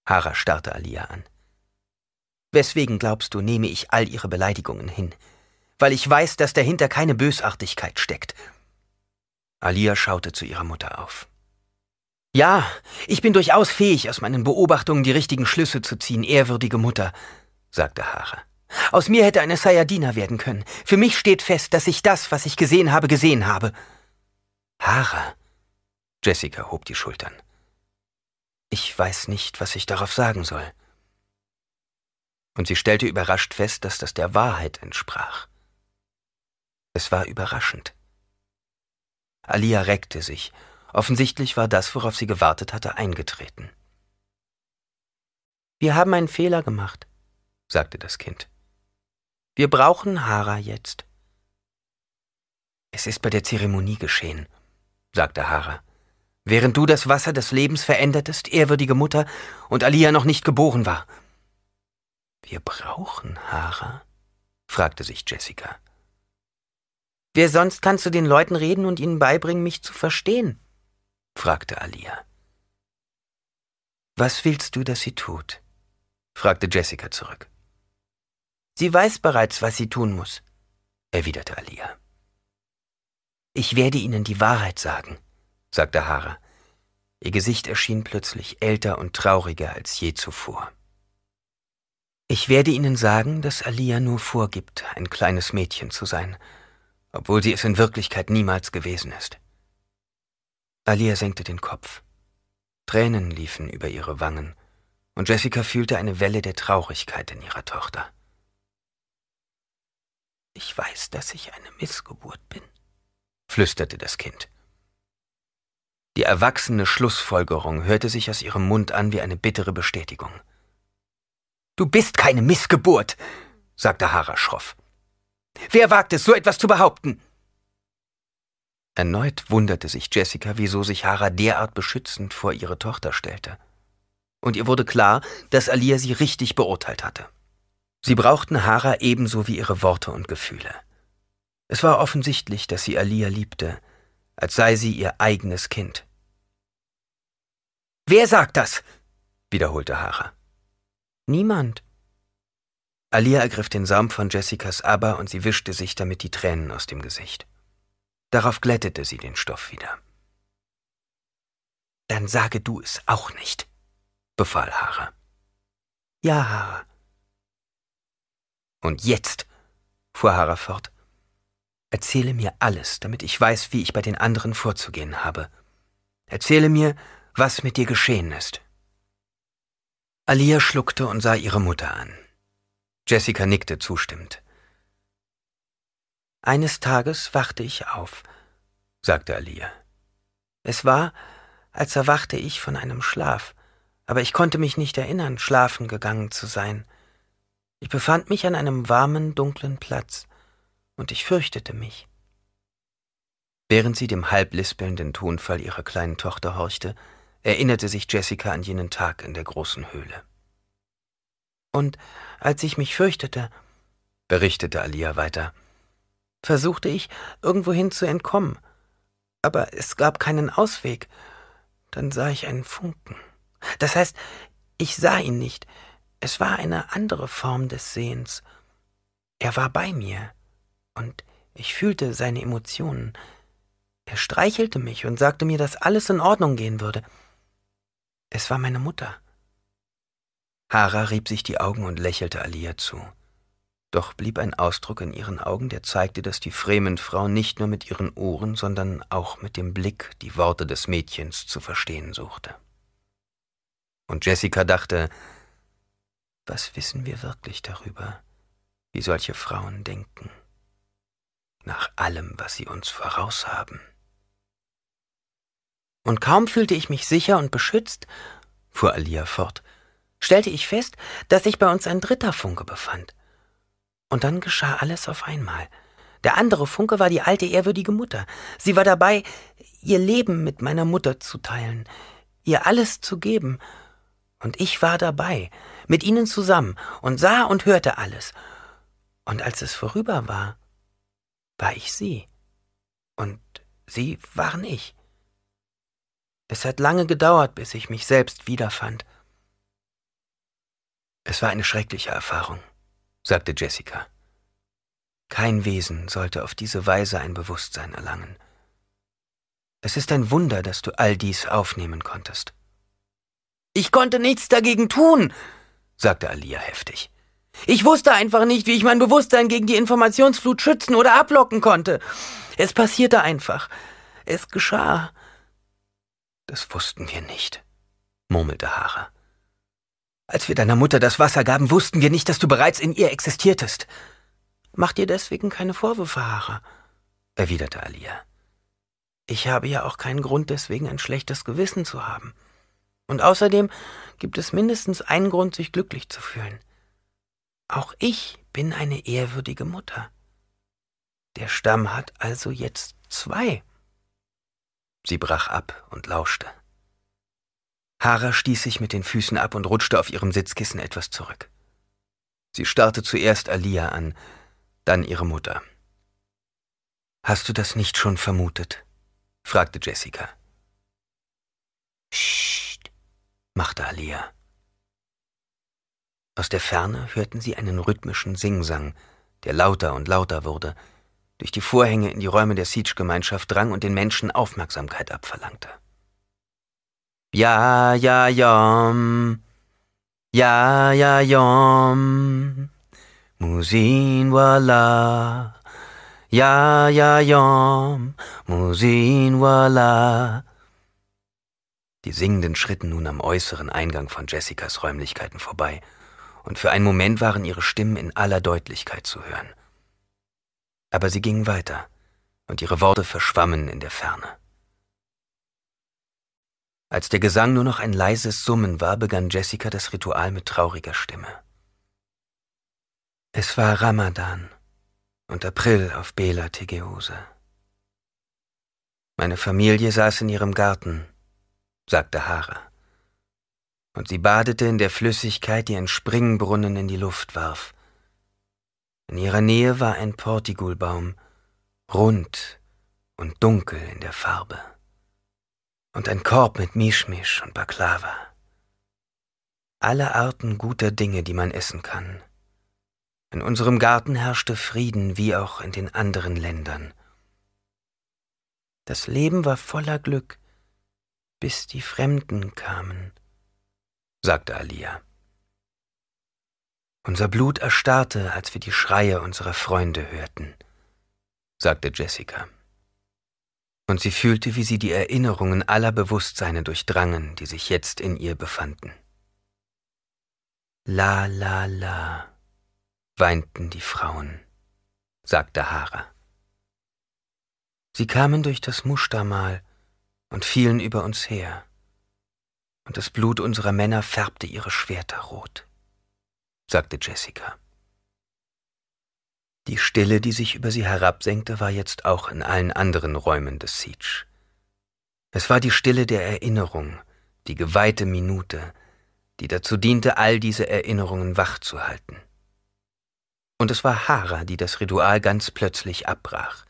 S3: Hara starrte Alia an. Weswegen glaubst du, nehme ich all ihre Beleidigungen hin? Weil ich weiß, dass dahinter keine Bösartigkeit steckt. Alia schaute zu ihrer Mutter auf. Ja, ich bin durchaus fähig, aus meinen Beobachtungen die richtigen Schlüsse zu ziehen, ehrwürdige Mutter, sagte Hara. Aus mir hätte eine Sayadina werden können. Für mich steht fest, dass ich das, was ich gesehen habe, gesehen habe. Hara. Jessica hob die Schultern. Ich weiß nicht, was ich darauf sagen soll. Und sie stellte überrascht fest, dass das der Wahrheit entsprach. Es war überraschend. Alia reckte sich. Offensichtlich war das, worauf sie gewartet hatte, eingetreten. Wir haben einen Fehler gemacht, sagte das Kind. Wir brauchen Hara jetzt. Es ist bei der Zeremonie geschehen, sagte Hara. Während du das Wasser des Lebens verändertest, ehrwürdige Mutter, und Alia noch nicht geboren war. Wir brauchen Hara? fragte sich Jessica. Wer sonst kann zu den Leuten reden und ihnen beibringen, mich zu verstehen? fragte Alia. Was willst du, dass sie tut? fragte Jessica zurück. Sie weiß bereits, was sie tun muss, erwiderte Alia. Ich werde Ihnen die Wahrheit sagen, sagte Hara. Ihr Gesicht erschien plötzlich älter und trauriger als je zuvor. Ich werde Ihnen sagen, dass Alia nur vorgibt, ein kleines Mädchen zu sein, obwohl sie es in Wirklichkeit niemals gewesen ist. Alia senkte den Kopf. Tränen liefen über ihre Wangen, und Jessica fühlte eine Welle der Traurigkeit in ihrer Tochter. Ich weiß, dass ich eine Missgeburt bin, flüsterte das Kind. Die erwachsene Schlussfolgerung hörte sich aus ihrem Mund an wie eine bittere Bestätigung. Du bist keine Missgeburt, sagte Hara schroff. Wer wagt es, so etwas zu behaupten? Erneut wunderte sich Jessica, wieso sich Hara derart beschützend vor ihre Tochter stellte. Und ihr wurde klar, dass Alia sie richtig beurteilt hatte. Sie brauchten Hara ebenso wie ihre Worte und Gefühle. Es war offensichtlich, dass sie Alia liebte, als sei sie ihr eigenes Kind. Wer sagt das? wiederholte Hara. Niemand. Alia ergriff den Saum von Jessicas Abba und sie wischte sich damit die Tränen aus dem Gesicht. Darauf glättete sie den Stoff wieder. Dann sage du es auch nicht, befahl Hara. Ja, Hara. Und jetzt, fuhr Hara fort, erzähle mir alles, damit ich weiß, wie ich bei den anderen vorzugehen habe. Erzähle mir, was mit dir geschehen ist. Alia schluckte und sah ihre Mutter an. Jessica nickte zustimmend. Eines Tages wachte ich auf, sagte Alia. Es war, als erwachte ich von einem Schlaf, aber ich konnte mich nicht erinnern, schlafen gegangen zu sein. Ich befand mich an einem warmen, dunklen Platz, und ich fürchtete mich. Während sie dem halblispelnden Tonfall ihrer kleinen Tochter horchte, erinnerte sich Jessica an jenen Tag in der großen Höhle. Und als ich mich fürchtete, berichtete Alia weiter, versuchte ich, irgendwohin zu entkommen, aber es gab keinen Ausweg. Dann sah ich einen Funken. Das heißt, ich sah ihn nicht, es war eine andere Form des Sehens. Er war bei mir, und ich fühlte seine Emotionen. Er streichelte mich und sagte mir, dass alles in Ordnung gehen würde. Es war meine Mutter. Hara rieb sich die Augen und lächelte Alia zu. Doch blieb ein Ausdruck in ihren Augen, der zeigte, dass die Fremenfrau nicht nur mit ihren Ohren, sondern auch mit dem Blick die Worte des Mädchens zu verstehen suchte. Und Jessica dachte, was wissen wir wirklich darüber, wie solche Frauen denken, nach allem, was sie uns voraushaben? Und kaum fühlte ich mich sicher und beschützt, fuhr Alia fort, stellte ich fest, dass sich bei uns ein dritter Funke befand. Und dann geschah alles auf einmal. Der andere Funke war die alte, ehrwürdige Mutter. Sie war dabei, ihr Leben mit meiner Mutter zu teilen, ihr alles zu geben. Und ich war dabei, mit ihnen zusammen, und sah und hörte alles. Und als es vorüber war, war ich sie. Und sie waren ich. Es hat lange gedauert, bis ich mich selbst wiederfand. Es war eine schreckliche Erfahrung, sagte Jessica. Kein Wesen sollte auf diese Weise ein Bewusstsein erlangen. Es ist ein Wunder, dass du all dies aufnehmen konntest. Ich konnte nichts dagegen tun, sagte Alia heftig. Ich wusste einfach nicht, wie ich mein Bewusstsein gegen die Informationsflut schützen oder ablocken konnte. Es passierte einfach. Es geschah. Das wussten wir nicht, murmelte Hara. Als wir deiner Mutter das Wasser gaben, wussten wir nicht, dass du bereits in ihr existiertest. Mach dir deswegen keine Vorwürfe, Hara, erwiderte Alia. Ich habe ja auch keinen Grund, deswegen ein schlechtes Gewissen zu haben. Und außerdem gibt es mindestens einen Grund, sich glücklich zu fühlen. Auch ich bin eine ehrwürdige Mutter. Der Stamm hat also jetzt zwei. Sie brach ab und lauschte. Hara stieß sich mit den Füßen ab und rutschte auf ihrem Sitzkissen etwas zurück. Sie starrte zuerst Alia an, dann ihre Mutter. Hast du das nicht schon vermutet? fragte Jessica. Psst, machte Alia. Aus der Ferne hörten sie einen rhythmischen Singsang, der lauter und lauter wurde, durch die Vorhänge in die Räume der Siege-Gemeinschaft drang und den Menschen Aufmerksamkeit abverlangte. Ja, ja, yom. Ja, ja, yom. Musin wala. Ja, ja, yom. Musin wala. Die Singenden schritten nun am äußeren Eingang von Jessicas Räumlichkeiten vorbei, und für einen Moment waren ihre Stimmen in aller Deutlichkeit zu hören. Aber sie gingen weiter, und ihre Worte verschwammen in der Ferne. Als der Gesang nur noch ein leises Summen war, begann Jessica das Ritual mit trauriger Stimme. Es war Ramadan und April auf Bela Tegeose. Meine Familie saß in ihrem Garten, sagte Hara. Und sie badete in der Flüssigkeit, die ein Springbrunnen in die Luft warf. In ihrer Nähe war ein Portigulbaum, rund und dunkel in der Farbe. Und ein Korb mit Mischmisch und Baklava. Alle Arten guter Dinge, die man essen kann. In unserem Garten herrschte Frieden, wie auch in den anderen Ländern. Das Leben war voller Glück, bis die Fremden kamen, sagte Alia. Unser Blut erstarrte, als wir die Schreie unserer Freunde hörten, sagte Jessica. Und sie fühlte, wie sie die Erinnerungen aller Bewusstseine durchdrangen, die sich jetzt in ihr befanden. La la la, weinten die Frauen, sagte Hara. Sie kamen durch das Mustermal und fielen über uns her, und das Blut unserer Männer färbte ihre Schwerter rot, sagte Jessica. Die Stille, die sich über sie herabsenkte, war jetzt auch in allen anderen Räumen des Siege. Es war die Stille der Erinnerung, die geweihte Minute, die dazu diente, all diese Erinnerungen wach zu halten. Und es war Hara, die das Ritual ganz plötzlich abbrach,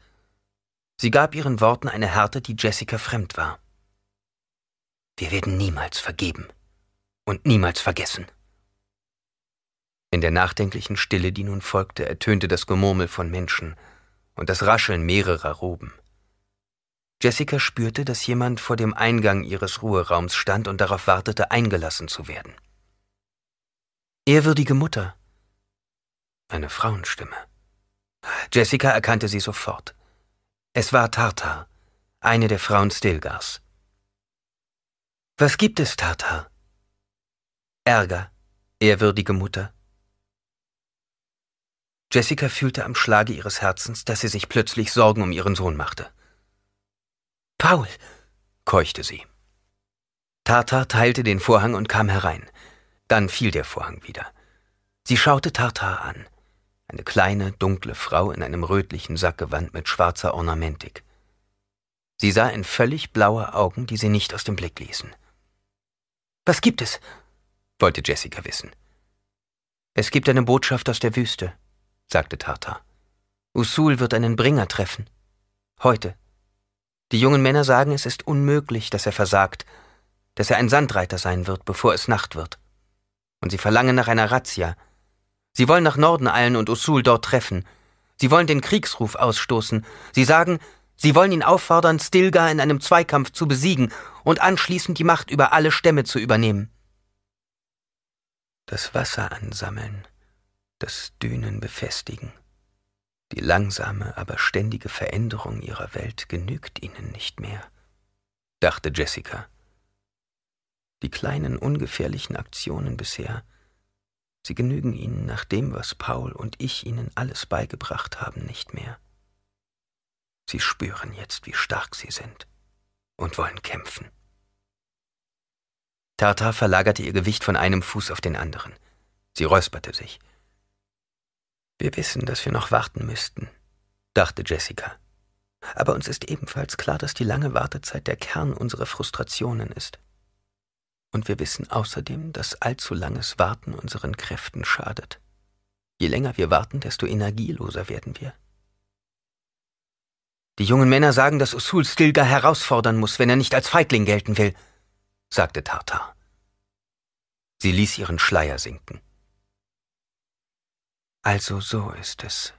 S3: Sie gab ihren Worten eine Härte, die Jessica fremd war. Wir werden niemals vergeben und niemals vergessen. In der nachdenklichen Stille, die nun folgte, ertönte das Gemurmel von Menschen und das Rascheln mehrerer Roben. Jessica spürte, dass jemand vor dem Eingang ihres Ruheraums stand und darauf wartete, eingelassen zu werden. Ehrwürdige Mutter. Eine Frauenstimme. Jessica erkannte sie sofort. Es war Tartar, eine der Frauen Stilgars. Was gibt es, Tartar? Ärger, ehrwürdige Mutter. Jessica fühlte am Schlage ihres Herzens, dass sie sich plötzlich Sorgen um ihren Sohn machte. Paul, keuchte sie. Tartar teilte den Vorhang und kam herein. Dann fiel der Vorhang wieder. Sie schaute Tartar an eine kleine, dunkle Frau in einem rötlichen Sackgewand mit schwarzer Ornamentik. Sie sah in völlig blaue Augen, die sie nicht aus dem Blick ließen. Was gibt es? wollte Jessica wissen. Es gibt eine Botschaft aus der Wüste, sagte Tartar. Usul wird einen Bringer treffen. Heute. Die jungen Männer sagen, es ist unmöglich, dass er versagt, dass er ein Sandreiter sein wird, bevor es Nacht wird. Und sie verlangen nach einer Razzia, Sie wollen nach Norden eilen und Usul dort treffen. Sie wollen den Kriegsruf ausstoßen. Sie sagen, sie wollen ihn auffordern, Stilgar in einem Zweikampf zu besiegen und anschließend die Macht über alle Stämme zu übernehmen. Das Wasser ansammeln, das Dünen befestigen. Die langsame, aber ständige Veränderung ihrer Welt genügt ihnen nicht mehr, dachte Jessica. Die kleinen, ungefährlichen Aktionen bisher Sie genügen ihnen nach dem, was Paul und ich ihnen alles beigebracht haben, nicht mehr. Sie spüren jetzt, wie stark sie sind und wollen kämpfen. Tartar verlagerte ihr Gewicht von einem Fuß auf den anderen. Sie räusperte sich. Wir wissen, dass wir noch warten müssten, dachte Jessica. Aber uns ist ebenfalls klar, dass die lange Wartezeit der Kern unserer Frustrationen ist. Und wir wissen außerdem, dass allzu langes Warten unseren Kräften schadet. Je länger wir warten, desto energieloser werden wir. Die jungen Männer sagen, dass Usul Stilgar herausfordern muss, wenn er nicht als Feigling gelten will, sagte Tartar. Sie ließ ihren Schleier sinken. Also so ist es,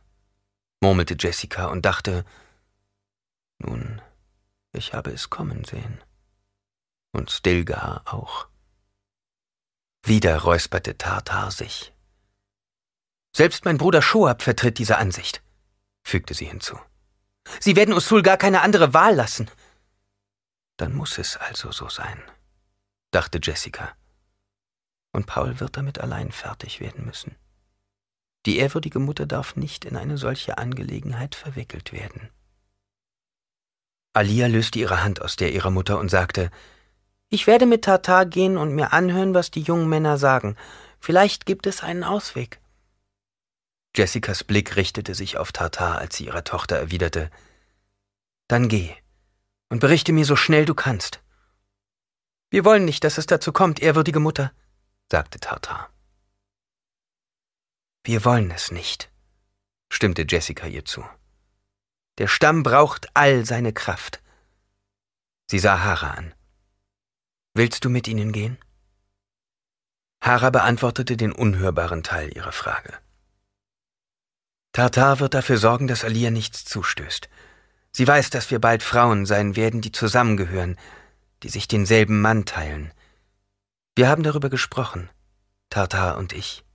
S3: murmelte Jessica und dachte, nun, ich habe es kommen sehen und Stilgar auch. Wieder räusperte Tartar sich. Selbst mein Bruder Shoab vertritt diese Ansicht, fügte sie hinzu. Sie werden Usul gar keine andere Wahl lassen. Dann muss es also so sein, dachte Jessica. Und Paul wird damit allein fertig werden müssen. Die ehrwürdige Mutter darf nicht in eine solche Angelegenheit verwickelt werden. Alia löste ihre Hand aus der ihrer Mutter und sagte, ich werde mit Tatar gehen und mir anhören, was die jungen Männer sagen. Vielleicht gibt es einen Ausweg. Jessicas Blick richtete sich auf Tatar, als sie ihrer Tochter erwiderte Dann geh Und berichte mir so schnell du kannst. Wir wollen nicht, dass es dazu kommt, ehrwürdige Mutter, sagte Tartar. Wir wollen es nicht, stimmte Jessica ihr zu. Der Stamm braucht all seine Kraft. Sie sah Hara an. Willst du mit ihnen gehen? Hara beantwortete den unhörbaren Teil ihrer Frage. Tartar wird dafür sorgen, dass Alia nichts zustößt. Sie weiß, dass wir bald Frauen sein werden, die zusammengehören, die sich denselben Mann teilen. Wir haben darüber gesprochen, Tartar und ich.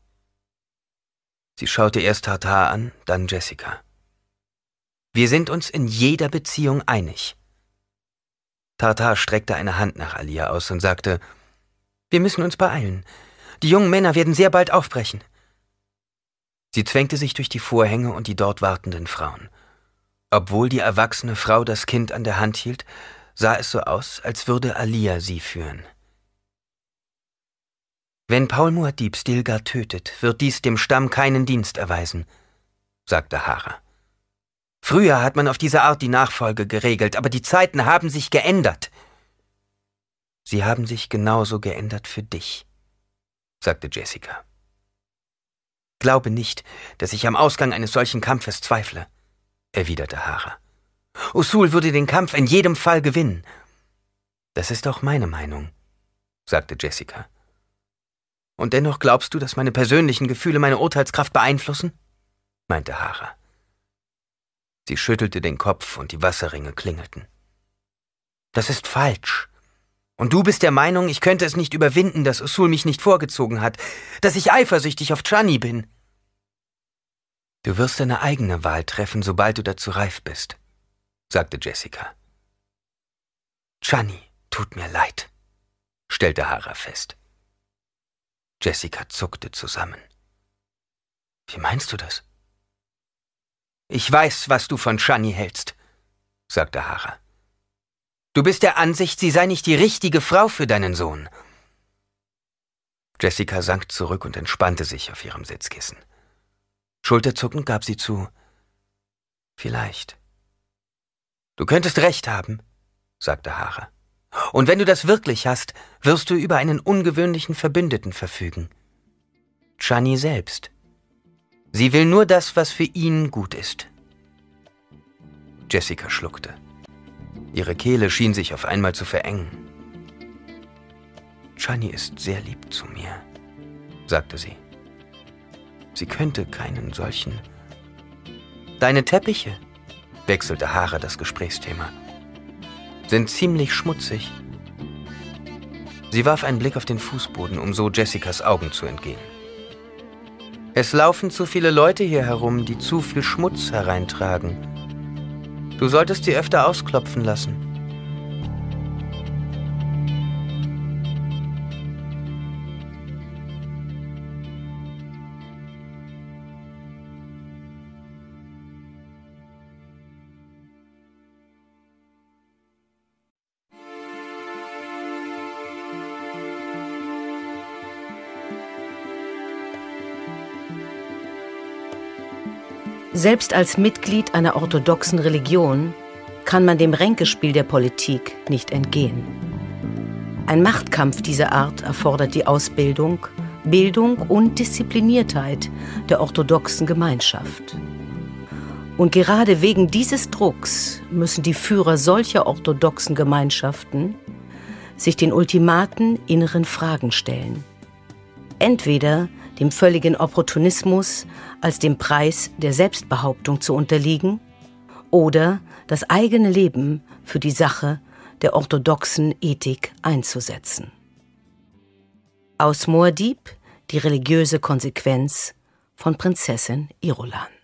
S3: Sie schaute erst Tartar an, dann Jessica. Wir sind uns in jeder Beziehung einig. Tartar streckte eine Hand nach Alia aus und sagte, wir müssen uns beeilen. Die jungen Männer werden sehr bald aufbrechen. Sie zwängte sich durch die Vorhänge und die dort wartenden Frauen. Obwohl die erwachsene Frau das Kind an der Hand hielt, sah es so aus, als würde Alia sie führen. Wenn Paul Muad'Dib Stilgar tötet, wird dies dem Stamm keinen Dienst erweisen, sagte Hara. Früher hat man auf diese Art die Nachfolge geregelt, aber die Zeiten haben sich geändert. Sie haben sich genauso geändert für dich, sagte Jessica. Glaube nicht, dass ich am Ausgang eines solchen Kampfes zweifle, erwiderte Hara. Usul würde den Kampf in jedem Fall gewinnen. Das ist auch meine Meinung, sagte Jessica. Und dennoch glaubst du, dass meine persönlichen Gefühle meine Urteilskraft beeinflussen? meinte Hara. Sie schüttelte den Kopf und die Wasserringe klingelten. Das ist falsch. Und du bist der Meinung, ich könnte es nicht überwinden, dass Usul mich nicht vorgezogen hat, dass ich eifersüchtig auf Chani bin. Du wirst deine eigene Wahl treffen, sobald du dazu reif bist, sagte Jessica. Chani, tut mir leid, stellte Hara fest. Jessica zuckte zusammen. Wie meinst du das? Ich weiß, was du von Shani hältst, sagte Hara. Du bist der Ansicht, sie sei nicht die richtige Frau für deinen Sohn. Jessica sank zurück und entspannte sich auf ihrem Sitzkissen. Schulterzuckend gab sie zu. Vielleicht. Du könntest recht haben, sagte Hara. Und wenn du das wirklich hast, wirst du über einen ungewöhnlichen Verbündeten verfügen. Chani selbst. Sie will nur das, was für ihn gut ist. Jessica schluckte. Ihre Kehle schien sich auf einmal zu verengen. Chani ist sehr lieb zu mir, sagte sie. Sie könnte keinen solchen. Deine Teppiche, wechselte Hara das Gesprächsthema, sind ziemlich schmutzig. Sie warf einen Blick auf den Fußboden, um so Jessicas Augen zu entgehen. Es laufen zu viele Leute hier herum, die zu viel Schmutz hereintragen. Du solltest sie öfter ausklopfen lassen.
S2: Selbst als Mitglied einer orthodoxen Religion kann man dem Ränkespiel der Politik nicht entgehen. Ein Machtkampf dieser Art erfordert die Ausbildung, Bildung und Diszipliniertheit der orthodoxen Gemeinschaft. Und gerade wegen dieses Drucks müssen die Führer solcher orthodoxen Gemeinschaften sich den ultimaten inneren Fragen stellen. Entweder dem völligen Opportunismus als dem Preis der Selbstbehauptung zu unterliegen oder das eigene Leben für die Sache der orthodoxen Ethik einzusetzen. Aus Moadib die religiöse Konsequenz von Prinzessin Irulan.